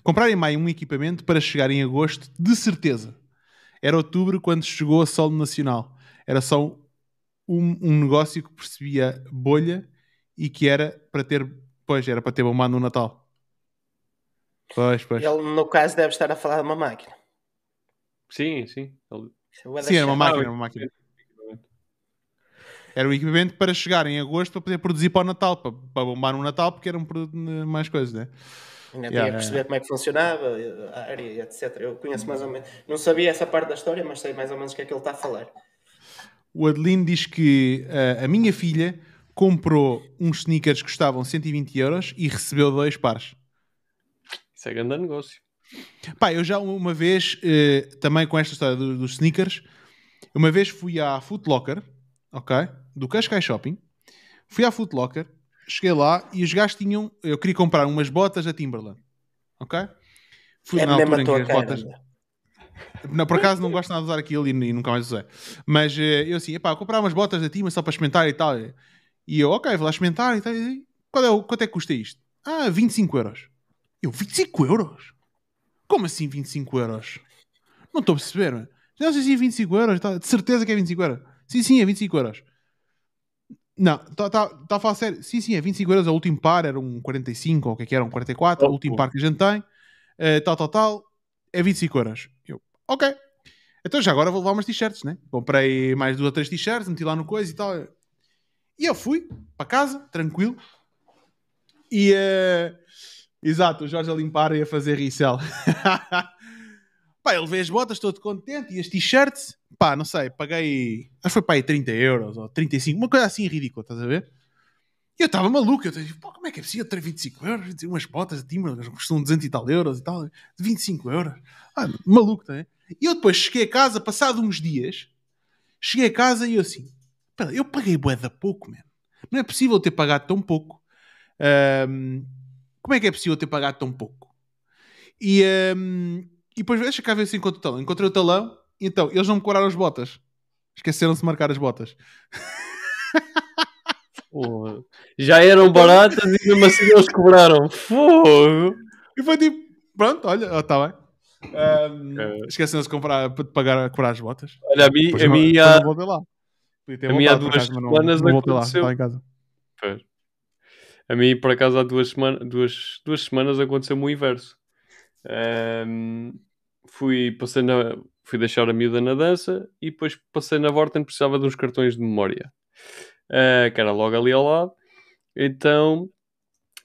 Speaker 1: Comprar em maio um equipamento para chegar em agosto, de certeza. Era outubro quando chegou a Solo Nacional. Era só um, um negócio que percebia bolha e que era para ter, pois, era para ter bombado no Natal. Pois, pois.
Speaker 2: Ele, no caso, deve estar a falar de uma máquina.
Speaker 3: Sim, sim.
Speaker 1: Ele... Sim, era uma máquina, uma máquina. Era o equipamento para chegar em agosto para poder produzir para o Natal, para, para bombar no Natal, porque eram mais coisas, né?
Speaker 2: Ainda yeah, tinha que perceber yeah. como é que funcionava, a área, etc. Eu conheço mais ou menos. Não sabia essa parte da história, mas sei mais ou menos o que é que ele está a falar.
Speaker 1: O Adelino diz que uh, a minha filha comprou uns sneakers que custavam 120 euros e recebeu dois pares.
Speaker 3: Isso é grande negócio.
Speaker 1: Pá, eu já uma vez, uh, também com esta história do, dos sneakers, uma vez fui à Foot Locker, ok? Do Cascais Shopping, fui à Foot Locker, cheguei lá e os gajos tinham. Eu queria comprar umas botas da Timberland, ok?
Speaker 2: Fui é na altura em que as botas.
Speaker 1: Não, por acaso não gosto nada de usar aquilo e, e nunca mais usei. Mas uh, eu assim, epá, comprar umas botas da Timberland só para experimentar e tal. E eu, ok, vou lá experimentar e tal. Qual é o, quanto é que custa isto? Ah, 25 euros. Eu, 25 euros? Como assim 25 euros? Não estou a perceber. Não sei se é 25 euros. Tá, de certeza que é 25 euros. Sim, sim, é 25 euros. Não, está tá, tá a falar sério. Sim, sim, é 25 euros. O último par era um 45, ou o que é que era? Um 44. Oh, o último oh. par que a gente tem. Uh, tal, tal, tal. É 25 euros. Eu, ok. Então já agora vou levar umas t-shirts, né? Comprei mais duas ou três t-shirts, meti lá no coisa e tal. E eu fui para casa, tranquilo. E. Uh, exato, o Jorge a limpar e a fazer resell. Pá, ele vê as botas, todo contente, e as t-shirts, pá, não sei, paguei, acho que foi pá, aí 30 euros ou 35, uma coisa assim ridícula, estás a ver? E eu estava maluco, eu disse, pá, como é que é possível ter 25 euros? Umas botas de timbre, custam 200 e tal euros e tal, 25 euros. Ah, maluco, tá? É? E eu depois cheguei a casa, passado uns dias, cheguei a casa e eu assim, pera, eu paguei bué da pouco, mano. Não é possível ter pagado tão pouco. Um, como é que é possível ter pagado tão pouco? E, um, e depois deixa cá ver se encontro o talão. Encontrei o talão, então eles não me cobraram as botas. Esqueceram-se de marcar as botas.
Speaker 3: Porra. Já eram baratas e mesmo assim eles cobraram. Fogo!
Speaker 1: E foi tipo, pronto, olha, está bem. Um, é. Esqueceram-se de de pagar, cobrar as botas.
Speaker 3: Olha, a mim, a mim há... lá. A mim há duas casa, semanas não, não aconteceu. Lá, em casa. A mim, por acaso, há duas, semana, duas, duas semanas aconteceu-me o inverso. Um, fui, passei na, fui deixar a miúda na dança e depois passei na Vorten, precisava de uns cartões de memória, uh, que era logo ali ao lado. Então,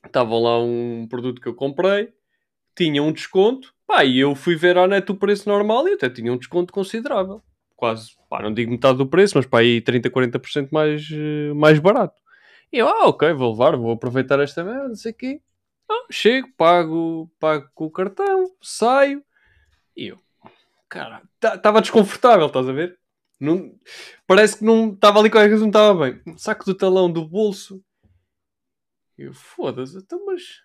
Speaker 3: estava lá um produto que eu comprei, tinha um desconto, pá, e eu fui ver à net o preço normal e até tinha um desconto considerável. Quase, pá, não digo metade do preço, mas pá, aí 30, 40% mais, uh, mais barato. E eu, ah, ok, vou levar, vou aproveitar esta merda, não sei o quê. Ah, chego, pago, pago com o cartão, saio e eu, cara, estava tá, desconfortável, estás a ver? Não, parece que não estava ali qualquer coisa, não estava bem. Saco do talão do bolso Eu, foda-se, então, mas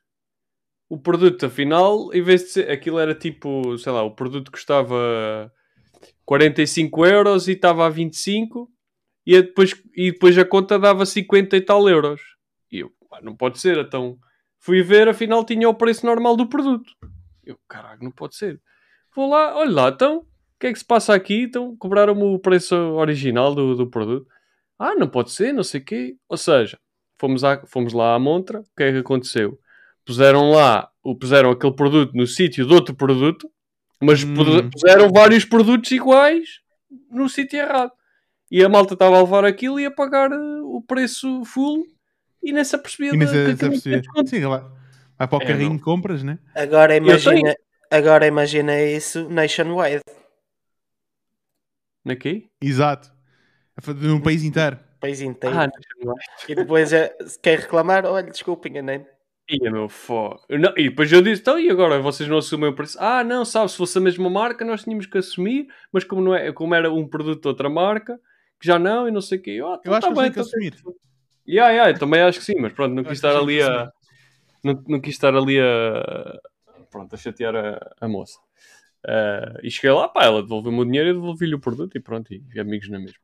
Speaker 3: o produto, afinal, em vez de ser, aquilo era tipo, sei lá, o produto custava 45 euros e estava a 25 e depois, e depois a conta dava 50 e tal euros. E eu, não pode ser, então fui ver, afinal tinha o preço normal do produto. Eu, caralho, não pode ser. Vou lá, olha lá, então, o que é que se passa aqui? Então, cobraram-me o preço original do, do produto. Ah, não pode ser, não sei o quê. Ou seja, fomos, à, fomos lá à montra, o que é que aconteceu? Puseram lá, puseram aquele produto no sítio de outro produto, mas
Speaker 1: Hum.
Speaker 3: puseram vários produtos iguais no sítio errado. E a malta estava a levar aquilo e a pagar eh, o preço full e nem se apercebia
Speaker 1: E nem se-
Speaker 3: que
Speaker 1: apercebia. Sim, vai, vai para o
Speaker 3: É,
Speaker 1: carrinho
Speaker 3: não.
Speaker 1: de compras, né?
Speaker 2: Agora imagina, agora imagina isso nationwide.
Speaker 3: Naqui?
Speaker 1: Exato. Num país inteiro.
Speaker 2: País inteiro.
Speaker 3: Ah.
Speaker 2: E depois é, se quer reclamar, olha, desculpa, enganei-me.
Speaker 3: Ia, meu fó. Não, e depois eu disse, então, e agora vocês não assumem o preço? Ah, não, sabe, se fosse a mesma marca, nós tínhamos que assumir, mas como, não é, como era um produto de outra marca, que já não, e não sei o quê. Oh,
Speaker 1: Eu acho que eles têm que
Speaker 3: então
Speaker 1: assumir.
Speaker 3: Yeah, yeah, eu também acho que sim, mas pronto, não quis estar ali a. Não, não quis estar ali a. Pronto, a chatear a, a moça. Ah, e cheguei lá, pá, ela devolveu-me o dinheiro e devolvi-lhe o produto e pronto, e, e amigos na mesma.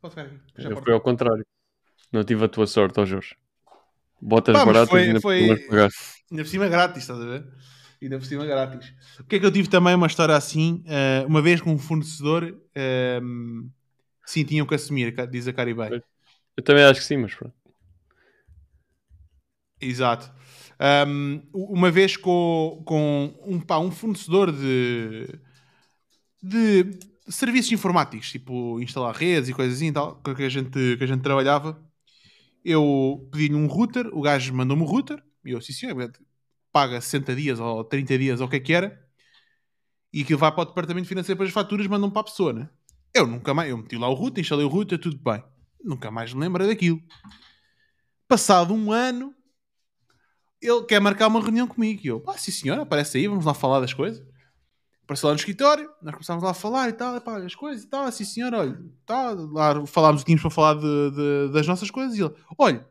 Speaker 1: Pode ficar aqui. a
Speaker 3: Eu fui ao contrário. Não tive a tua sorte, ó Jorge. Botas
Speaker 1: Pá,
Speaker 3: baratas
Speaker 1: foi-
Speaker 3: e ainda
Speaker 1: foi-
Speaker 3: por cima pagaste.
Speaker 1: Ainda por cima grátis, estás a ver? Ainda por cima grátis. O que é que eu tive também uma história assim? eh, uma vez com um fornecedor, ehm, sim, tinham que assumir, diz a Caribé.
Speaker 3: Eu também acho que sim, mas pronto.
Speaker 1: Exato. Um, uma vez com, com um, pá, um fornecedor de, de serviços informáticos, tipo instalar redes e coisas assim e tal, que a gente, que a gente trabalhava, eu pedi-lhe um router, o gajo mandou-me o router, e eu, sim paga 60 dias ou 30 dias ou o que é que era, e aquilo vai para o departamento financeiro para as faturas, mandam para a pessoa, né? Eu nunca mais, eu meti lá o router, instalei o router, tudo bem. Nunca mais me lembro daquilo. Passado um ano, ele quer marcar uma reunião comigo. E eu, pá, sim senhora, aparece aí, vamos lá falar das coisas. Apareceu lá no escritório, nós começámos lá a falar e tal, epá, as coisas e tal, sim senhora, olha, tá, lá falámos o que tínhamos para falar de- de- das nossas coisas e ele, olha,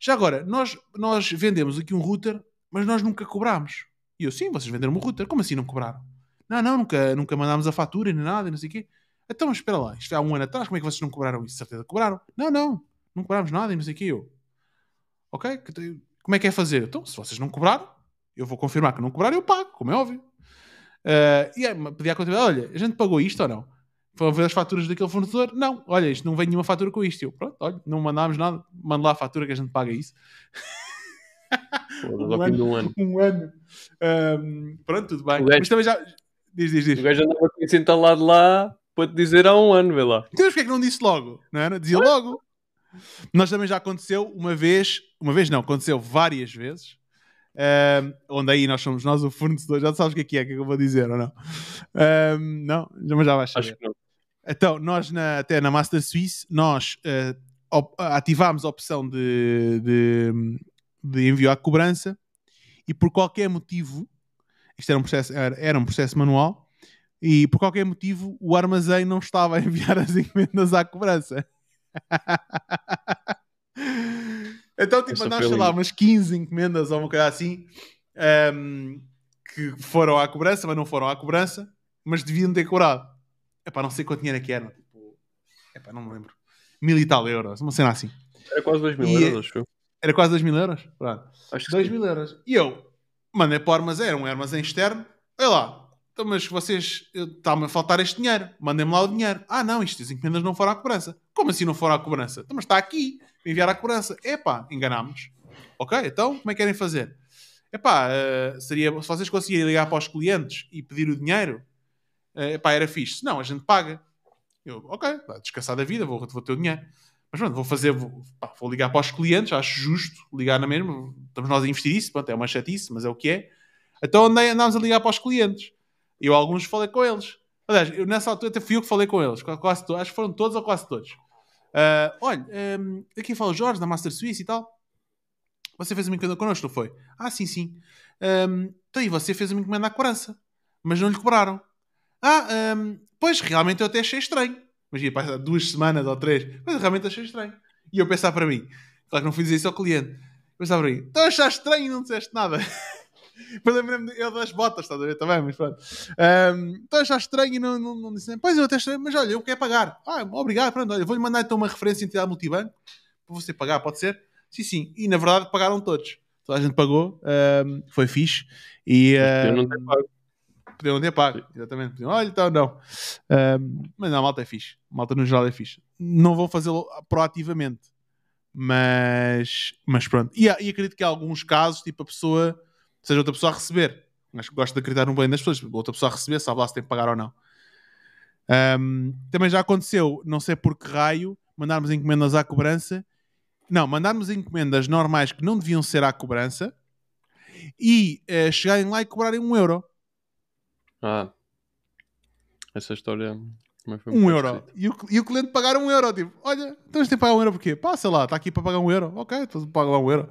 Speaker 1: já agora, nós, nós vendemos aqui um router, mas nós nunca cobrámos. E eu, sim, vocês venderam um router, como assim não cobraram? Não, não, nunca, nunca mandámos a fatura nem nada, não sei o quê. Então, mas espera lá, isto foi há um ano atrás, como é que vocês não cobraram isso? Certeza cobraram. Não, não, não cobrámos nada e não sei o quê. Eu, ok, como é que é fazer? Então, se vocês não cobraram, eu vou confirmar que não cobraram, eu pago, como é óbvio. Ah, e aí, pedi à contabilidade, olha, a gente pagou isto ou não? Foram ver as faturas daquele fornecedor? Não, olha, isto não vem nenhuma fatura com isto. Eu, pronto, olha, não mandámos nada, manda lá a fatura que a gente paga isso.
Speaker 3: Fim de um ano.
Speaker 1: Um ano. Ahm, pronto, tudo bem.
Speaker 3: Gajo-
Speaker 1: Mas também já. Diz, diz, diz.
Speaker 3: O gajo andava com isso entalado lá para te dizer há um ano, vê lá.
Speaker 1: Então, mas porque é que não disse logo? Não era? Dizia logo. Nós também já aconteceu uma vez, uma vez não, aconteceu várias vezes, ahm, onde aí nós somos nós o fornecedor, já sabes o que é que é, que é que eu vou dizer ou não? Ahm, não, já- mas já vais saber.
Speaker 3: Acho que não.
Speaker 1: Então, nós na- até na Master Suisse, nós eh, op- ativámos a opção de, de, de envio à cobrança e por qualquer motivo, isto era um processo, era, era um processo manual, e por qualquer motivo o armazém não estava a enviar as encomendas à cobrança. então, tipo,
Speaker 3: foi
Speaker 1: sei lá, umas 15 encomendas ou uma coisa assim, ehm, que foram à cobrança, mas não foram à cobrança, mas deviam ter cobrado. Epá, não sei quanto dinheiro é que era. Tipo, epá, não me lembro. Mil e tal euros, uma cena assim.
Speaker 3: Era quase 2 mil
Speaker 1: E-
Speaker 3: euros, acho eu.
Speaker 1: Era quase 2 mil euros? Pronto.
Speaker 3: Acho que
Speaker 1: 2
Speaker 3: sim.
Speaker 1: mil euros. E eu mandei para o armazém, era um armazém externo. Olha lá, então, mas vocês, está-me a faltar este dinheiro. Mandem-me lá o dinheiro. Ah, não, isto, as encomendas não foram à cobrança. Como assim não foram à cobrança? Então, mas está aqui, enviar à cobrança. Epá, enganámos. Ok, então, como é que querem fazer? Epá, eh, seria, se vocês conseguirem ligar para os clientes e pedir o dinheiro, eh, epá, era fixe. Não, a gente paga. Eu, ok, descansar da vida, vou, vou ter o dinheiro. Mas pronto, vou fazer, vou, pá, vou ligar para os clientes, acho justo ligar na mesma. Estamos nós a investir isso, pronto, é uma chatice, mas é o que é. Então andei, andámos a ligar para os clientes. Eu alguns falei com eles. Aliás, eu, nessa altura até fui eu que falei com eles, quase todos, acho que foram todos ou quase todos. Ah, olha, hum, aqui fala o Jorge da Master Suisse e tal. Você fez uma encomenda connosco, não foi? Ah, sim, sim. Hum, então, e você fez uma encomenda à cobrança, mas não lhe cobraram. Ah, hum, pois, realmente eu até achei estranho. Imagina, passa duas semanas ou três, mas realmente achei estranho. E eu pensar para mim, claro que não fui dizer isso ao cliente, Depois estava aí, estou a achar estranho e não disseste nada. Depois lembrei-me eu das botas, estás a ver também, mas pronto. Um, estou a achar estranho e não, não, não disse Pois eu até estranho, mas olha, eu quero pagar. Ah, obrigado, pronto, olha, vou-lhe mandar então uma referência à entidade multibanco para você pagar, pode ser? Sim, sim. E na verdade pagaram todos. Toda a gente pagou, um, foi fixe. E,
Speaker 3: eu não tenho pago.
Speaker 1: Podiam não ter pago, exatamente. Podiam, olha, então não. Um, mas não, a malta é fixe. A malta no geral é fixe. Não vão fazê-lo proativamente. Mas, mas pronto. E, e acredito que há alguns casos, tipo, a pessoa, seja outra pessoa a receber. Acho que gosto de acreditar no bem das pessoas. Outra pessoa a receber, sabe lá se tem que pagar ou não. Um, também já aconteceu, não sei por que raio, mandarmos encomendas à cobrança. Não, mandarmos encomendas normais que não deviam ser à cobrança e uh, chegarem lá e cobrarem um euro.
Speaker 3: Ah, essa história
Speaker 1: também foi um, euro. E o, e o cliente pagar um euro. Tipo, olha, então a gente tem que pagar um euro porquê? Passa lá, está aqui para pagar um euro. Ok, então paga lá um euro.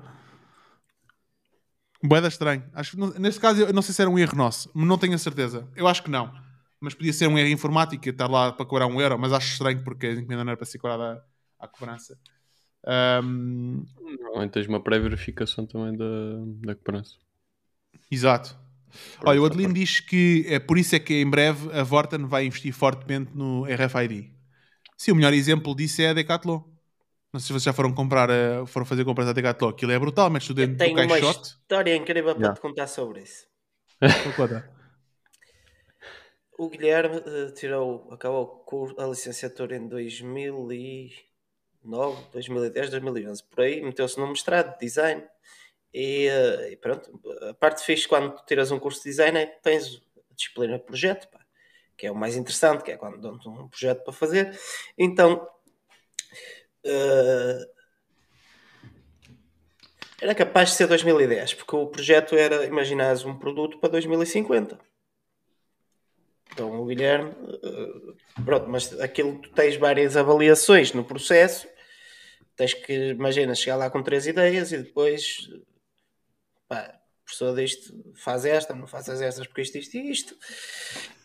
Speaker 1: Boeda estranho. Acho, neste caso, eu não sei se era um erro nosso, não tenho a certeza. Eu acho que não. Mas podia ser um erro informático estar lá para cobrar um euro, mas acho estranho porque a encomenda não era para ser cobrada à, à cobrança. Um...
Speaker 3: Normalmente tens uma pré-verificação também da, da cobrança.
Speaker 1: Exato. Olha, o Adelino diz que é por isso é que em breve a Vorten vai investir fortemente no RFID. Sim, o melhor exemplo disso é a Decathlon. Não sei se vocês já foram comprar, a, foram fazer compras à Decathlon. Aquilo é brutal, mas tu dentro do caixote. Tenho uma
Speaker 2: história incrível para te contar sobre isso. o Guilherme uh, tirou, acabou a licenciatura em 2009, 2010, 2011. Por aí, meteu-se no mestrado de design e, eh, e, pronto, a parte fixe quando tu tiras um curso de design é que tens a disciplina de projeto, pá, que é o mais interessante, que é quando dão-te um projeto para fazer. Então, uh, era capaz de ser 2010, porque o projeto era, imaginares, um produto para 2050. Então o Guilherme, uh, pronto, mas aquilo tu tens várias avaliações no processo, tens que, imagina, chegar lá com três ideias e depois pá, professor disto faz esta, não faças estas porque isto, isto e isto.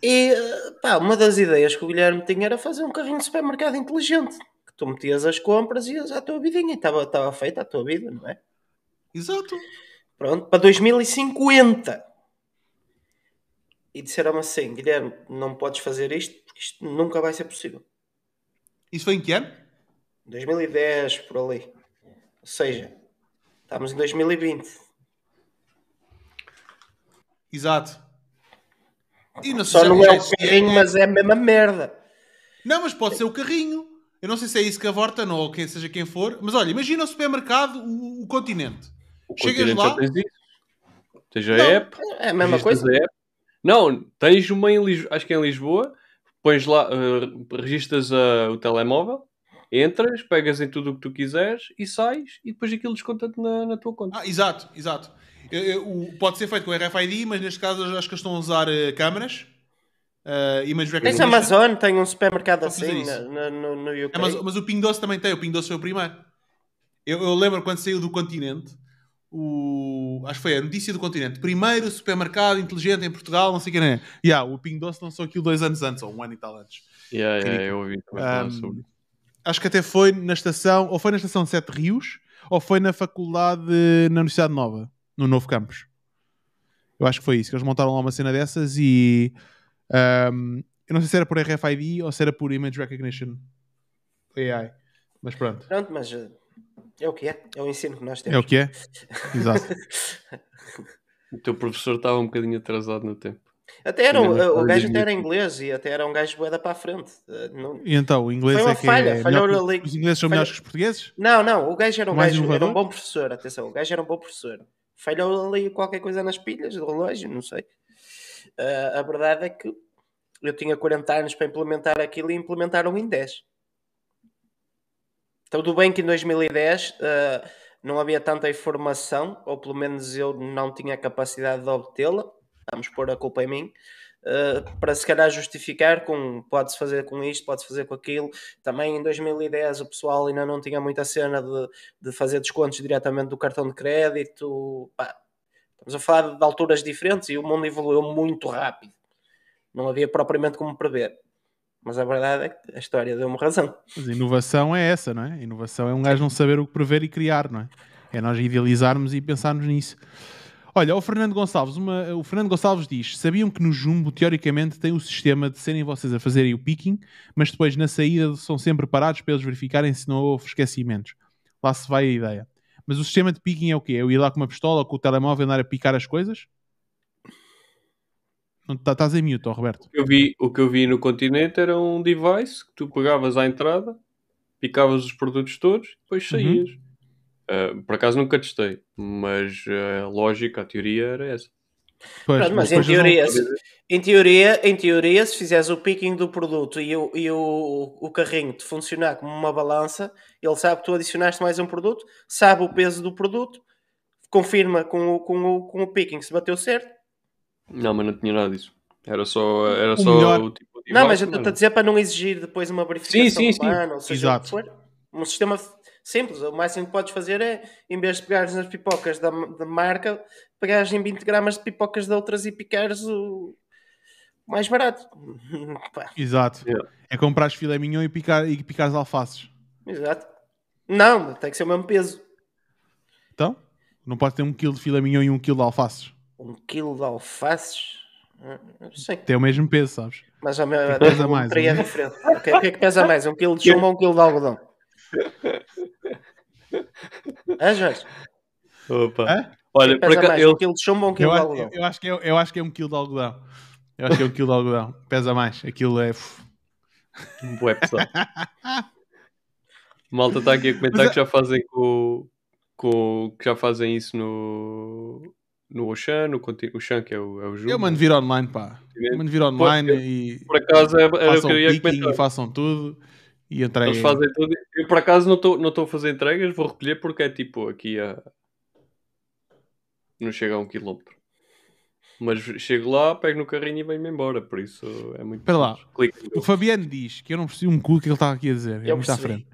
Speaker 2: E pá, uma das ideias que o Guilherme tinha era fazer um carrinho de supermercado inteligente. Tu metias as compras e ias à tua vidinha e estava, estava feita a tua vida, não é?
Speaker 1: Exato.
Speaker 2: Pronto, para 2050. E disseram-me assim: Guilherme, não podes fazer isto porque isto nunca vai ser possível.
Speaker 1: Isso foi em que ano?
Speaker 2: 2010, por ali. Ou seja, estamos em 2020
Speaker 1: Exato.
Speaker 2: E não Só não é o carrinho, é... mas é a mesma merda.
Speaker 1: Não, mas pode ser o carrinho. Eu não sei se é isso que a Vorta ou quem seja quem for. Mas olha, imagina o supermercado, o, o continente. O Chegas lá. Tens isso.
Speaker 3: Tens a app.
Speaker 2: É a mesma coisa.
Speaker 3: A app. Não, tens uma em Lisboa, acho que é em Lisboa. Pões lá, uh, registras uh, o telemóvel, entras, pegas em tudo o que tu quiseres e sais e depois aquilo desconta-te na, na tua conta.
Speaker 1: Ah, exato, exato. O, pode ser feito com RFID, mas neste caso acho que estão a usar uh, câmaras. Uh, image
Speaker 2: Tens Amazon, tem um supermercado assim no, no, no UK.
Speaker 1: É, mas, mas, o Ping Doce também tem, o Ping Doce foi o primeiro. Eu, eu, lembro quando saiu do continente, o, acho que foi a notícia do continente, primeiro supermercado inteligente em Portugal, não sei o que é. Yeah, o Ping Doce lançou aquilo dois anos antes, ou um ano e tal antes.
Speaker 3: Yeah, yeah, eu ouvi também um, sobre.
Speaker 1: Acho que até foi na estação, ou foi na estação de Sete Rios, ou foi na faculdade, na Universidade Nova no novo campus. Eu acho que foi isso, que eles montaram lá uma cena dessas e um, eu não sei se era por RFID ou se era por Image Recognition AI, mas pronto.
Speaker 2: Pronto, mas eh, é o que é, é o ensino que nós temos.
Speaker 1: É o que é, exato.
Speaker 3: o teu professor estava um bocadinho atrasado no tempo.
Speaker 2: Até era, um, o gajo até era inglês e até era um gajo boeda para a frente. Eh, não...
Speaker 1: E então, o inglês
Speaker 2: Foi uma
Speaker 1: é que
Speaker 2: falha,
Speaker 1: é
Speaker 2: falhou
Speaker 1: ali... Os ingleses são melhores que os portugueses?
Speaker 2: Não, não, o gajo era um, gajo, era um bom professor, atenção, o gajo era um bom professor falhou ali qualquer coisa nas pilhas do relógio, não sei. Uh, a verdade é que eu tinha 40 anos para implementar aquilo e implementaram em 10. Tudo bem que em 2010 uh, ah, não havia tanta informação, ou pelo menos eu não tinha capacidade de obtê-la. Vamos pôr a culpa em mim. Uh, para se calhar justificar com pode-se fazer com isto, pode-se fazer com aquilo. Também em 2010 o pessoal ainda não tinha muita cena de, de fazer descontos diretamente do cartão de crédito. Pá, estamos a falar de alturas diferentes e o mundo evoluiu muito rápido. Não havia propriamente como prever. Mas a verdade é que a história deu-me razão.
Speaker 1: Mas inovação é essa, não é? Inovação é um gajo não saber o que prever e criar, não é? É nós idealizarmos e pensarmos nisso. Olha, o Fernando Gonçalves, uma- o Fernando Gonçalves diz: sabiam que no Jumbo, teoricamente, tem o sistema de serem vocês a fazerem o picking, mas depois na saída são sempre parados para eles verificarem se não houve esquecimentos. Lá se vai a ideia. Mas o sistema de picking é o quê? Eu ir lá com uma pistola ou com o telemóvel andar a picar as coisas? Não tá- Estás em mute, Roberto.
Speaker 3: O que eu vi, o que eu vi no continente era um device que tu pegavas à entrada, picavas os produtos todos e depois saías. Ah, por acaso nunca testei, mas a lógica, a teoria era essa.
Speaker 1: Pois,
Speaker 2: Pronto, mas em teoria,
Speaker 1: vão-
Speaker 2: se- em, teoria, em teoria, se fizeres o picking do produto e o, e o, o carrinho te funcionar como uma balança, ele sabe que tu adicionaste mais um produto, sabe o peso do produto, confirma com o, com o, com o picking se bateu certo.
Speaker 3: Não, mas não tinha nada disso. Era só, era
Speaker 1: O
Speaker 3: só
Speaker 1: melhor-
Speaker 3: o tipo de
Speaker 2: Não, mas
Speaker 3: device,
Speaker 2: eu estou a dizer para não exigir depois uma verificação
Speaker 3: Sim, sim, sim.
Speaker 2: humana, ou seja,
Speaker 1: Exato.
Speaker 2: o que for. Um sistema simples. O máximo que podes fazer é, em vez de pegares nas pipocas da, da marca, pegares em 20 gramas de pipocas de outras e picares o mais barato.
Speaker 1: Exato.
Speaker 3: Yeah.
Speaker 1: É comprares filé mignon e, picar, e picares alfaces.
Speaker 2: exato. Não, tem que ser o mesmo peso.
Speaker 1: Então, não pode ter um quilo de filé mignon e um quilo de alfaces.
Speaker 2: Um quilo de alfaces. Hum, sei.
Speaker 1: Tem o mesmo peso, sabes?
Speaker 2: Mas a minha
Speaker 1: pesa mais, é?
Speaker 2: diferente. Ok, O que é que pesa mais? Um quilo de chumbo ou um quilo de algodão? Ah, Jorge?
Speaker 3: Opa.
Speaker 1: Hã?
Speaker 3: Olha, por acaso,
Speaker 2: mais
Speaker 3: ele,
Speaker 2: um quilo de chumbo ou um quilo
Speaker 1: Eu,
Speaker 2: de algodão?
Speaker 1: eu- eu acho que é, eu acho que é um quilo de algodão. Eu acho que é um quilo de algodão. Pesa mais. Aquilo é. uf.
Speaker 3: Bué pesado. Malta está aqui a comentar
Speaker 1: Mas é-
Speaker 3: que já fazem com, com que já fazem isso no no Ocean, no conti- Ocean que é o, é o Jumbo.
Speaker 1: Eu mando vir online, pá. Eu mando vir online e
Speaker 3: Por acaso é- era o que
Speaker 1: façam
Speaker 3: eu ia
Speaker 1: picking
Speaker 3: comentar.
Speaker 1: e façam tudo e entreguem.
Speaker 3: Eles fazem tudo. Eu por acaso não estou não a fazer entregas, vou recolher porque é tipo aqui a não chega a um quilómetro. Mas chego lá, pego no carrinho e venho-me embora, por isso é muito
Speaker 1: Espera lá. O Fabiano diz que eu não percebi um cu que ele estava aqui a dizer. É
Speaker 2: Eu
Speaker 1: muito à frente.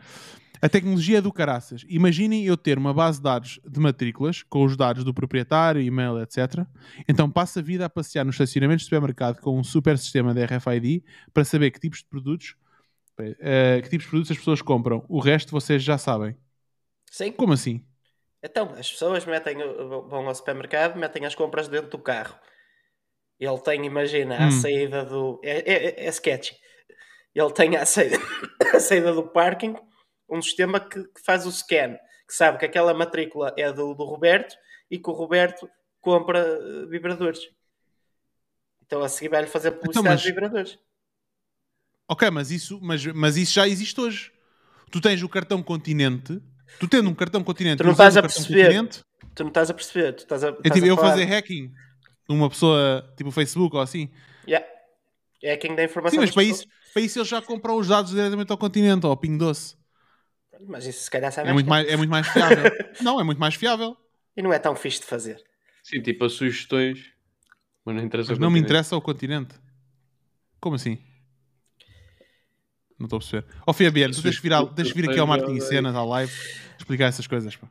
Speaker 1: A tecnologia é do caraças. Imaginem eu ter uma base de dados de matrículas com os dados do proprietário, e-mail, etc. Então passo a vida a passear nos estacionamentos de supermercado com um super sistema de RFID para saber que tipos de produtos eh, que tipos de produtos as pessoas compram. O resto vocês já sabem.
Speaker 2: Sim.
Speaker 1: Como assim?
Speaker 2: Então, as pessoas metem, vão ao supermercado, metem as compras dentro do carro. Ele tem, imagina, a
Speaker 1: Hum.
Speaker 2: saída do. É, é, é sketch. Ele tem a saída, a saída do parking um sistema que, que faz o scan, que sabe que aquela matrícula é do, do Roberto e que o Roberto compra eh, vibradores. Então a seguir vai-lhe fazer publicidade
Speaker 1: mas-
Speaker 2: de vibradores.
Speaker 1: Ok, mas isso, mas, mas isso já existe hoje. Tu tens o cartão continente. Tu tendo um cartão continente,
Speaker 2: Tu não estás a perceber.
Speaker 1: continente,
Speaker 2: Tu não estás a perceber. Tu estás a,
Speaker 1: é
Speaker 2: estás
Speaker 1: tipo
Speaker 2: a
Speaker 1: eu
Speaker 2: falar-
Speaker 1: fazer hacking numa pessoa, tipo Facebook ou assim.
Speaker 2: Yeah. É quem dá informação.
Speaker 1: Sim, mas para isso, para isso eles já compram os dados diretamente ao continente, ao Ping Doce.
Speaker 2: Mas isso se calhar sabe
Speaker 1: É muito,
Speaker 2: mais.
Speaker 1: mais, é muito mais fiável. não, é muito mais fiável.
Speaker 2: E não é tão fixe de fazer.
Speaker 3: Sim, tipo as sugestões. Mas não interessa
Speaker 1: Mas não me interessa o continente. Como assim? Não estou a perceber. Ó Fabiano, tu tens de vir, ao- tens de vir aqui ao Marketing e Cenas, à live, explicar essas coisas. Pá.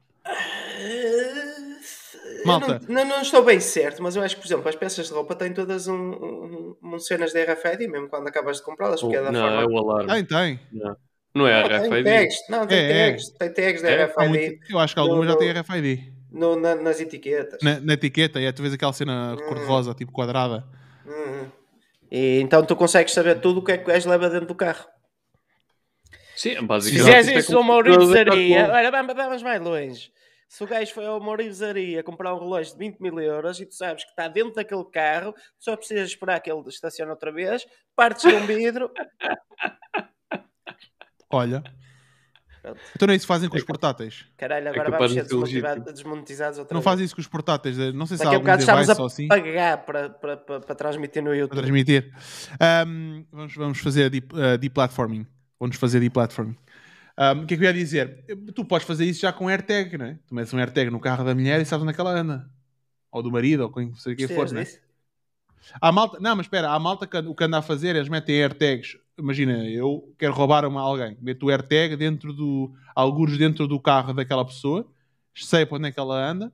Speaker 1: Malta.
Speaker 2: Não, não, não estou bem certo, mas eu acho que, por exemplo, as peças de roupa têm todas um, um, um cenas de RFID, mesmo quando acabas de comprá-las, porque é da
Speaker 3: não,
Speaker 2: forma.
Speaker 3: é o alarme.
Speaker 1: Tem, tem.
Speaker 3: Não. Não é
Speaker 2: Não, tem
Speaker 3: RFID.
Speaker 2: tags, não, tem
Speaker 1: É, é.
Speaker 2: tags, tem tags de
Speaker 3: É?
Speaker 2: RFID
Speaker 1: muito- eu acho que algumas já têm RFID.
Speaker 2: no- na- nas etiquetas.
Speaker 1: Na, na etiqueta, é, tu vês aquela cena
Speaker 2: Hum.
Speaker 1: cor-de-rosa, tipo quadrada.
Speaker 2: Uhum. E então tu consegues saber tudo o que é que o gajo leva dentro do carro.
Speaker 3: Sim,
Speaker 2: Se
Speaker 3: basicamente. é
Speaker 2: isso
Speaker 3: se fosse
Speaker 2: orivesaria,
Speaker 3: a
Speaker 2: olha, vamos, mais longe. Se o gajo foi a uma orivesaria comprar um relógio de 20 mil euros e tu sabes que está dentro daquele carro, só precisas esperar que ele estacione outra vez, partes de um vidro.
Speaker 1: Olha.
Speaker 2: Pronto.
Speaker 1: Então não é isso que fazem com os portáteis.
Speaker 2: Caralho, agora
Speaker 3: capaz
Speaker 2: vamos ser
Speaker 3: de
Speaker 2: desmotiva- desmonetizados outra
Speaker 1: Não
Speaker 2: vez.
Speaker 1: fazem isso com os portáteis. eh, Não sei se há
Speaker 2: Daqui a
Speaker 1: algum device
Speaker 2: a
Speaker 1: ou assim
Speaker 2: pagar para, para, para, para transmitir no
Speaker 1: para
Speaker 2: YouTube.
Speaker 1: transmitir. Ahm, vamos, vamos fazer deep, uh, Vamos fazer deplatforming. Um, o que é que eu ia dizer? Tu podes fazer isso já com AirTag, não é? Tu metes um AirTag no carro da mulher e sabes onde é que ela anda. Ou do marido, ou quem seja quem for,
Speaker 2: Gostias
Speaker 1: não é? Há malta, não, mas espera, há malta que o que anda a fazer, eles metem AirTags. Imagina, eu quero roubar uma alguém, meto o AirTag dentro do, alguns dentro do carro daquela pessoa, sei para onde é que ela anda,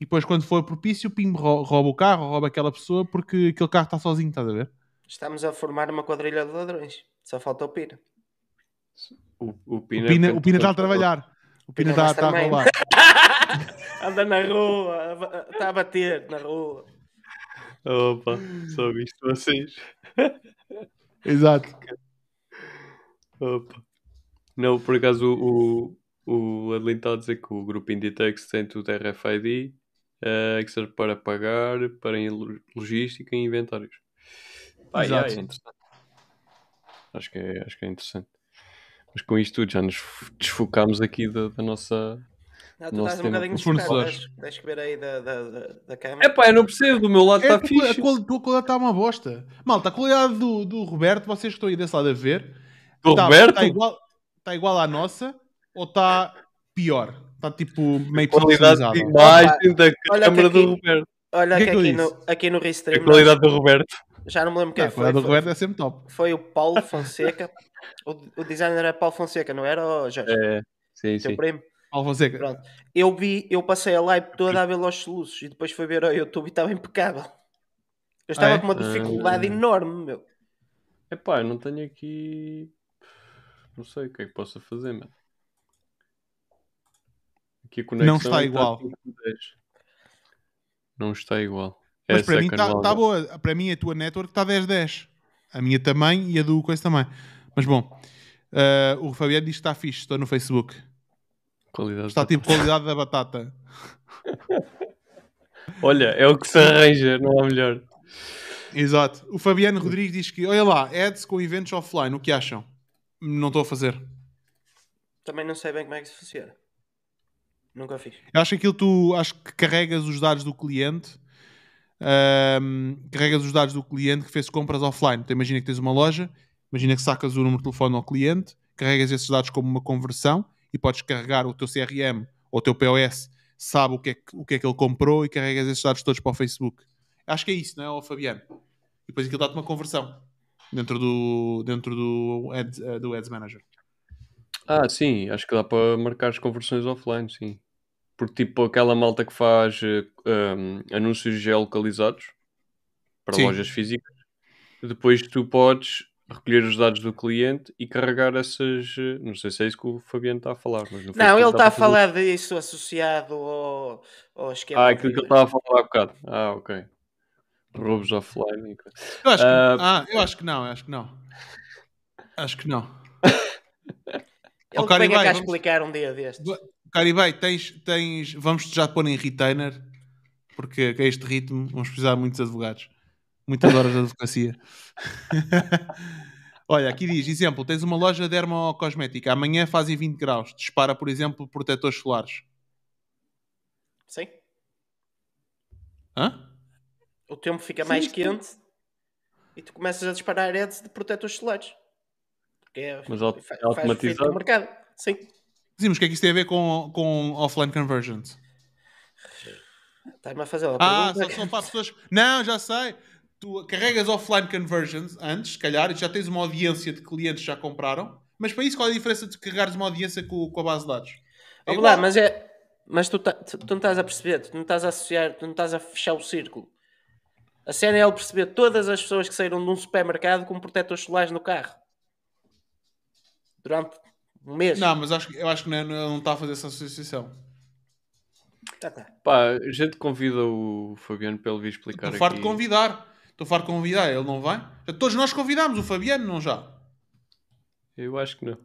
Speaker 1: e depois quando for propício, pim, rou- rouba o carro, rouba aquela pessoa porque aquele carro está sozinho, estás a ver?
Speaker 2: Estamos a formar uma quadrilha de ladrões. Só falta o Pina.
Speaker 3: O, o
Speaker 1: O
Speaker 3: Pina,
Speaker 1: Pina,
Speaker 3: é
Speaker 1: o Pina está a trabalhar. O Pina
Speaker 2: Pina
Speaker 1: está está a
Speaker 2: Mastermind.
Speaker 1: roubar.
Speaker 2: Anda na rua, está a bater na rua.
Speaker 3: Opa, só visto vocês.
Speaker 1: Exato.
Speaker 3: Opa. Não, por acaso o, o, o Adeline está a dizer que o grupo Inditex tem tudo RFID uh, que serve para pagar, para logística e inventários. Ah, Exato. Yeah, é interessante. Acho que é, acho que é interessante. Mas com isto tudo já nos desfocámos aqui da, da nossa.
Speaker 2: Não, tu estás um bocadinho desfocado. Tens que ver aí da, da, da, câmera.
Speaker 3: É pá, eu não percebo. Do meu lado está é, fixe.
Speaker 1: A, tua qualidade está uma bosta. Malta, a qualidade do, do Roberto, vocês que estão aí desse lado a ver.
Speaker 3: Do tá, Roberto?
Speaker 1: Está igual, está igual à nossa ou está pior? Está tipo meio
Speaker 3: qualidade de imagem da câmera do Roberto.
Speaker 2: Olha que, que, é que aqui, no, aqui no Restream.
Speaker 3: A qualidade do Roberto.
Speaker 2: Já não me lembro quem
Speaker 1: ah,
Speaker 2: foi. A
Speaker 1: do Roberto é sempre top.
Speaker 2: Foi o Paulo Fonseca. o, o designer era Paulo Fonseca, não era, oh, Jorge?
Speaker 3: É, sim,
Speaker 2: Teu
Speaker 3: sim.
Speaker 2: primo?
Speaker 1: Paulo Fonseca.
Speaker 2: Pronto. Eu vi, eu passei a live toda a ver aos soluços e depois fui ver ao YouTube e estava impecável. Eu estava ah, é? com uma dificuldade uh... enorme, meu.
Speaker 3: Epá, eu não tenho aqui. Não sei o que é que possa fazer, mano.
Speaker 1: Aqui a conexão não está igual.
Speaker 3: Não está igual.
Speaker 1: Mas Essa para mim está tá boa. Para mim a tua network está 10-10. A minha também e a do coisa também. Mas bom, uh, o Fabiano diz que está fixe. Estou no Facebook.
Speaker 3: Qualidade
Speaker 1: está tipo qualidade da batata.
Speaker 3: Olha, é o que se arranja, não há melhor.
Speaker 1: Exato. O Fabiano Rodrigues diz que, olha lá, ads com eventos offline, o que acham? Não estou a fazer.
Speaker 2: Também não sei bem como é que se funciona. Nunca fiz.
Speaker 1: Eu acho que aquilo tu acho que carregas os dados do cliente. Um, carregas os dados do cliente que fez compras offline. Então imagina que tens uma loja, imagina que sacas o número de telefone ao cliente, carregas esses dados como uma conversão e podes carregar o teu CRM ou o teu POS, sabe o que é que, o que, é que ele comprou e carregas esses dados todos para o Facebook. Acho que é isso, não é, Fabiano? E depois aquilo dá-te uma conversão dentro do, dentro do, Ads, uh, do Ads Manager.
Speaker 3: Ah, sim, acho que dá para marcar as conversões offline, sim. Porque tipo aquela malta que faz um, anúncios geolocalizados para sim. lojas físicas, depois tu podes recolher os dados do cliente e carregar essas. Não sei se é isso que o Fabiano está a falar. Mas
Speaker 2: não, não ele está a falar disso associado ao, ao esquema.
Speaker 3: Ah, aquilo que ele estava a falar há bocado. Ah, ok. Roubos offline.
Speaker 1: Eu acho, que, uh... ah, eu acho que não, acho que não. Acho que não.
Speaker 2: Ele oh, vem cá vamos... explicar um dia destes.
Speaker 1: Caribay, tens, tens... vamos já pôr em retainer, porque a este ritmo vamos precisar de muitos advogados. Muitas horas de advocacia. Olha, aqui diz, exemplo, tens uma loja de dermocosmética, amanhã fazem 20 graus, dispara, por exemplo, protetores solares.
Speaker 2: Sim.
Speaker 1: Hã?
Speaker 2: O tempo fica Sim, mais quente e tu começas a disparar ads de protetores solares. É,
Speaker 3: mas é automatizado.
Speaker 2: no mercado. Sim.
Speaker 1: Mas o que é que isso tem a ver com, com offline conversions?
Speaker 2: Está-me a fazer uma
Speaker 1: ah, pergunta. Ah, só para pessoas. Não, já sei. Tu carregas offline conversions antes, se calhar, e já tens uma audiência de clientes que já compraram. Mas para isso, qual é a diferença de carregares uma audiência com, com a base de dados?
Speaker 2: É lá, mas é. Mas tu, tá, tu, tu, não estás a perceber, tu não estás a associar, tu não estás a fechar o círculo. A cena é ele perceber todas as pessoas que saíram de um supermercado com protetores solares no carro durante um mês.
Speaker 1: Não, mas acho, eu acho que não, não está a fazer essa associação.
Speaker 2: Tá, tá.
Speaker 3: Pá, a gente convida o Fabiano para ele vir explicar
Speaker 1: Estou farto de convidar. Estou farto de convidar, ele não vai? Todos nós convidamos o Fabiano, não já?
Speaker 3: Eu acho que não.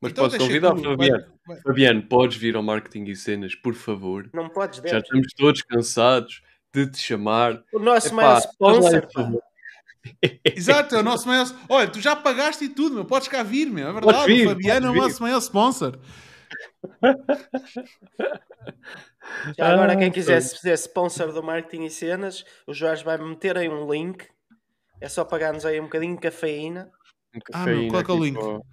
Speaker 3: Mas então posso convidar o Fabiano. Vai, vai. Fabiano, podes vir ao Marketing e Cenas, por favor.
Speaker 2: Não podes,
Speaker 3: Já estamos todos cansados de te chamar.
Speaker 2: O nosso Epá, maior sponsor.
Speaker 1: Exato, é o nosso maior. Olha, tu já pagaste e tudo, meu. Podes cá vir, meu. É verdade. Vir, o Fabiano é o nosso maior sponsor.
Speaker 2: Já agora, quem quiser ser sponsor do marketing e cenas, o Jorge vai meter aí um link. É só pagar-nos aí um bocadinho de cafeína.
Speaker 1: Um cafeína ah, meu, qual é, o link? Tipo...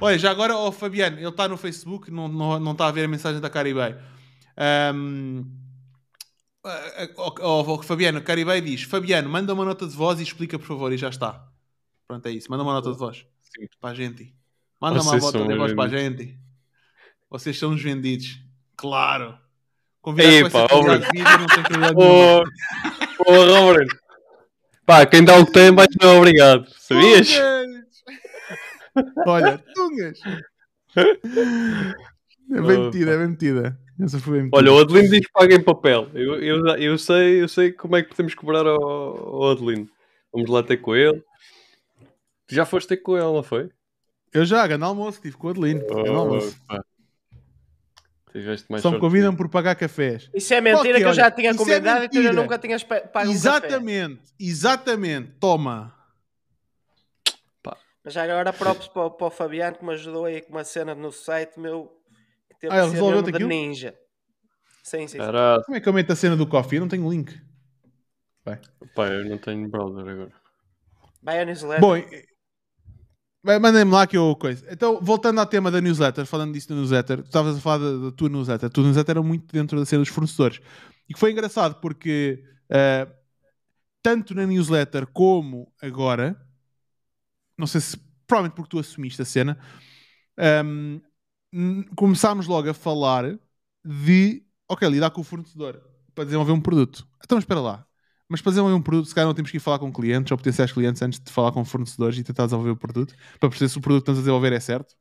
Speaker 1: Olha, já agora, o oh, Fabiano, ele está no Facebook, não, não, não está a ver a mensagem da Caribé. Um, o, o, Fabiano Caribé diz: Fabiano, manda uma nota de voz e explica, por favor, e já está. Pronto, é isso. Manda uma nota de voz Sim. para a gente. Manda Vocês uma nota de voz para a gente. Vocês são os vendidos. Claro.
Speaker 3: Convidar Ei, pá, Robert. Oh, oh, Robert. Pá, quem dá o que tem, mais não obrigado. Sabias?
Speaker 1: Olha, tungas. É bem metida, é bem metida. Essa foi
Speaker 3: Olha, o Adelino diz que paga em papel. Eu, eu, eu, sei, eu sei como é que podemos cobrar ao, ao Adelino. Vamos lá ter com ele. Tu já foste ter com ele, não foi?
Speaker 1: Eu já, grande almoço, estive com o Adelino. Oh, almoço. Só me convidam por pagar cafés.
Speaker 2: Isso é mentira que, que eu já tinha convidado é e tu nunca tinhas pago
Speaker 1: Exatamente, um exatamente. Toma.
Speaker 2: Mas já agora props para, para o Fabiano que me ajudou aí com uma cena no site meu. Teve
Speaker 1: ah, ele resolveu de
Speaker 2: ninja. Sim, sim, sim.
Speaker 1: Como é que eu meto a cena do coffee? Eu não tenho link.
Speaker 3: Vai. Pai, eu não tenho browser agora.
Speaker 2: Vai a newsletter.
Speaker 1: Bom, Mandem-me lá que eu coisa. Então, voltando ao tema da newsletter, falando disso da newsletter, tu estavas a falar da, da, tua newsletter. A tua newsletter era muito dentro da cena dos fornecedores. E que foi engraçado porque, uh, tanto na newsletter como agora, não sei se, provavelmente porque tu assumiste a cena, um, ehm, começámos logo a falar de, ok, lidar com o fornecedor para desenvolver um produto. Então, espera lá. Mas para desenvolver um produto, se calhar não temos que ir falar com clientes ou potenciais clientes antes de falar com fornecedores e tentar desenvolver o produto para perceber se o produto que estamos a desenvolver é certo?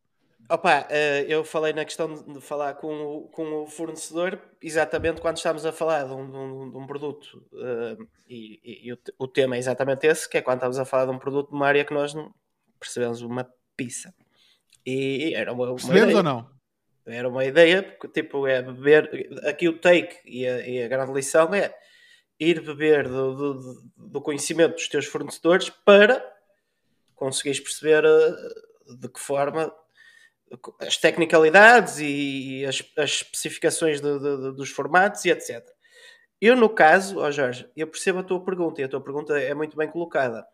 Speaker 2: Opa, eh, eu falei na questão de falar com o, com o fornecedor exatamente quando estamos a falar de um, de um, produto eh, e, e, e o, o, tema é exatamente esse, que é quando estamos a falar de um produto de uma área que nós não percebemos uma pizza. E era uma, uma
Speaker 1: ou não?
Speaker 2: Era uma ideia, porque tipo, é beber, aqui o take e a, e a grande lição é ir beber do, do, do, conhecimento dos teus fornecedores para conseguires perceber uh, de que forma as tecnicalidades e as, as especificações de, de, dos formatos e etc. Eu, no caso, oh Jorge, eu percebo a tua pergunta e a tua pergunta é muito bem colocada.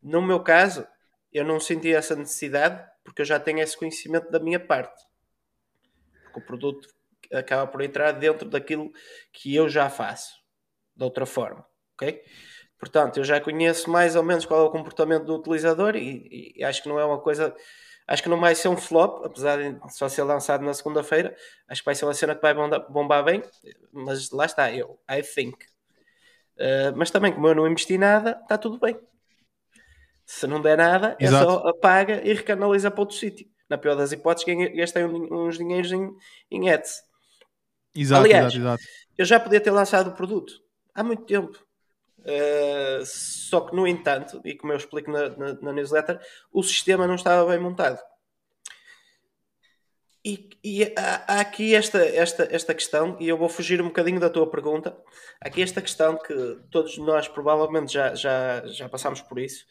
Speaker 2: No meu caso, eu não senti essa necessidade porque eu já tenho esse conhecimento da minha parte. Porque o produto acaba por entrar dentro daquilo que eu já faço de outra forma, ok? Portanto, eu já conheço mais ou menos qual é o comportamento do utilizador e, e acho que não é uma coisa. Acho que não vai ser um flop, apesar de só ser lançado na segunda-feira. Acho que vai ser uma cena que vai bombar bem, mas lá está, eu, I think. Uh, mas também, como eu não investi nada, está tudo bem. Se não der nada, é Exato. é só apaga e recanaliza para outro sítio. Na pior das hipóteses, gastei uns dinheiros em, em ads.
Speaker 1: Exato, Aliás, exato, exato.
Speaker 2: eu já podia ter lançado o produto há muito tempo. Uh, só que, no entanto, e como eu explico na, na, na, newsletter, o sistema não estava bem montado. E, e há, há, aqui esta, esta, esta questão, e eu vou fugir um bocadinho da tua pergunta. Há aqui esta questão que todos nós provavelmente já, já, já passámos por isso,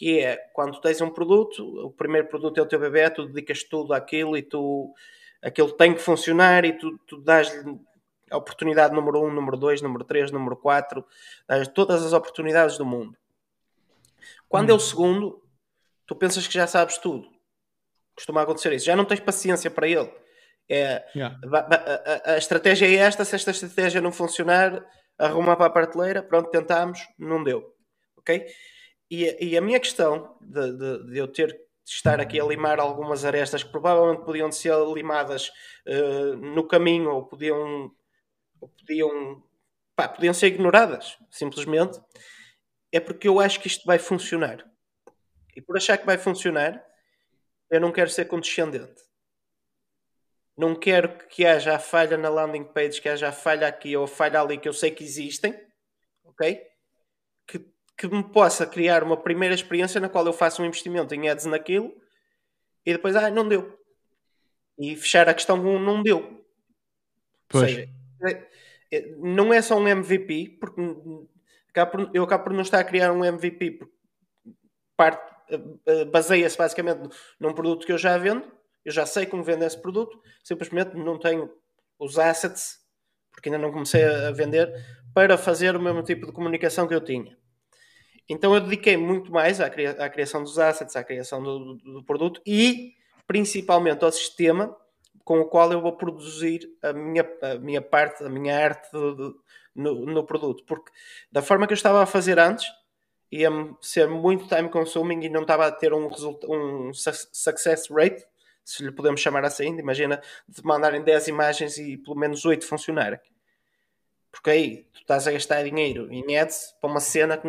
Speaker 2: que é quando tens um produto, o primeiro produto é o teu bebê, tu dedicas tudo àquilo e tu aquilo tem que funcionar e tu, tu dás-lhe a oportunidade número 1, um, número 2, número 3, número 4, todas as oportunidades do mundo. Quando hum. é o hum. segundo, tu pensas que já sabes tudo. Costuma acontecer isso. Já não tens paciência para ele. É, yeah. a, a, a, estratégia é esta, se esta estratégia não funcionar, arruma para a prateleira, pronto, tentámos, não deu. Ok? E, e a minha questão de, de, de, eu ter de estar aqui a limar algumas arestas que provavelmente podiam ser limadas uh, no caminho ou podiam ou podiam, pá, podiam ser ignoradas, simplesmente, é porque eu acho que isto vai funcionar. E por achar que vai funcionar, eu não quero ser condescendente. Não quero que haja a falha na landing page, que haja a falha aqui ou a falha ali que eu sei que existem, ok? Que, me possa criar uma primeira experiência na qual eu faço um investimento em ads naquilo e depois, ah, não deu. E fechar a questão com não deu. Pois. Ou seja, é, não é só um MVP, porque eu acabo por não estar a criar um MVP, porque parte, eh, eh, baseia-se basicamente num produto que eu já vendo, eu já sei como vender esse produto, simplesmente não tenho os assets, porque ainda não comecei a vender, para fazer o mesmo tipo de comunicação que eu tinha. Então eu dediquei muito mais à, criação dos assets, à criação do, do, do produto e principalmente ao sistema com o qual eu vou produzir a minha, a minha parte, a minha arte no, no, produto. Porque da forma que eu estava a fazer antes, ia ser muito time consuming e não estava a ter um, um success rate, se lhe podemos chamar assim. Imagina de mandarem 10 imagens e pelo menos 8 funcionarem. Porque aí tu estás a gastar dinheiro em ads para uma cena que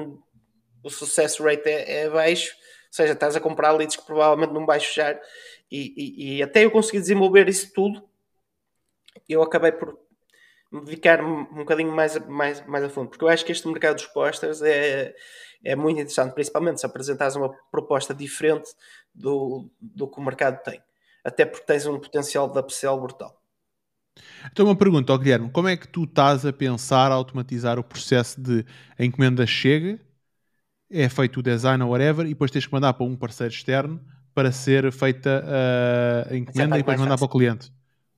Speaker 2: o success rate é, é baixo, ou seja, estás a comprar leads que provavelmente não vais fechar e, e, e, até eu conseguir desenvolver isso tudo, eu acabei por me dedicar um bocadinho mais, mais, mais a fundo, porque eu acho que este mercado dos posters é, é muito interessante, principalmente se apresentares uma proposta diferente do, do que o mercado tem. Até porque tens um potencial de upsell brutal.
Speaker 1: Então, uma pergunta, Guilherme: como é que tu estás a pensar a automatizar o processo de a encomenda chega, é feito o design ou whatever, e depois tens que mandar para um parceiro externo para ser feita a encomenda e depois mandar para o cliente?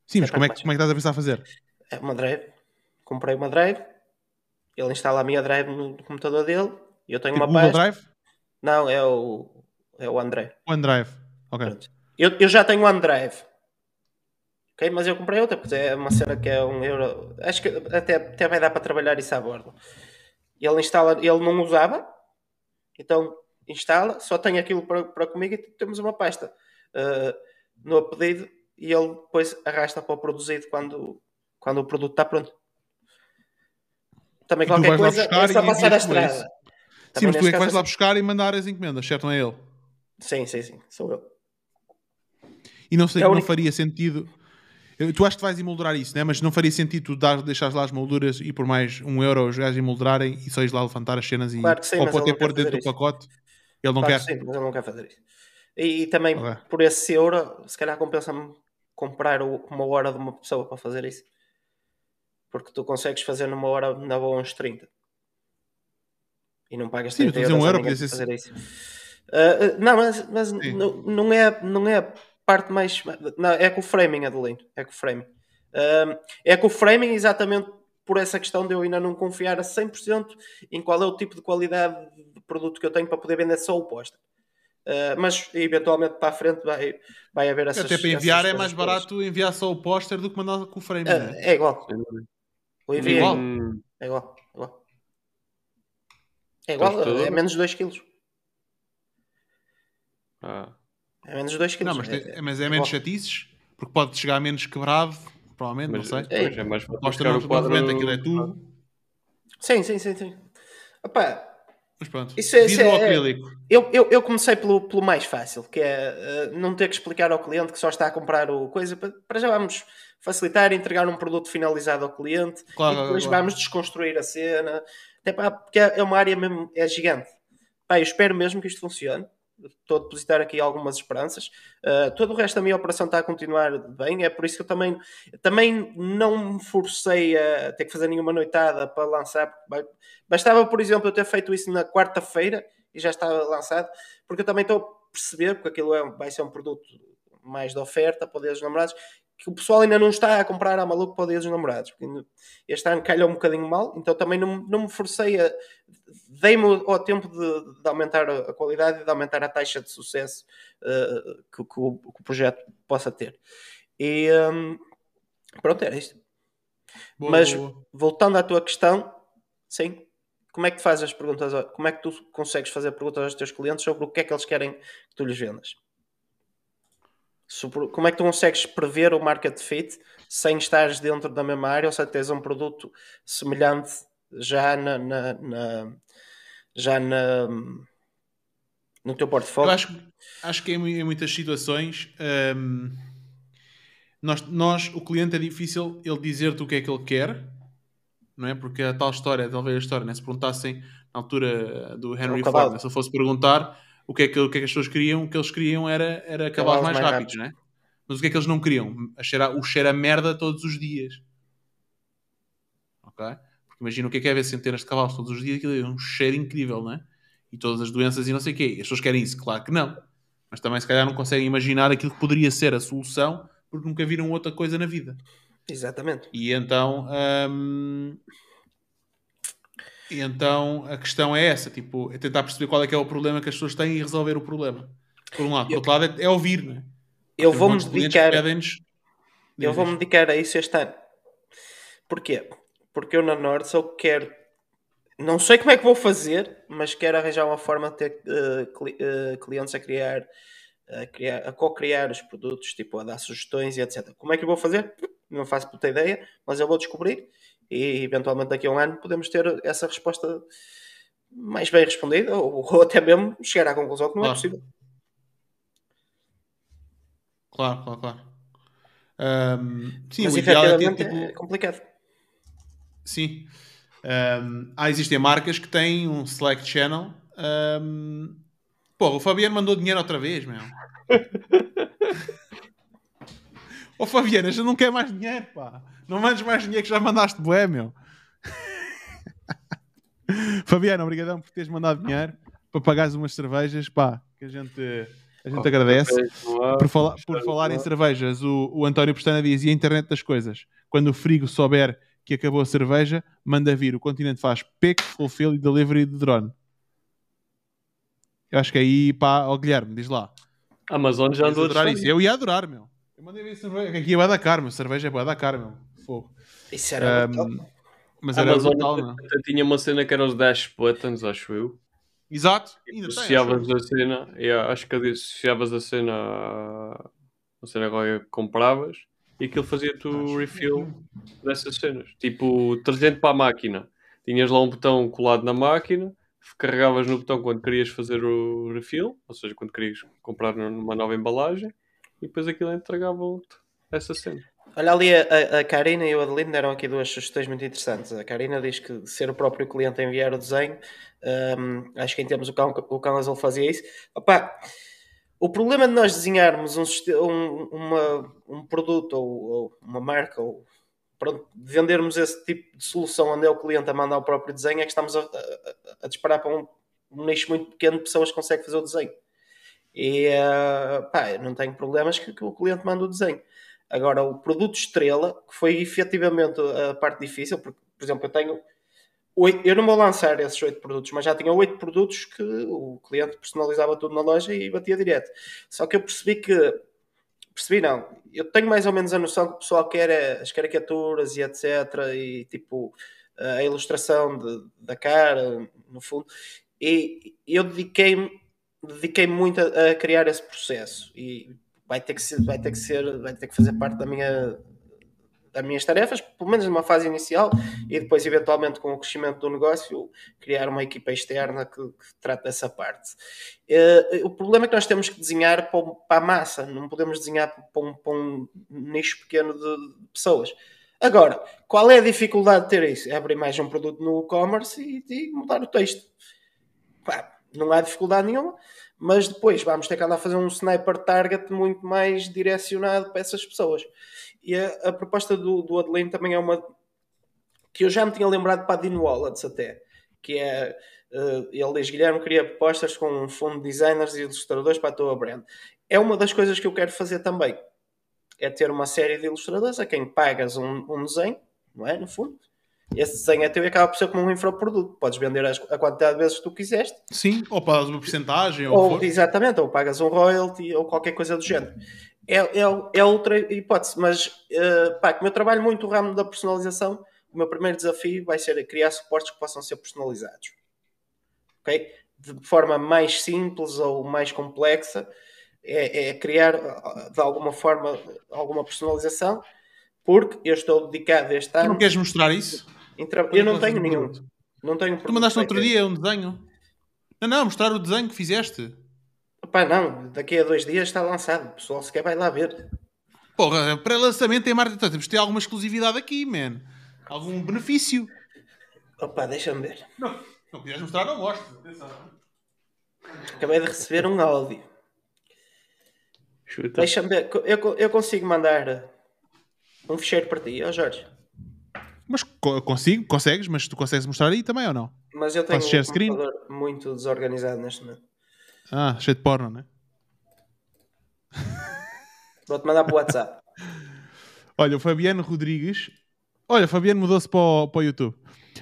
Speaker 1: Sim, mas como é, que, como é que estás a pensar a fazer?
Speaker 2: É uma drive. Comprei uma drive, ele instala a minha drive no computador dele e eu tenho
Speaker 1: Tipo
Speaker 2: uma
Speaker 1: Google
Speaker 2: pasta.
Speaker 1: Drive?
Speaker 2: Não, é o, é o OneDrive.
Speaker 1: OneDrive. Ok.
Speaker 2: Pronto. Eu, eu já tenho OneDrive. Ok? Mas eu comprei outra, porque é uma cena que é um euro. Acho que até, até vai dar para trabalhar isso à bordo. Ele instala, ele não usava, então instala, só tem aquilo para, para comigo e temos uma pasta uh, no pedido e ele depois arrasta para o produzido quando, quando o produto está pronto. Também qualquer
Speaker 1: lá
Speaker 2: coisa é só passar a
Speaker 1: isso.
Speaker 2: estrada.
Speaker 1: Sim, mas tu é que vais lá
Speaker 2: assim-
Speaker 1: buscar e mandar as encomendas, certo? Não é ele?
Speaker 2: Sim, sim, sim, sou eu.
Speaker 1: E não sei,
Speaker 2: É
Speaker 1: não
Speaker 2: única-
Speaker 1: faria sentido. Tu achas que vais emoldurar isso, né? mas não faria sentido tu dar, deixares lá as molduras e por mais um euro os gajos emoldrarem e só ires lá levantar as cenas e
Speaker 2: Claro sim,
Speaker 1: ou
Speaker 2: não
Speaker 1: pôr dentro do
Speaker 2: isso.
Speaker 1: pacote. Ele não
Speaker 2: Claro
Speaker 1: quer.
Speaker 2: que sim, mas ele não quer fazer isso. E, e também
Speaker 1: Ok.
Speaker 2: por esse euro, se calhar compensa-me comprar uma hora de uma pessoa para fazer isso. Porque tu consegues fazer numa hora na boa uns 30. E não pagas
Speaker 1: Sim,
Speaker 2: 30
Speaker 1: eu estou a dizer um
Speaker 2: euros a
Speaker 1: euro,
Speaker 2: ninguém fazer isso. Ah, não, mas, mas
Speaker 1: Sim.
Speaker 2: não, não, é, não é parte mais. Não, é com o framing, Adelino. É com o framing. Ah, é com o framing exatamente por essa questão de eu ainda não confiar a 100% em qual é o tipo de qualidade de produto que eu tenho para poder vender só o poster. Uh, mas eventualmente para a frente vai, vai haver essas
Speaker 1: Até para enviar é mais
Speaker 2: todas.
Speaker 1: barato enviar só o póster do que mandar com o frame.
Speaker 2: Uh,
Speaker 1: né?
Speaker 2: é igual. O envio é
Speaker 1: Igual?
Speaker 2: É igual. é igual. É igual, é menos de 2 kg.
Speaker 3: ah.
Speaker 2: É menos de 2 kg.
Speaker 1: Não, mas, tem- mas é menos chatices, porque pode chegar menos quebrado, provavelmente,
Speaker 3: Mas,
Speaker 1: não sei.
Speaker 3: pois, é mais
Speaker 1: Aposta
Speaker 3: buscar
Speaker 1: não,
Speaker 3: o quadro-
Speaker 1: aquilo é tudo.
Speaker 2: Sim, sim, sim. sim. Opa,
Speaker 1: Mas pronto.
Speaker 2: Isso é- isso é-
Speaker 1: acrílico.
Speaker 2: eu, eu, eu comecei pelo, pelo mais fácil, que é uh, não ter que explicar ao cliente que só está a comprar o coisa. Para, para já vamos facilitar e entregar um produto finalizado ao cliente
Speaker 1: Claro,
Speaker 2: e depois
Speaker 1: claro.
Speaker 2: vamos desconstruir a cena. Até pá, porque é é uma área mesmo, é gigante. Pá, eu espero mesmo que isto funcione. Estou a depositar aqui algumas esperanças. Uh, todo o resto da minha operação está a continuar bem. É por isso que eu também, também não me forcei a ter que fazer nenhuma noitada para lançar. Bastava, por exemplo, eu ter feito isso na quarta-feira e já estava lançado, porque eu também estou a perceber, porque aquilo é, vai ser um produto mais de oferta para o Dia dos Namorados, que o pessoal ainda não está a comprar a maluco para o Dia dos Namorados. Porque este ano calhou um bocadinho mal, então também não, não me forcei a. Dei-me ao tempo de, de aumentar a qualidade e de aumentar a taxa de sucesso eh, que, que o, que o projeto possa ter. E hum, pronto, era isto.
Speaker 1: Boa,
Speaker 2: Mas
Speaker 1: boa, boa.
Speaker 2: voltando à tua questão, sim. Como é que tu fazes as perguntas? Como é que tu consegues fazer perguntas aos teus clientes sobre o que é que eles querem que tu lhes vendas? Como é que tu consegues prever o market fit sem estares dentro da mesma área ou seja, tens um produto semelhante já na, na- na- já na, no teu
Speaker 1: Eu
Speaker 2: portfólio?
Speaker 1: acho, acho que em, em muitas situações hum, nós, nós, o cliente é difícil ele dizer-te o que é que ele quer, não é? Porque a tal história, talvez a história, né? se perguntassem na altura do Henry
Speaker 2: cavalo.
Speaker 1: Ford, né? se ele fosse perguntar o que é que, o que, é que as pessoas queriam, o que eles queriam era, era mais,
Speaker 2: mais
Speaker 1: rápidos, não é? Mas o que é que eles não queriam? A cheirar, o cheiro a merda todos os dias. Ok? Porque imagina o que é que é ver centenas de cavalos todos os dias, aquilo é um cheiro incrível, não é? E todas as doenças e não sei o quê. E as pessoas querem isso? Claro que não. Mas também se calhar não conseguem imaginar aquilo que poderia ser a solução porque nunca viram outra coisa na vida.
Speaker 2: Exatamente.
Speaker 1: E então, hum, e então a questão é essa, tipo, é tentar perceber qual é que é o problema que as pessoas têm e resolver o problema. Por um lado, por outro lado é, é ouvir, é?
Speaker 2: Eu vou-me
Speaker 1: de que
Speaker 2: dedicar.
Speaker 1: pedem-nos-
Speaker 2: Eu vou-me
Speaker 1: diz.
Speaker 2: dedicar a isso este ano. Porquê? Porque eu na Nord só quero. Não sei como é que vou fazer, mas quero arranjar uma forma de ter eh, clientes a criar, a, criar, a co-criar os produtos, tipo a dar sugestões e etc. Como é que eu vou fazer? Não faço puta ideia, mas eu vou descobrir e eventualmente daqui a um ano podemos ter essa resposta mais bem respondida ou, ou até mesmo chegar à conclusão que não é
Speaker 1: Claro.
Speaker 2: possível.
Speaker 1: Claro, claro, claro. Um, sim,
Speaker 2: Mas
Speaker 1: o ideal é ter tipo.
Speaker 2: é complicado.
Speaker 1: Sim. Um, ah, existem marcas que têm um select channel. Um... Porra, o Fabiano mandou dinheiro outra vez, meu. Ô Fabiano, a gente não quer mais dinheiro, pá. Não mandes mais dinheiro que já mandaste bué, meu. Fabiano, obrigadão por teres mandado dinheiro para pagares umas cervejas, pá, que a gente, a gente agradece. Por, falar, por falar em cervejas, o, o António Pestana diz, e a internet das coisas? Quando o frigo souber que acabou a cerveja, manda vir. O continente faz pick, fulfill e delivery de drone. Eu acho que aí, pá, ó Guilherme, diz lá.
Speaker 3: Amazon já andou a
Speaker 1: adorar isso. Eu ia adorar, meu. Eu mandei ver cerveja. Aqui é bué da meu. Cerveja é bué da cara, meu. Fogo.
Speaker 2: Isso era.
Speaker 1: Um, mas era
Speaker 3: Amazon
Speaker 1: brutal, não?
Speaker 3: até tinha uma cena que era os Dash Buttons, acho eu.
Speaker 1: Exato. Ainda
Speaker 3: Associavas
Speaker 1: acho.
Speaker 3: a cena, yeah, acho que associavas a cena a a cena que compravas e aquilo fazia-te o refill dessas cenas. Tipo, trazendo para a máquina. Tinhas lá um botão colado na máquina, carregavas no botão quando querias fazer o refill, ou seja, quando querias comprar numa nova embalagem, e depois aquilo entregava-te essa cena.
Speaker 2: Olha ali, a, a- Karina e o Adelino deram aqui duas sugestões muito interessantes. A Karina diz que ser o próprio cliente a enviar o desenho, hum, acho que em termos o Cão, o Cão Azul fazia isso. Opa, o problema de nós desenharmos um, um- uma- um produto ou, ou uma marca ou pronto, vendermos esse tipo de solução onde é o cliente a mandar o próprio desenho é que estamos a, a- a disparar para um, um nicho muito pequeno de pessoas que conseguem fazer o desenho. E eh, pá, não tenho problemas que, que o cliente manda o desenho. Agora, o produto estrela, que foi efetivamente a parte difícil, porque, por exemplo, eu tenho. Oito, eu não vou lançar esses oito produtos, mas já tinha oito produtos que o cliente personalizava tudo na loja e batia direto. Só que eu percebi que. Percebi, não. Eu tenho mais ou menos a noção que o pessoal quer é as caricaturas e etc. E tipo a ilustração de- da cara, no fundo. E eu dediquei-me dediquei muito a, a criar esse processo. E vai ter que ser, vai ter que ser, vai ter que fazer parte da minha das minhas tarefas, pelo menos numa fase inicial, e depois, eventualmente, com o crescimento do negócio, criar uma equipa externa que, que trate dessa parte. Eh, o problema é que nós temos que desenhar para, para a massa, não podemos desenhar para um, para um nicho pequeno de pessoas. Agora, qual é a dificuldade de ter isso? É abrir mais um produto no e-commerce e, e mudar o texto. Pá, não há dificuldade nenhuma, mas depois vamos ter que andar a fazer um sniper target muito mais direcionado para essas pessoas. E a, a proposta do, do Adeline também é uma que eu já me tinha lembrado para a Dean Wallace até, que é eh, ele diz Guilherme queria propostas com um fundo de designers e ilustradores para a tua brand. É uma das coisas que eu quero fazer também. É ter uma série de ilustradores a quem pagas um, um desenho, não é? No fundo. Esse desenho é teu e acaba por ser como um infoproduto. Podes vender a quantidade de vezes que tu quiseste
Speaker 1: Sim, ou pagas uma porcentagem, ou,
Speaker 2: ou, exatamente, ou pagas um royalty ou qualquer coisa do género. É, é, é outra hipótese, mas eh, pá, como eu trabalho muito o ramo da personalização, o meu primeiro desafio vai ser criar suportes que possam ser personalizados. Ok? De forma mais simples ou mais complexa, é, é criar ah, de alguma forma alguma personalização, porque eu estou dedicado este
Speaker 1: Tu
Speaker 2: ano.
Speaker 1: não queres mostrar isso?
Speaker 2: tra- Eu não tenho
Speaker 1: um
Speaker 2: nenhum.
Speaker 1: produto?
Speaker 2: Não tenho
Speaker 1: Tu mandaste outro dia um desenho. Não, não, mostrar o desenho que fizeste.
Speaker 2: Pá, não, daqui a dois dias está lançado. O pessoal sequer vai lá ver.
Speaker 1: Porra, pré-lançamento em marketing. Então, temos de ter alguma exclusividade aqui, man. Algum benefício.
Speaker 2: Opa, deixa-me ver.
Speaker 1: Não, não quiseres mostrar, não mostro.
Speaker 2: Acabei de receber um áudio. Deixa-me ver. Eu, eu consigo mandar um ficheiro para ti, ó Jorge.
Speaker 1: Mas co- consigo, consegues, mas tu consegues mostrar aí também ou não?
Speaker 2: Mas eu tenho
Speaker 1: Faço
Speaker 2: um
Speaker 1: screen?
Speaker 2: computador muito desorganizado neste momento.
Speaker 1: Ah, cheio de porno, né?
Speaker 2: Vou-te mandar para o WhatsApp.
Speaker 1: Olha, o Fabiano Rodrigues. Olha, o Fabiano mudou-se para, o- para o YouTube.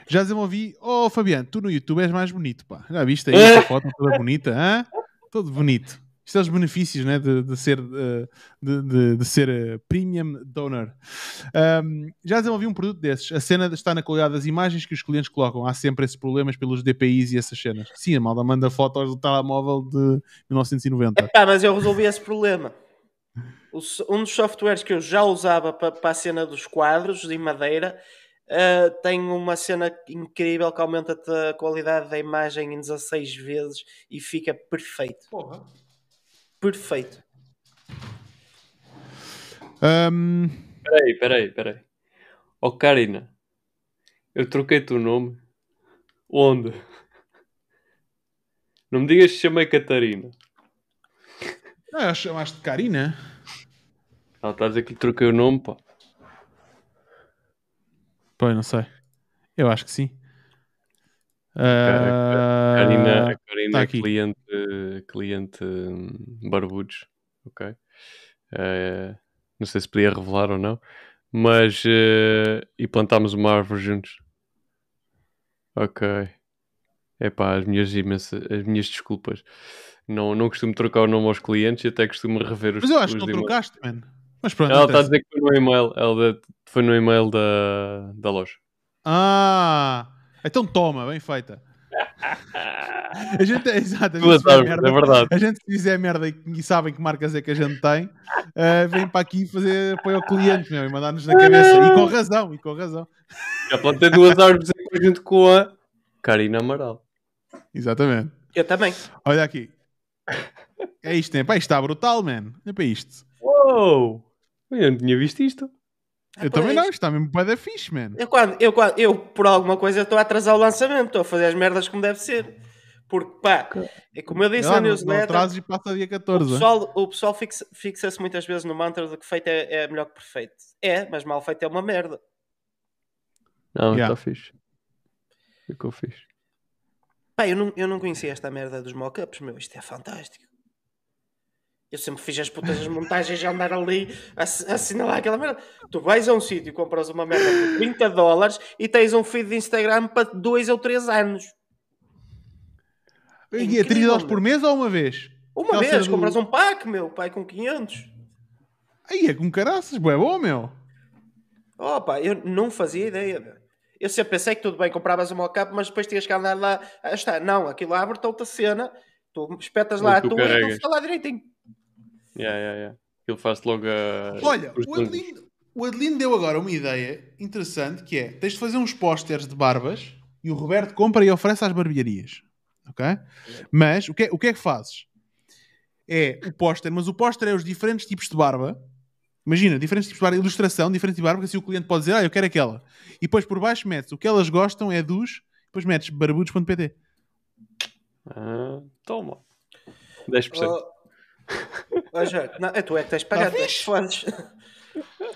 Speaker 1: Já desenvolvi. Oh, Fabiano, tu no YouTube és mais bonito, pá. Já viste aí essa foto toda bonita? hã? Todo bonito. É os benefícios né, de, de ser, eh, de, de- de ser eh, premium donor. Ahm, já desenvolvi um produto desses. A cena está na qualidade das imagens que os clientes colocam. Há sempre esses problemas pelos DPIs e essas cenas. Sim, a malda manda fotos do telemóvel de 1990.
Speaker 2: Ah, mas eu resolvi esse problema. Um dos softwares que eu já usava para, para a cena dos quadros em madeira ah, tem uma cena incrível que aumenta-te a qualidade da imagem em 16 vezes e fica perfeito.
Speaker 1: Porra.
Speaker 2: Perfeito.
Speaker 1: Um...
Speaker 3: Peraí, peraí, peraí. Oh, Karina, eu troquei-te o nome. Onde? Não me digas que chamei Catarina.
Speaker 1: Ah, chamaste de Karina?
Speaker 3: Ela está a dizer que lhe troquei o nome, pá.
Speaker 1: Pois, não sei. Eu acho que sim.
Speaker 3: A Karina, a Karina
Speaker 1: tá
Speaker 3: é
Speaker 1: aqui.
Speaker 3: cliente, cliente hum, barbudos. Ok. Eh, não sei se podia revelar ou não. Mas. eh, e plantámos uma árvore juntos. Ok. Epá, as minhas, imensas, as minhas desculpas. Não, não costumo trocar o nome aos clientes e até costumo rever os
Speaker 1: Mas eu acho que não trocaste, mano. Mas pronto,
Speaker 3: Ela está a dizer que foi no e-mail. Ela foi no e-mail da, da loja.
Speaker 1: Ah, então toma, bem feita. A gente, exato, a gente,
Speaker 3: árvores,
Speaker 1: merda,
Speaker 3: é verdade.
Speaker 1: a gente se fizer merda e, e sabem que marcas é que a gente tem, eh, vem para aqui fazer apoio ao cliente meu, e mandar-nos na cabeça. E com razão, e com razão.
Speaker 3: Já plantei duas árvores em conjunto com a Karina Amaral.
Speaker 1: Exatamente.
Speaker 2: Eu também.
Speaker 1: Olha aqui. É isto, né? Pá, isto está brutal, man. É para isto.
Speaker 3: Uou! Eu não tinha visto isto.
Speaker 1: Eu também não, isto está mesmo para da fixe, man.
Speaker 2: Eu, quando, eu, quando, eu, por alguma coisa, estou a atrasar o lançamento. Estou a fazer as merdas como deve ser. Porque, pá, é como eu disse
Speaker 1: Ah,
Speaker 2: na
Speaker 1: não, não
Speaker 2: newsletter,
Speaker 1: atrases e passa dia
Speaker 2: o
Speaker 1: 14. hein?
Speaker 2: pessoal, o pessoal fixa- fixa-se muitas vezes no mantra de que feito é, é melhor que perfeito. É, mas mal feito é uma merda.
Speaker 3: Não, está
Speaker 1: Yeah.
Speaker 3: fixe. Ficou fixe.
Speaker 2: Pá, eu não, eu não conhecia esta merda dos mockups, meu. Isto é fantástico. Eu sempre fiz as putas das montagens e andar ali a, ass- a assinalar aquela merda. Tu vais a um sítio, compras uma merda por 30 dólares e tens um feed de Instagram para 2 ou 3 anos.
Speaker 1: E é
Speaker 2: incrível,
Speaker 1: 30 dólares por mês ou uma vez?
Speaker 2: Uma
Speaker 1: Aquela
Speaker 2: vez,
Speaker 1: do-
Speaker 2: compras um pack, meu, pai, com 500.
Speaker 1: Aí é com caraças, bué bom, meu.
Speaker 2: Opa, eu não fazia ideia, meu. Eu sempre pensei que tudo bem, compravas uma mockup, mas depois tinhas que andar lá a estar. Não, aquilo abre-te outra cena, tu espetas lá
Speaker 3: Ou
Speaker 2: a
Speaker 3: tu
Speaker 2: tua e fica lá direitinho.
Speaker 3: Yeah, yeah, yeah. Ele faz logo a.
Speaker 1: Olha, o. Adelino, o Adelino deu agora uma ideia interessante que é, tens de fazer uns pósteres de barbas e o Roberto compra e oferece às barbearias. Ok? Mas o que, é, o que é que fazes? É o póster, mas o póster é os diferentes tipos de barba. Imagina, diferentes tipos de barba, ilustração, diferente tipo de barba, que assim o cliente pode dizer, ah, eu quero aquela. E depois por baixo metes o que elas gostam é dos, depois metes barbudos.pt.
Speaker 3: Ah, toma. 10%.
Speaker 2: Oh, oh, Jorge, não, é tu é que tens
Speaker 1: Tá
Speaker 2: tu é que.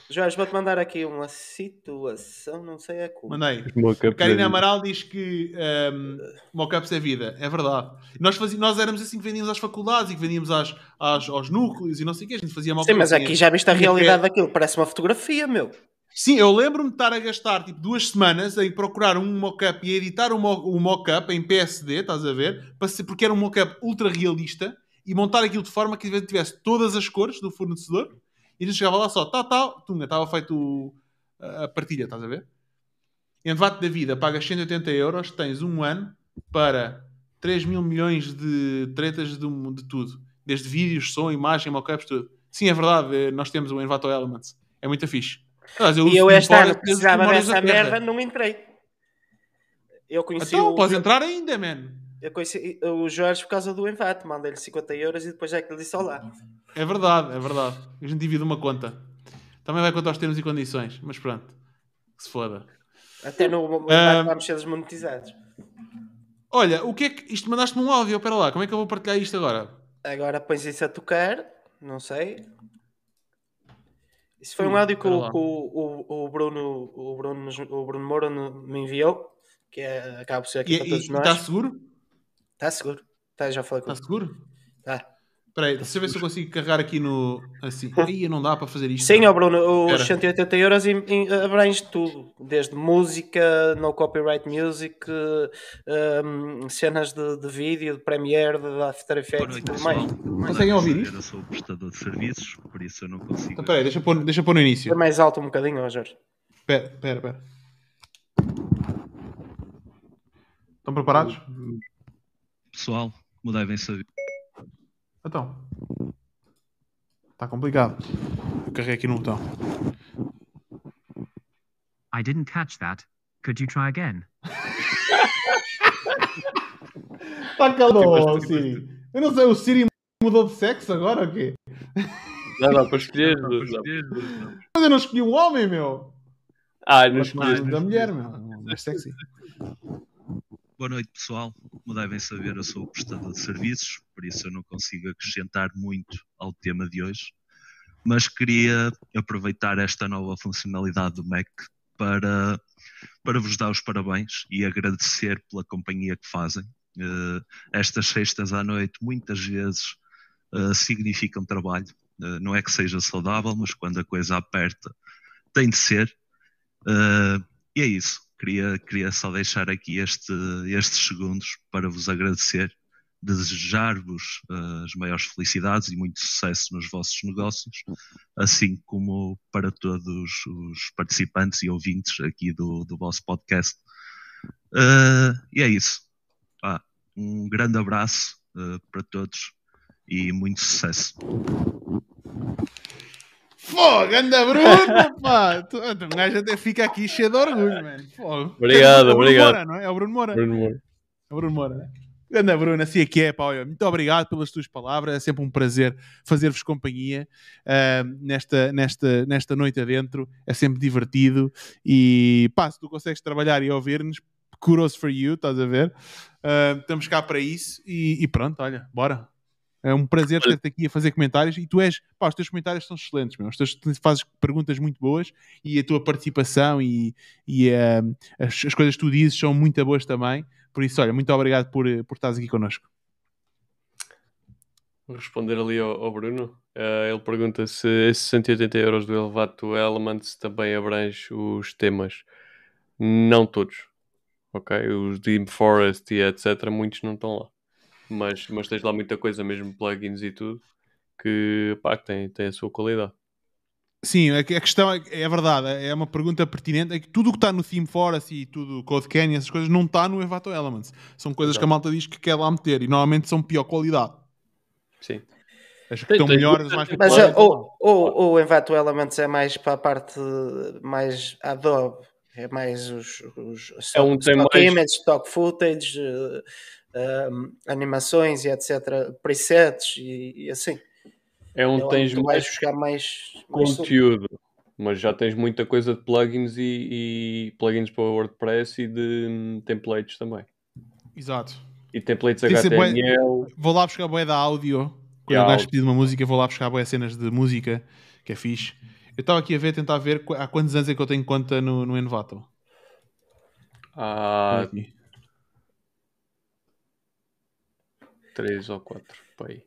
Speaker 2: Jorge, vou-te mandar aqui uma situação, não sei a como.
Speaker 1: Mandei. A Karina. Amaral diz que um, mockups é vida. É verdade. Nós, fazí- nós éramos assim que vendíamos às faculdades e que vendíamos às, às- aos núcleos e não sei o que. A gente fazia mockups.
Speaker 2: Sim, mas aqui já viste a realidade daquilo, parece uma fotografia, meu.
Speaker 1: Sim, eu lembro-me de estar a gastar tipo duas semanas em procurar um mockup e a editar o o mockup em PSD, estás a ver? Para ser, porque era um mockup ultra realista e montar aquilo de forma que tivesse todas as cores do fornecedor e a gente chegava lá só, tá, tá, tunga, estava feito a partilha, estás a ver? Debate da vida, pagas 180 euros, tens um ano para 3 mil milhões de tretas de, de tudo. Desde vídeos, som, imagem, mockups, tudo. Sim, é verdade, eh, nós temos o Envato Elements. É muito fixe.
Speaker 2: E
Speaker 1: uso
Speaker 2: eu
Speaker 1: como
Speaker 2: este
Speaker 1: fora
Speaker 2: ano precisava dessa merda, não entrei. Eu conheci
Speaker 1: Então,
Speaker 2: o...
Speaker 1: podes entrar ainda, man.
Speaker 2: Eu conheci o Jorge por causa do Envate, mandei-lhe 50 euros e depois é que lhe disse olá.
Speaker 1: É verdade, é verdade. A gente divide uma conta. Também vai contar os termos e condições, mas pronto. Que se foda.
Speaker 2: Até no
Speaker 1: Ah.
Speaker 2: vamos ser desmonetizados.
Speaker 1: Olha, o que é que. Isto mandaste-me um áudio, espera lá, como é que eu vou partilhar isto agora?
Speaker 2: Agora pões isso a tocar, não sei. Isso foi um áudio que, o, que o, o, o Bruno, o, Bruno, o Bruno Moura me enviou, que é, acaba por ser aqui
Speaker 1: E
Speaker 2: para todos
Speaker 1: está tá
Speaker 2: nós.
Speaker 1: seguro?
Speaker 2: Está seguro? Tá, já falei com
Speaker 1: Está seguro?
Speaker 2: Tá.
Speaker 1: Espera aí, deixa eu ver se eu consigo carregar aqui no. Assim. Aí não dá para fazer isto.
Speaker 2: Sim, ó Bruno, os
Speaker 1: Espera.
Speaker 2: 180 euros abrange tudo, desde música, no copyright music, hum, cenas de, de vídeo, de Premiere, de After Effects,
Speaker 4: noite,
Speaker 2: tudo mais.
Speaker 1: Conseguem ouvir isto?
Speaker 4: Eu sou prestador de serviços, por isso eu não consigo.
Speaker 1: Então, espera aí, deixa eu pôr, deixa eu pôr no início.
Speaker 2: Foi mais alto um bocadinho, ó Jorge.
Speaker 1: Espera, espera, espera. Estão preparados?
Speaker 4: Pessoal, como devem saber,
Speaker 1: Então. Está complicado. Eu carreguei aqui no botão.
Speaker 5: I didn't catch that. Could you try again?
Speaker 1: Está calor, o Siri. Eu não sei, o Siri mudou de sexo agora ou quê?
Speaker 3: Dá, dá para escolher.
Speaker 4: Para nomes.
Speaker 1: Mas eu não escolhi um homem, meu.
Speaker 3: Ah, não escolhi.
Speaker 1: da mulher, meu. Mais sexy.
Speaker 4: Boa noite, pessoal. Como devem saber, eu sou prestador de serviços, por isso eu não consigo acrescentar muito ao tema de hoje. Mas queria aproveitar esta nova funcionalidade do Mac para, para vos dar os parabéns e agradecer pela companhia que fazem. Eh, estas sextas à noite, muitas vezes, eh, significam trabalho. Eh, não é que seja saudável, mas quando a coisa aperta, tem de ser. E é isso. Queria, queria só deixar aqui este, estes segundos para vos agradecer, desejar-vos eh, as maiores felicidades e muito sucesso nos vossos negócios, assim como para todos os participantes e ouvintes aqui do, do vosso podcast. Eh, e é isso. Pá, um grande abraço eh, para todos e muito sucesso.
Speaker 1: Fogo, anda Bruno, pá. Tu- Um gajo até fica aqui cheio de orgulho, mano. Fogo.
Speaker 3: Obrigado,
Speaker 1: É
Speaker 3: obrigado.
Speaker 1: Moura, não é? É o Bruno Moura.
Speaker 3: Bruno Moura.
Speaker 1: É o Bruno Moura. Anda Bruno, assim é que é, pá. Olha, muito obrigado pelas tuas palavras. É sempre um prazer fazer-vos companhia ah, nesta, nesta, nesta noite adentro. É sempre divertido. E pá, se tu consegues trabalhar e ouvir-nos, kudos for you, estás a ver? Ah, estamos cá para isso. E, e pronto, olha, bora. É um prazer ter-te aqui a fazer comentários e tu és, pá, os teus comentários são excelentes, meu. Os teus, fazes perguntas muito boas e a tua participação e, e ah, as, as coisas que tu dizes são muito boas também. Por isso, olha, muito obrigado por, eh, por estares aqui connosco.
Speaker 3: Vou responder ali ao, ao Bruno. Eh, ele pergunta se esses 180 euros do Elevato Elements também abrange os temas. Não todos. Ok? Os Deep Forest e etc. Muitos não estão lá. Mas, mas tens lá muita coisa, mesmo plugins e tudo, que, pá, tem, tem a sua qualidade.
Speaker 1: Sim, a, questão é, é verdade, é uma pergunta pertinente. É que tudo o que está no Theme Forest e tudo, Code Canyon, essas coisas, não está no Envato Elements. São coisas que a malta diz que quer lá meter e normalmente são pior qualidade.
Speaker 3: Sim.
Speaker 1: As que
Speaker 3: Tem-
Speaker 1: estão
Speaker 3: tem
Speaker 1: melhores, mais
Speaker 2: Mas uh, o, o, o Envato Elements é mais para a parte mais Adobe, é mais os, os
Speaker 3: É um
Speaker 2: stock,
Speaker 3: tem mais-
Speaker 2: image, stock footage, uh, animações e etc, presets e, e assim.
Speaker 3: É onde
Speaker 2: é
Speaker 3: tens
Speaker 2: onde
Speaker 3: mais
Speaker 2: buscar mais,
Speaker 3: conteúdo, mas já tens muita coisa de plugins e, e plugins para o WordPress e de um, templates também.
Speaker 1: Exato.
Speaker 3: E templates
Speaker 1: Tem
Speaker 3: HTML.
Speaker 1: Vou lá buscar a boia da áudio. Quando o gajo pedir uma música, vou lá buscar boia cenas de música, que é fixe. Eu estava aqui a ver, tentar ver há quantos anos é que eu tenho conta no, no Envato. Ah,
Speaker 3: 3 ou 4, pai.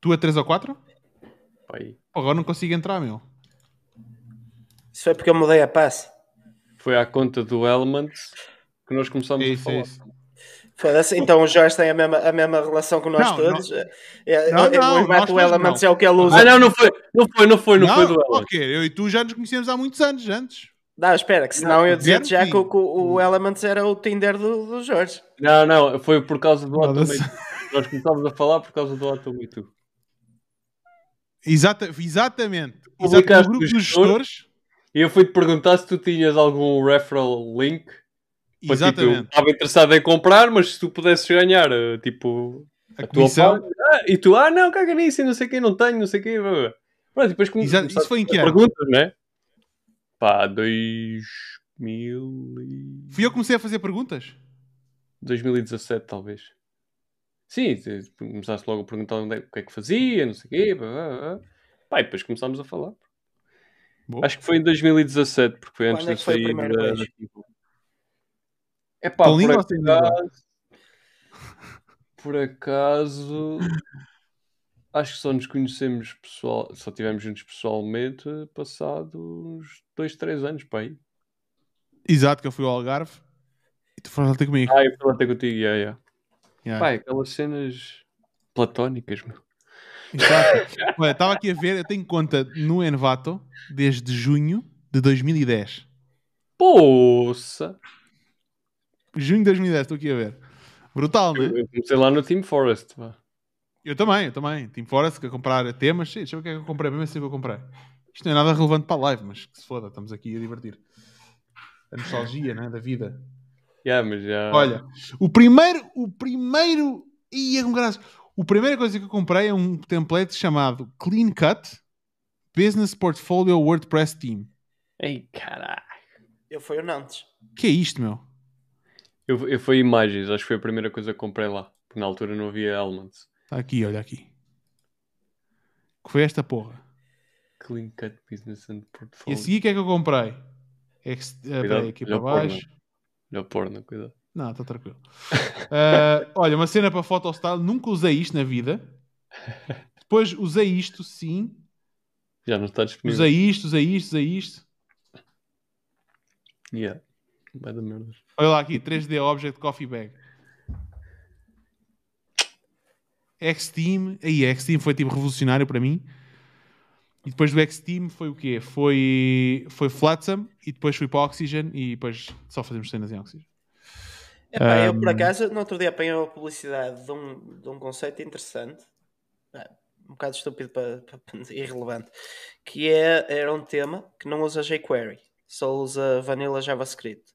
Speaker 1: Tu é 3 ou 4?
Speaker 3: Pai.
Speaker 1: Agora não consigo entrar, meu.
Speaker 2: Isso foi porque eu mudei a passe.
Speaker 3: Foi à conta do Elements que nós começámos
Speaker 1: isso,
Speaker 3: a falar.
Speaker 1: Isso.
Speaker 2: Foda-se, então o Jorge tem a mesma, a mesma relação que nós
Speaker 1: não,
Speaker 2: todos. Não, é, é
Speaker 1: não,
Speaker 2: é,
Speaker 1: não,
Speaker 2: o
Speaker 1: Imato
Speaker 2: Elements é o que ele ah, usa.
Speaker 3: Ah, não, não foi, não foi, não foi, não, não foi do Elements.
Speaker 1: Ok, eu e tu já nos conhecemos há muitos anos antes.
Speaker 2: Não, espera, que senão eu dizia já que o, o Elements era o Tinder do, do Jorge.
Speaker 3: Não, não, foi por causa do. Automate. Nós começámos a falar por causa do Automate.
Speaker 1: Exata, exatamente.
Speaker 3: Publicaste
Speaker 1: no grupo dos
Speaker 3: gestor?
Speaker 1: gestores.
Speaker 3: E eu fui-te perguntar se tu tinhas algum referral link. Para, tipo,
Speaker 1: Exatamente.
Speaker 3: estava interessado em comprar, mas se tu pudesses ganhar, eh, tipo,
Speaker 1: A,
Speaker 3: a tua parte. Ah, e tu, ah, não, caga nisso, e não sei o que, não tenho, não sei o que. Pronto, depois
Speaker 1: Exato, isso foi em
Speaker 3: a
Speaker 1: que ano?
Speaker 3: Perguntas, né? Pá, 2000 e...
Speaker 1: Fui eu que comecei a fazer perguntas?
Speaker 3: 2017, talvez. Sim, te- começaste logo a perguntar onde é, o que é que fazia, não sei o quê. Pá, pá, pá. Pá, e depois começámos a falar.
Speaker 1: Boa.
Speaker 3: Acho que foi em 2017, porque foi antes
Speaker 2: é
Speaker 3: de sair da...
Speaker 2: beijo?
Speaker 3: É pá, por acaso... Por acaso... Acho que só nos conhecemos pessoal... Só tivemos juntos pessoalmente passados dois, três anos, pá. aí.
Speaker 1: Exato, que eu fui ao Algarve e tu foste ter comigo.
Speaker 3: Ah, eu fui ter contigo, yeah, yeah.
Speaker 1: Yeah.
Speaker 3: Pá, aquelas cenas platónicas, meu.
Speaker 1: Exato. Olha, estava aqui a ver, eu tenho conta no Envato desde junho de 2010.
Speaker 3: Poça!
Speaker 1: Junho de 2010, estou aqui a ver. Brutal, não é?
Speaker 3: Eu comecei lá no Team Forest, pá.
Speaker 1: Eu também, eu também. Team Forest, que a comprar temas. Sim, deixa eu ver o que é que eu comprei, mesmo assim que eu comprei. Isto não é nada relevante para a live, mas que se foda, estamos aqui a divertir. A nostalgia, né, da vida.
Speaker 3: Yeah, mas já...
Speaker 1: Olha, o primeiro, o primeiro, ia com graça. A primeira coisa que eu comprei é um template chamado Clean Cut Business Portfolio WordPress Team.
Speaker 3: Ei, caralho.
Speaker 2: Eu fui o Nantes.
Speaker 1: Que é isto, meu?
Speaker 3: Eu, eu fui imagens, acho que foi a primeira coisa que comprei lá. Porque na altura não havia Elements.
Speaker 1: Está aqui, olha aqui. Que foi esta porra.
Speaker 3: Clean Cut Business and
Speaker 1: E a
Speaker 3: Portfolio.
Speaker 1: seguir, o que é que eu comprei? É que, uh,
Speaker 3: Cuidado,
Speaker 1: peraí, aqui para baixo.
Speaker 3: O porno, cuidado.
Speaker 1: Não, está tranquilo. Uh, olha, uma cena para Photostyle. Nunca usei isto na vida. Depois usei isto, sim.
Speaker 3: Já não está disponível.
Speaker 1: Usei isto, usei isto, usei isto.
Speaker 3: Yeah. Vai da merda.
Speaker 1: Olha lá aqui, 3D Object Coffee Bag. X-Team, aí X-Team foi tipo revolucionário para mim. E depois do X-Team foi o quê? Foi, foi Flotsam e depois fui para Oxygen e depois só fazemos cenas em Oxygen.
Speaker 2: Epá, eu por
Speaker 1: Um,
Speaker 2: acaso, no outro dia apanhei uma publicidade de um, de um conceito interessante, Ah, um bocado estúpido para, para irrelevante, que é, era um tema que não usa jQuery, só usa Vanilla JavaScript.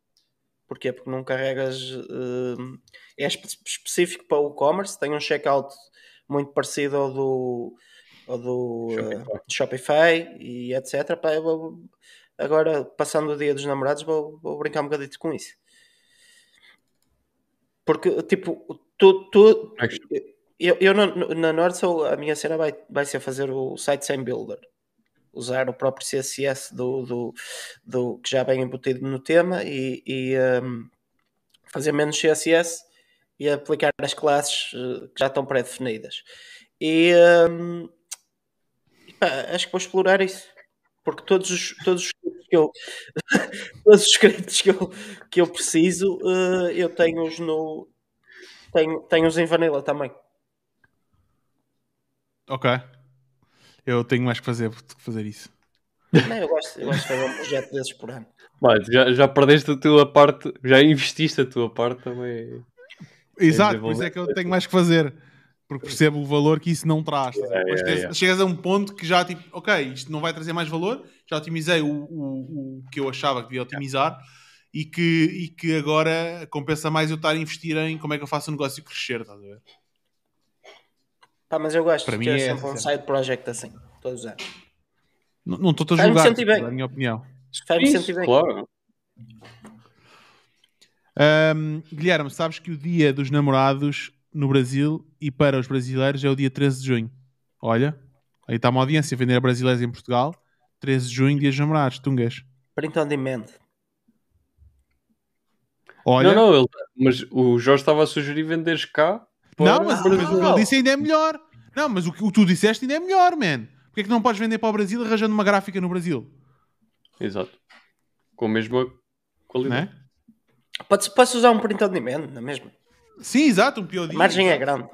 Speaker 2: Porquê? Porque não carregas. hum, é espe- específico para o e-commerce, tem um checkout muito parecido ao do, ao do
Speaker 3: Shopify.
Speaker 2: eh, Shopify e etc. Pá, vou- agora, passando o dia dos namorados, vou, vou brincar um bocadinho com isso. Porque, tipo, tu, tu,
Speaker 3: Acho-
Speaker 2: eu, eu na, na sou, a minha cena vai, vai ser fazer o site sem builder. Usar o próprio CSS do, do, do, que já vem embutido no tema e, e, um, fazer menos CSS e aplicar as classes eh, que já estão pré-definidas. E um, e pá, acho que vou explorar isso. Porque todos os, todos os scripts que eu todos os scripts que eu, que eu preciso eh, eu tenho-os no tenho, tenho-os em vanilla também.
Speaker 1: Ok. Eu tenho mais que fazer do que fazer isso.
Speaker 2: Não, eu, gosto, eu gosto de fazer um projeto desses por ano.
Speaker 3: Mas já, já perdeste a tua parte, já investiste a tua parte também.
Speaker 1: Exato, por isso é que eu tenho mais que fazer. Porque percebo o valor que isso não traz.
Speaker 3: Yeah,
Speaker 1: Depois
Speaker 3: yeah,
Speaker 1: tens-
Speaker 3: yeah.
Speaker 1: chegas a um ponto que já tipo, ok, isto não vai trazer mais valor, já otimizei o, o, o que eu achava que devia otimizar e, que, e que agora compensa mais eu estar a investir em como é que eu faço o negócio crescer, estás a ver?
Speaker 2: Pá, mas eu gosto
Speaker 1: Para
Speaker 2: de
Speaker 1: mim
Speaker 2: ter
Speaker 1: é
Speaker 2: sempre um
Speaker 1: essa
Speaker 2: side project assim, todos os anos.
Speaker 1: Não estou a julgar, é a minha opinião.
Speaker 2: Faz-me sentir bem.
Speaker 3: claro.
Speaker 1: Ahm, Guilherme, sabes que o dia dos namorados no Brasil e para os brasileiros é o dia 13 de junho. Olha, aí está uma audiência a vender a brasileiros em Portugal. 13 de junho, dia dos namorados, tungas.
Speaker 2: Print on demand.
Speaker 1: Olha,
Speaker 3: Não, não, ele- mas o Jorge estava a sugerir venderes cá.
Speaker 1: Não, mas,
Speaker 3: o
Speaker 1: mas
Speaker 3: Brasil.
Speaker 1: o que ele disse ainda é melhor. Não, mas o que o tu disseste ainda é melhor, man. Porquê é que não podes vender para o Brasil arranjando uma gráfica no Brasil?
Speaker 3: Exato. Com a mesma
Speaker 1: Não
Speaker 3: qualidade.
Speaker 2: Pode, posso usar um print on demand, não é mesmo?
Speaker 1: Sim, exato, um
Speaker 2: A
Speaker 1: POD.
Speaker 2: margem é grande.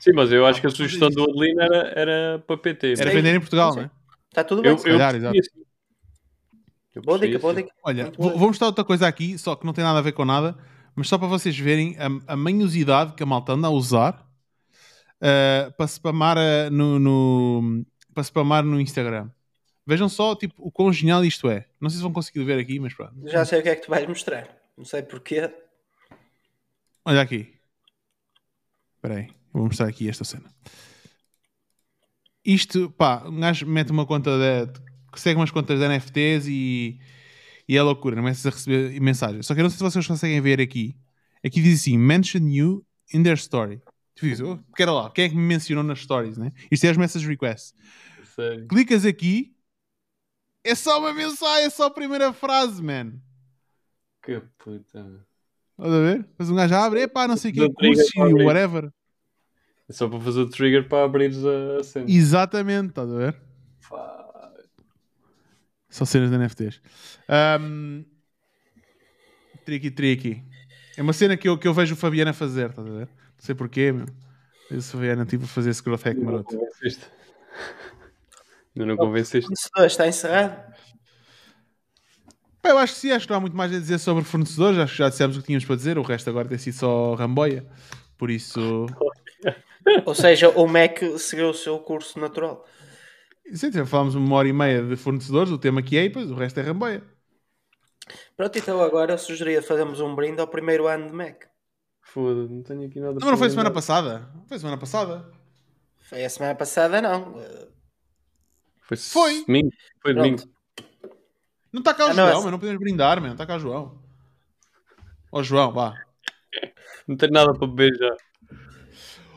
Speaker 3: Sim, mas eu acho que a sugestão do Adelino era, era para PT.
Speaker 1: Era vender em Portugal, não é?
Speaker 2: Está tudo bem.
Speaker 3: Eu, eu
Speaker 1: calhar.
Speaker 3: Eu
Speaker 2: Boa dica, boa dica.
Speaker 1: Olha, vou, vou mostrar outra coisa aqui, só que não tem nada a ver com nada, mas só para vocês verem a, a manhosidade que a malta anda a usar uh, para spamar uh, no, no- para spamar no Instagram. Vejam só tipo, o quão genial isto é. Não sei se vão conseguir ver aqui, mas pronto.
Speaker 2: Já sei o que é que tu vais mostrar. Não sei porquê.
Speaker 1: Olha aqui. Espera aí, vou mostrar aqui esta cena. Isto, pá, um gajo mete uma conta de. que segue umas contas de NFTs e. e é loucura, não começas a receber mensagens. Só que eu não sei se vocês conseguem ver aqui. Aqui diz assim: mention you in their story. Tu dizes, oh, quero lá, quem é que me mencionou nas stories, né? Isto é as message requests.
Speaker 3: Sério.
Speaker 1: Clicas aqui, é só uma mensagem, é só a primeira frase, man.
Speaker 3: Que puta.
Speaker 1: Estás a ver? Mas um gajo abre, epá, não sei o e
Speaker 3: abrir.
Speaker 1: whatever.
Speaker 3: É só para fazer o trigger para abrires a cena.
Speaker 1: Exatamente, estás a ver?
Speaker 3: Pá.
Speaker 1: São cenas de NFTs. Um, tricky, tricky. É uma cena que eu, que eu vejo o Fabiano a fazer, estás a ver? Não sei porquê, meu. Esse Fabiano tipo a fazer esse growth hack
Speaker 3: Ainda não
Speaker 1: maroto.
Speaker 3: convenceste. Ainda não convenceste.
Speaker 2: Está encerrado.
Speaker 1: Pá, eu acho que sim, acho que não há muito mais a dizer sobre fornecedores. Acho que já dissemos o que tínhamos para dizer. O resto agora tem sido só ramboia. Por isso.
Speaker 2: Ou seja, o Mac seguiu o seu curso natural.
Speaker 1: Sim, já falámos uma hora e meia de fornecedores. O tema aqui é, e depois o resto é ramboia.
Speaker 2: Pronto, então agora eu sugeria fazermos um brinde ao primeiro ano de Mac.
Speaker 3: Foda-se, não tenho aqui nada
Speaker 1: Não, mas não foi semana passada. Foi semana passada.
Speaker 2: Foi a semana passada, não.
Speaker 3: Foi.
Speaker 1: Foi.
Speaker 3: Domingo. Foi
Speaker 2: Pronto.
Speaker 3: domingo.
Speaker 1: Não está cá o
Speaker 2: Ah, não,
Speaker 1: João,
Speaker 2: essa-
Speaker 1: mas não podemos brindar, mano. Não está cá o João. Ó João, vá.
Speaker 3: Não tenho nada para beber já.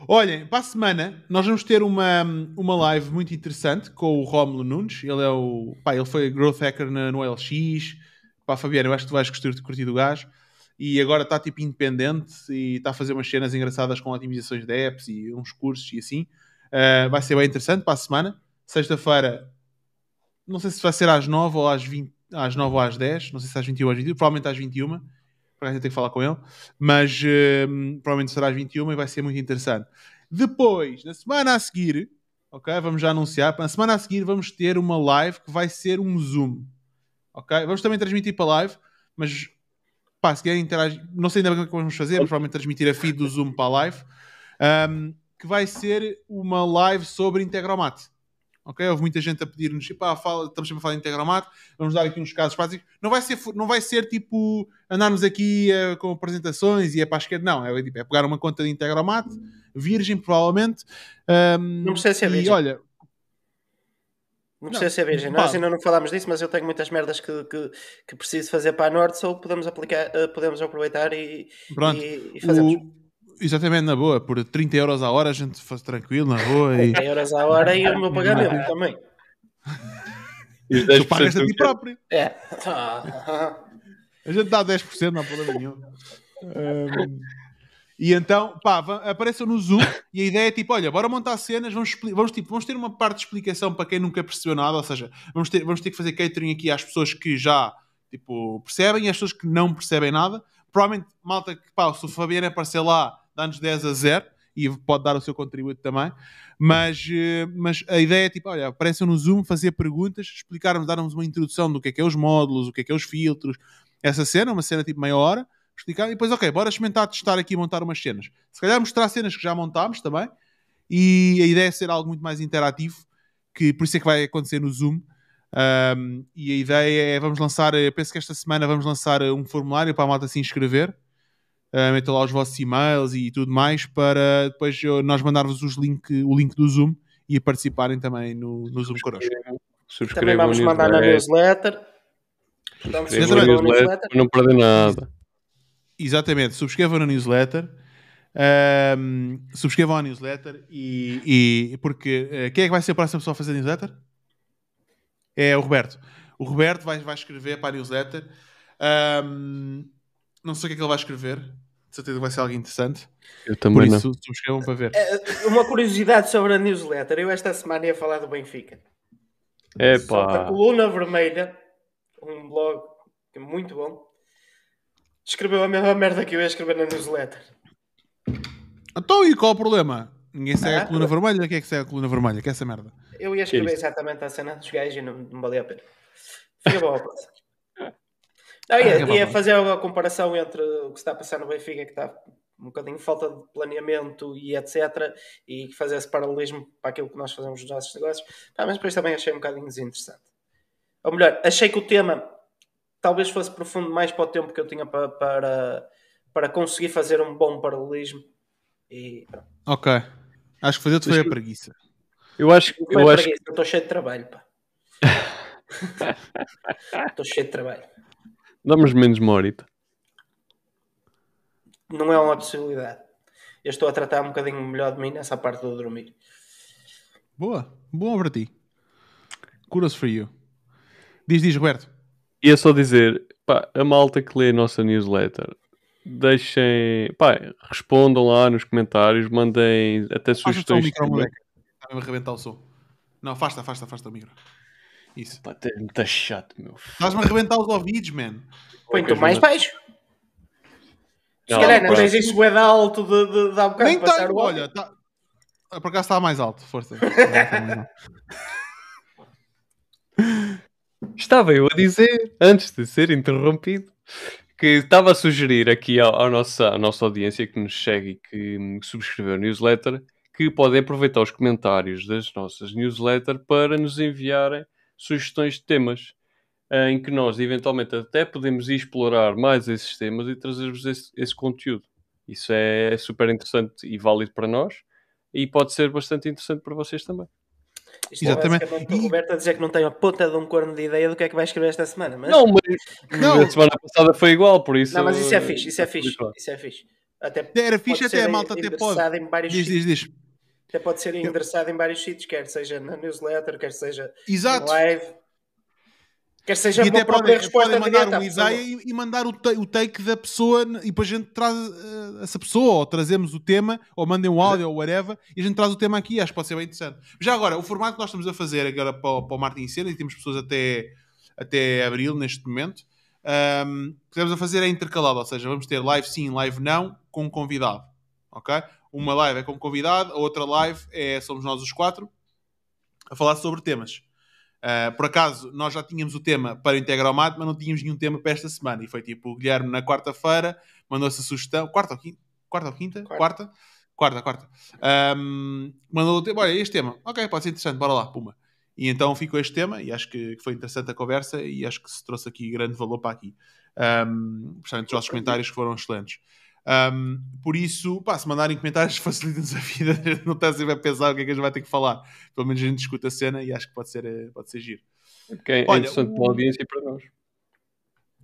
Speaker 1: Olhem, para a semana nós vamos ter uma, uma live muito interessante com o Rómulo Nunes. Ele é o. Pá, ele foi growth hacker na, no LX. Pá, Fabiano, eu acho que tu vais curtir, curtir do gajo. E agora está tipo independente e está a fazer umas cenas engraçadas com otimizações de apps e uns cursos e assim. Uh, vai ser bem interessante para a semana. Sexta-feira, não sei se vai ser às 9 ou às 20, às 9 ou às 10. Não sei se às 21 ou às 21. Provavelmente às 21. Para a gente ter que falar com ele. Mas hum, provavelmente será às 21 e vai ser muito interessante. Depois, na semana a seguir, ok? Vamos já anunciar. Na semana a seguir vamos ter uma live que vai ser um Zoom. Ok? Vamos também transmitir para a live, mas pá, se querem interagir, não sei ainda bem o que vamos fazer, mas provavelmente transmitir a feed do Zoom para a live, hum, que vai ser uma live sobre Integromat. Ok? Houve muita gente a pedir-nos, pá, fala, estamos sempre a falar de Integromat, vamos dar aqui uns casos práticos. Não vai ser, não vai ser tipo andarmos aqui eh, com apresentações e é para a esquerda, não. É, tipo, é pegar uma conta de Integromat, virgem provavelmente. hum,
Speaker 2: Não precisa ser
Speaker 1: e
Speaker 2: virgem.
Speaker 1: olha,
Speaker 2: Não precisa ser virgem.
Speaker 1: pá.
Speaker 2: Nós ainda não falámos disso, mas eu tenho muitas merdas que, que, que preciso fazer para a Norte, só podemos aplicar, eh, podemos aproveitar e,
Speaker 1: Pronto.
Speaker 2: e, e fazemos.
Speaker 1: o- exatamente na boa, por 30 euros a hora a gente faz tranquilo, na boa. E
Speaker 2: 100 euros à hora e o meu pagamento também.
Speaker 3: E os
Speaker 1: tu pagas
Speaker 3: 10%
Speaker 1: a ti próprio.
Speaker 2: É.
Speaker 1: A gente dá 10%, não há problema nenhum. Um, e então, pá, apareçam no Zoom e a ideia é tipo, olha, bora montar cenas, vamos, vamos, tipo, vamos ter uma parte de explicação para quem nunca percebeu nada, ou seja, vamos ter, vamos ter que fazer catering aqui às pessoas que já, tipo, percebem e às pessoas que não percebem nada. Provavelmente, malta, que pá, se o Fabiano aparecer lá, dá-nos 10 a 0 e pode dar o seu contributo também. Mas, eh, mas a ideia é tipo, olha, apareçam no Zoom, fazer perguntas, explicarmos, darmos uma introdução do que é que é os módulos, o que é que é os filtros, essa cena, uma cena tipo meia hora, explicar, e depois, ok, bora experimentar testar aqui e montar umas cenas. Se calhar mostrar cenas que já montámos também, e a ideia é ser algo muito mais interativo, que por isso é que vai acontecer no Zoom. Um, e a ideia é, vamos lançar, eu penso que esta semana vamos lançar um formulário para a malta se inscrever. Uh, metam lá os vossos e-mails e tudo mais para depois eu- nós mandar-vos os link, o link do Zoom e participarem também no, no Zoom connosco.
Speaker 2: Também
Speaker 3: Subscrevam
Speaker 2: vamos mandar na
Speaker 3: newsletter.
Speaker 2: Vamos
Speaker 3: newsletter
Speaker 2: newsletter.
Speaker 3: para não perder nada.
Speaker 1: Exatamente, subscrevam na newsletter. Um, subscrevam a newsletter e, e- porque eh, quem é que vai ser a próxima pessoa a fazer a newsletter? É o Roberto. O Roberto vai, vai escrever para a newsletter. Um, não sei o que é que ele vai escrever. De certeza que vai ser algo interessante.
Speaker 3: Eu
Speaker 1: Por
Speaker 3: também não.
Speaker 1: isso, subscrevam para ver.
Speaker 2: Eh, Uma curiosidade sobre a newsletter. Eu esta semana ia falar do Benfica.
Speaker 3: É pá.
Speaker 2: Coluna Vermelha, um blog é muito bom, escreveu a mesma merda que eu ia escrever na newsletter.
Speaker 1: Então, e qual o problema? Ninguém segue
Speaker 2: Ah,
Speaker 1: a coluna vermelha? Quem é que segue a coluna vermelha? Que é essa merda?
Speaker 2: Eu ia escrever
Speaker 3: isso?
Speaker 2: exatamente a cena dos gajos e não, não valia a pena. Fica bom. Não,
Speaker 1: Ah,
Speaker 2: ia, ia fazer a comparação entre o que se está a passar no Benfica, que está um bocadinho falta de planeamento e etc. E fazer esse paralelismo para aquilo que nós fazemos nos nossos negócios. Pá, mas depois também achei um bocadinho desinteressante. Ou melhor, achei que o tema talvez fosse profundo mais para o tempo que eu tinha para, para, para conseguir fazer um bom paralelismo. E.
Speaker 1: Ok. Acho que fazer-te foi a preguiça.
Speaker 3: Eu acho, eu
Speaker 2: é
Speaker 3: acho
Speaker 2: preguiça, eu estou cheio de trabalho, pá. Estou cheio de trabalho.
Speaker 3: Damos menos uma horita.
Speaker 2: Não é uma possibilidade. Eu estou a tratar um bocadinho melhor de mim nessa parte do dormir.
Speaker 1: Boa. Boa para ti. Kudos for you. Diz, diz, Roberto.
Speaker 3: Ia só dizer, pá, a malta que lê a nossa newsletter, deixem, pá, respondam lá nos comentários, mandem até
Speaker 1: Afasta só o
Speaker 3: sugestões.
Speaker 1: micro, moleque. Está-me a arrebentar o som. Não, afasta, afasta, afasta o micro. Isso.
Speaker 3: Pá, é muito chato, meu.
Speaker 1: Estás-me a arrebentar os ouvidos, man.
Speaker 2: Põe tu mais baixo. Se
Speaker 3: Não,
Speaker 2: calhar não tens isso bué de alto de, de, de há bocado
Speaker 1: Nem
Speaker 2: passar
Speaker 1: tenho,
Speaker 2: o
Speaker 1: olha. Tá... Ah, Por acaso está mais alto. Força.
Speaker 3: Estava eu a dizer, antes de ser interrompido, que estava a sugerir aqui ao, ao nossa, à nossa audiência que nos segue e que, hum, subscreveu a newsletter que podem aproveitar os comentários das nossas newsletters para nos enviarem sugestões de temas eh, em que nós eventualmente até podemos ir explorar mais esses temas e trazer-vos esse, esse conteúdo. Isso é super interessante e válido para nós e pode ser bastante interessante para vocês também.
Speaker 2: Isto
Speaker 1: Exatamente.
Speaker 2: é basicamente o
Speaker 1: E-
Speaker 2: Roberto a dizer que não tem a puta de um corno de ideia do que é que vai escrever esta semana. Mas...
Speaker 3: Não, mas
Speaker 1: Não.
Speaker 3: a semana passada foi igual, por isso.
Speaker 2: Não, mas isso é fixe, isso é fixe. Isso é fixe. Até
Speaker 1: Era fixe, até a malta até pode.
Speaker 2: Em vários
Speaker 1: Diz, diz, diz.
Speaker 2: Até pode ser endereçado em vários sítios, quer seja na newsletter, quer seja
Speaker 1: Exato.
Speaker 2: live, quer seja
Speaker 1: E
Speaker 2: uma
Speaker 1: até podem,
Speaker 2: resposta
Speaker 1: podem mandar
Speaker 2: direta pessoa.
Speaker 1: ideia e, e mandar o, ta- o take da pessoa e depois a gente traz eh, essa pessoa ou trazemos o tema ou mandem um áudio ou whatever e a gente traz o tema aqui. Acho que pode ser bem interessante. Já agora, o formato que nós estamos a fazer agora para, o- para o Martin e Cena e temos pessoas até, até abril neste momento. ahm, o que estamos a fazer é intercalado, ou seja, vamos ter live sim, live não, com um convidado. Ok? Uma live é com convidado, a outra live é somos nós os quatro a falar sobre temas. Uh, por acaso, nós já tínhamos o tema para o Integromat, mas não tínhamos nenhum tema para esta semana. E foi tipo, o Guilherme na quarta-feira mandou-se a sugestão. Quarta ou quinta? Quarta ou quinta?
Speaker 2: Quarta.
Speaker 1: Quarta? Quarta, quarta. Um, mandou o tema. Olha, este tema. Ok, pode ser interessante, bora lá, puma. E então ficou este tema e acho que foi interessante a conversa e acho que se trouxe aqui grande valor para aqui. Um, principalmente os vossos comentários que foram excelentes. Um, por isso, pá, se mandarem comentários, facilita-nos a vida. A gente não está sempre a pensar o que é que a gente vai ter que falar. Pelo menos a gente discute a cena e acho que pode ser, eh, pode ser giro.
Speaker 3: Porque é
Speaker 1: Olha,
Speaker 3: interessante
Speaker 1: o-
Speaker 3: para a audiência e para nós.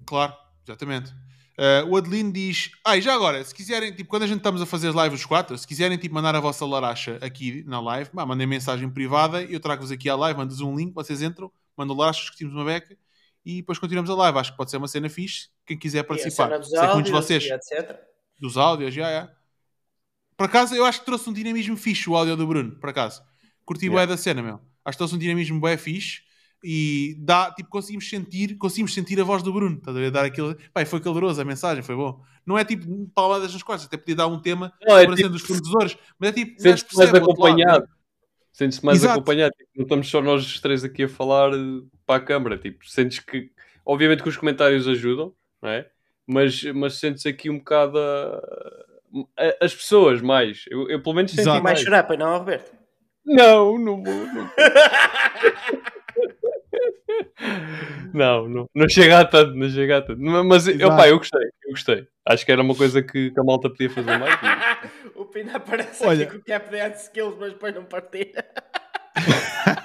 Speaker 1: Claro, exatamente. Uh, o Adelino diz: Ah, e já agora, se quiserem, tipo, quando a gente estamos a fazer as lives os quatro, se quiserem tipo, mandar a vossa laracha aqui na live, pá, mandem mensagem privada, eu trago-vos aqui à live, mando-vos um link, vocês entram, mandam larachas, discutimos uma beca e depois continuamos a live. Acho que pode ser uma cena fixe. Quem quiser
Speaker 2: E a
Speaker 1: participar,
Speaker 2: cena dos
Speaker 1: sei que muitos de vocês,
Speaker 2: e etc.
Speaker 1: dos áudios, já, já. Por acaso, eu acho que trouxe um dinamismo fixe o áudio do Bruno, por acaso. Curti
Speaker 3: Yeah.
Speaker 1: bué da cena, meu. Acho que trouxe um dinamismo bué fixe e dá, tipo, conseguimos sentir, conseguimos sentir a voz do Bruno, estás a ver? Dar aquilo, e foi caloroso a mensagem, foi bom. Não é tipo palmadas nas costas, até podia dar um tema
Speaker 3: Não, é tipo,
Speaker 1: dos fornecedores, mas é tipo,
Speaker 3: sentes-te mais
Speaker 1: lado,
Speaker 3: acompanhado.
Speaker 1: né?
Speaker 3: Sentes-te mais
Speaker 1: Exato.
Speaker 3: acompanhado. Tipo, não estamos só nós os três aqui a falar eh, para a câmara. Tipo, sentes que, obviamente que os comentários ajudam, não é? Mas, mas sentes aqui um bocado a- a- as pessoas mais. Eu, eu pelo menos senti
Speaker 1: Exato.
Speaker 2: Mais
Speaker 3: mais.
Speaker 2: chorar, pois não, Roberto?
Speaker 3: Não, não vou. Não, não, não, não chega a tanto, não chega a tanto. Mas,
Speaker 1: Exato.
Speaker 3: opa, eu gostei, eu gostei. Acho que era uma coisa que, que a malta podia fazer mais. e-
Speaker 2: o Pina aparece
Speaker 1: Olha.
Speaker 2: aqui com o cap dance skills, mas depois não partilha.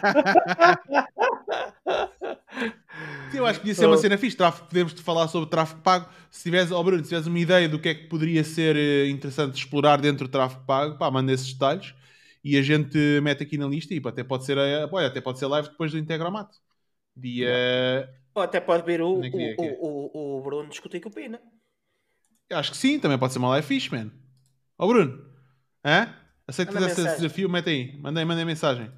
Speaker 1: Sim, eu acho que podia ser uma cena fixe. Tráfico, podemos falar sobre tráfego pago. Se tiveres, oh Bruno, se tiveres uma ideia do que é que poderia ser eh, interessante explorar dentro do tráfego pago, pá, manda esses detalhes e a gente mete aqui na lista e pá, até pode ser, a, olha, até pode ser live depois do Integromat. Dia.
Speaker 2: Ou até pode vir o,
Speaker 1: é é é?
Speaker 2: o, o, o Bruno discutir com o Pina.
Speaker 1: Acho que sim, também pode ser uma live fixe, man. Ó Bruno, hã? Aceitas esse
Speaker 2: mensagem.
Speaker 1: desafio? Mete aí, mandei, mandei mensagem.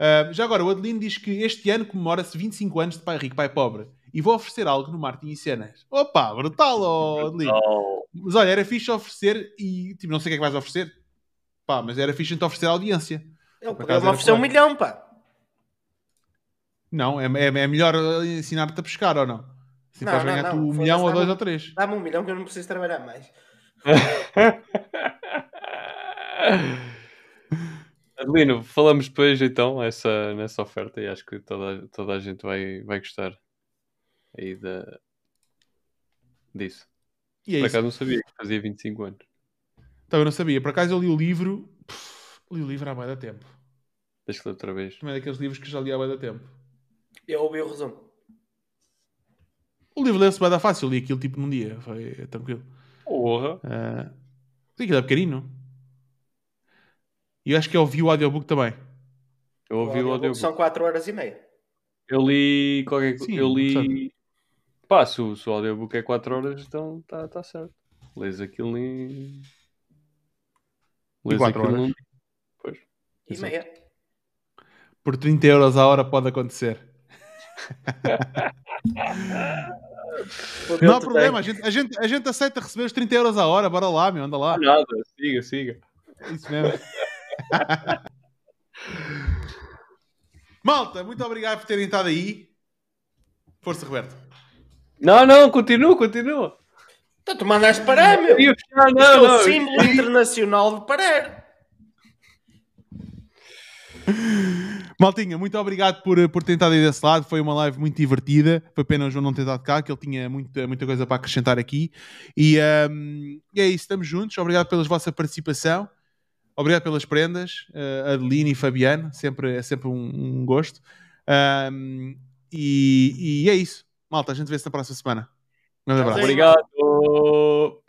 Speaker 1: Ah, já agora, o Adelino diz que este ano comemora-se 25 anos de pai rico, pai pobre. E vou oferecer algo no Martin e Cenas. Opa, brutal, ó Adelino.
Speaker 3: Oh,
Speaker 1: Mas olha, era fixe oferecer e tipo, não sei o que é que vais oferecer. Pá, mas era fixe a gente oferecer audiência.
Speaker 2: Ele
Speaker 1: Por
Speaker 2: podia
Speaker 1: acaso
Speaker 2: me
Speaker 1: era
Speaker 2: oferecer um milhão, pá.
Speaker 1: Não, é, é, é melhor ensinar-te a pescar ou não? Assim
Speaker 2: Não,
Speaker 1: podes
Speaker 2: não,
Speaker 1: ganhar
Speaker 2: não,
Speaker 1: tu um milhão ou dois ou três.
Speaker 2: Dá-me um milhão que eu não preciso trabalhar mais.
Speaker 3: Adelino, falamos depois então essa, nessa oferta e acho que toda, toda a gente vai, vai gostar aí da, disso.
Speaker 1: E é
Speaker 3: Por
Speaker 1: isso.
Speaker 3: acaso não sabia que fazia 25 anos.
Speaker 1: Então, eu não sabia. Por acaso eu li o livro. Pff, li o livro há bué da tempo.
Speaker 3: Deixa eu ler outra vez.
Speaker 1: Também é daqueles livros que já li há bué da tempo.
Speaker 2: Eu ouvi o resumo.
Speaker 1: O livro leu-se bué da fácil. Eu li aquilo tipo num dia. Foi tranquilo.
Speaker 3: Porra!
Speaker 1: Uh, aquilo é pequenino. E eu acho que eu ouvi o audiobook também.
Speaker 3: Eu ouvi o audiobook.
Speaker 2: São 4 horas e meia.
Speaker 3: Eu li qualquer coisa.
Speaker 1: Sim,
Speaker 3: Eu li. Pá, se o, se o audiobook é 4 horas, então está tá certo. Lês aquilo em. Lês
Speaker 1: quatro
Speaker 3: aquilo
Speaker 1: horas?
Speaker 3: num- Pois.
Speaker 2: E
Speaker 3: Exato.
Speaker 2: meia.
Speaker 1: Por 30 euros a hora pode acontecer. Não há problema. A gente, a, gente, a gente aceita receber os 30 euros a hora. Bora lá, meu. Anda lá.
Speaker 3: Nada, siga, siga.
Speaker 1: Isso mesmo. Malta, muito obrigado por terem estado aí. Força, Roberto.
Speaker 3: Não, não, continua, continua.
Speaker 2: Então tu mandaste parar, meu.
Speaker 3: Fechar,
Speaker 2: Isto
Speaker 3: não,
Speaker 2: é o
Speaker 3: não.
Speaker 2: símbolo internacional de parar.
Speaker 1: Maltinha, muito obrigado por, por ter estado aí desse lado. Foi uma live muito divertida. Foi pena o João não ter estado cá, que ele tinha muita, muita coisa para acrescentar aqui. E, um, e é isso, estamos juntos. Obrigado pela vossa participação. Obrigado pelas prendas, uh, Adeline e Fabiano. Sempre, é sempre um, um gosto. Um, e, e é isso. Malta, a gente vê-se na próxima semana. Um abraço.
Speaker 3: Obrigado.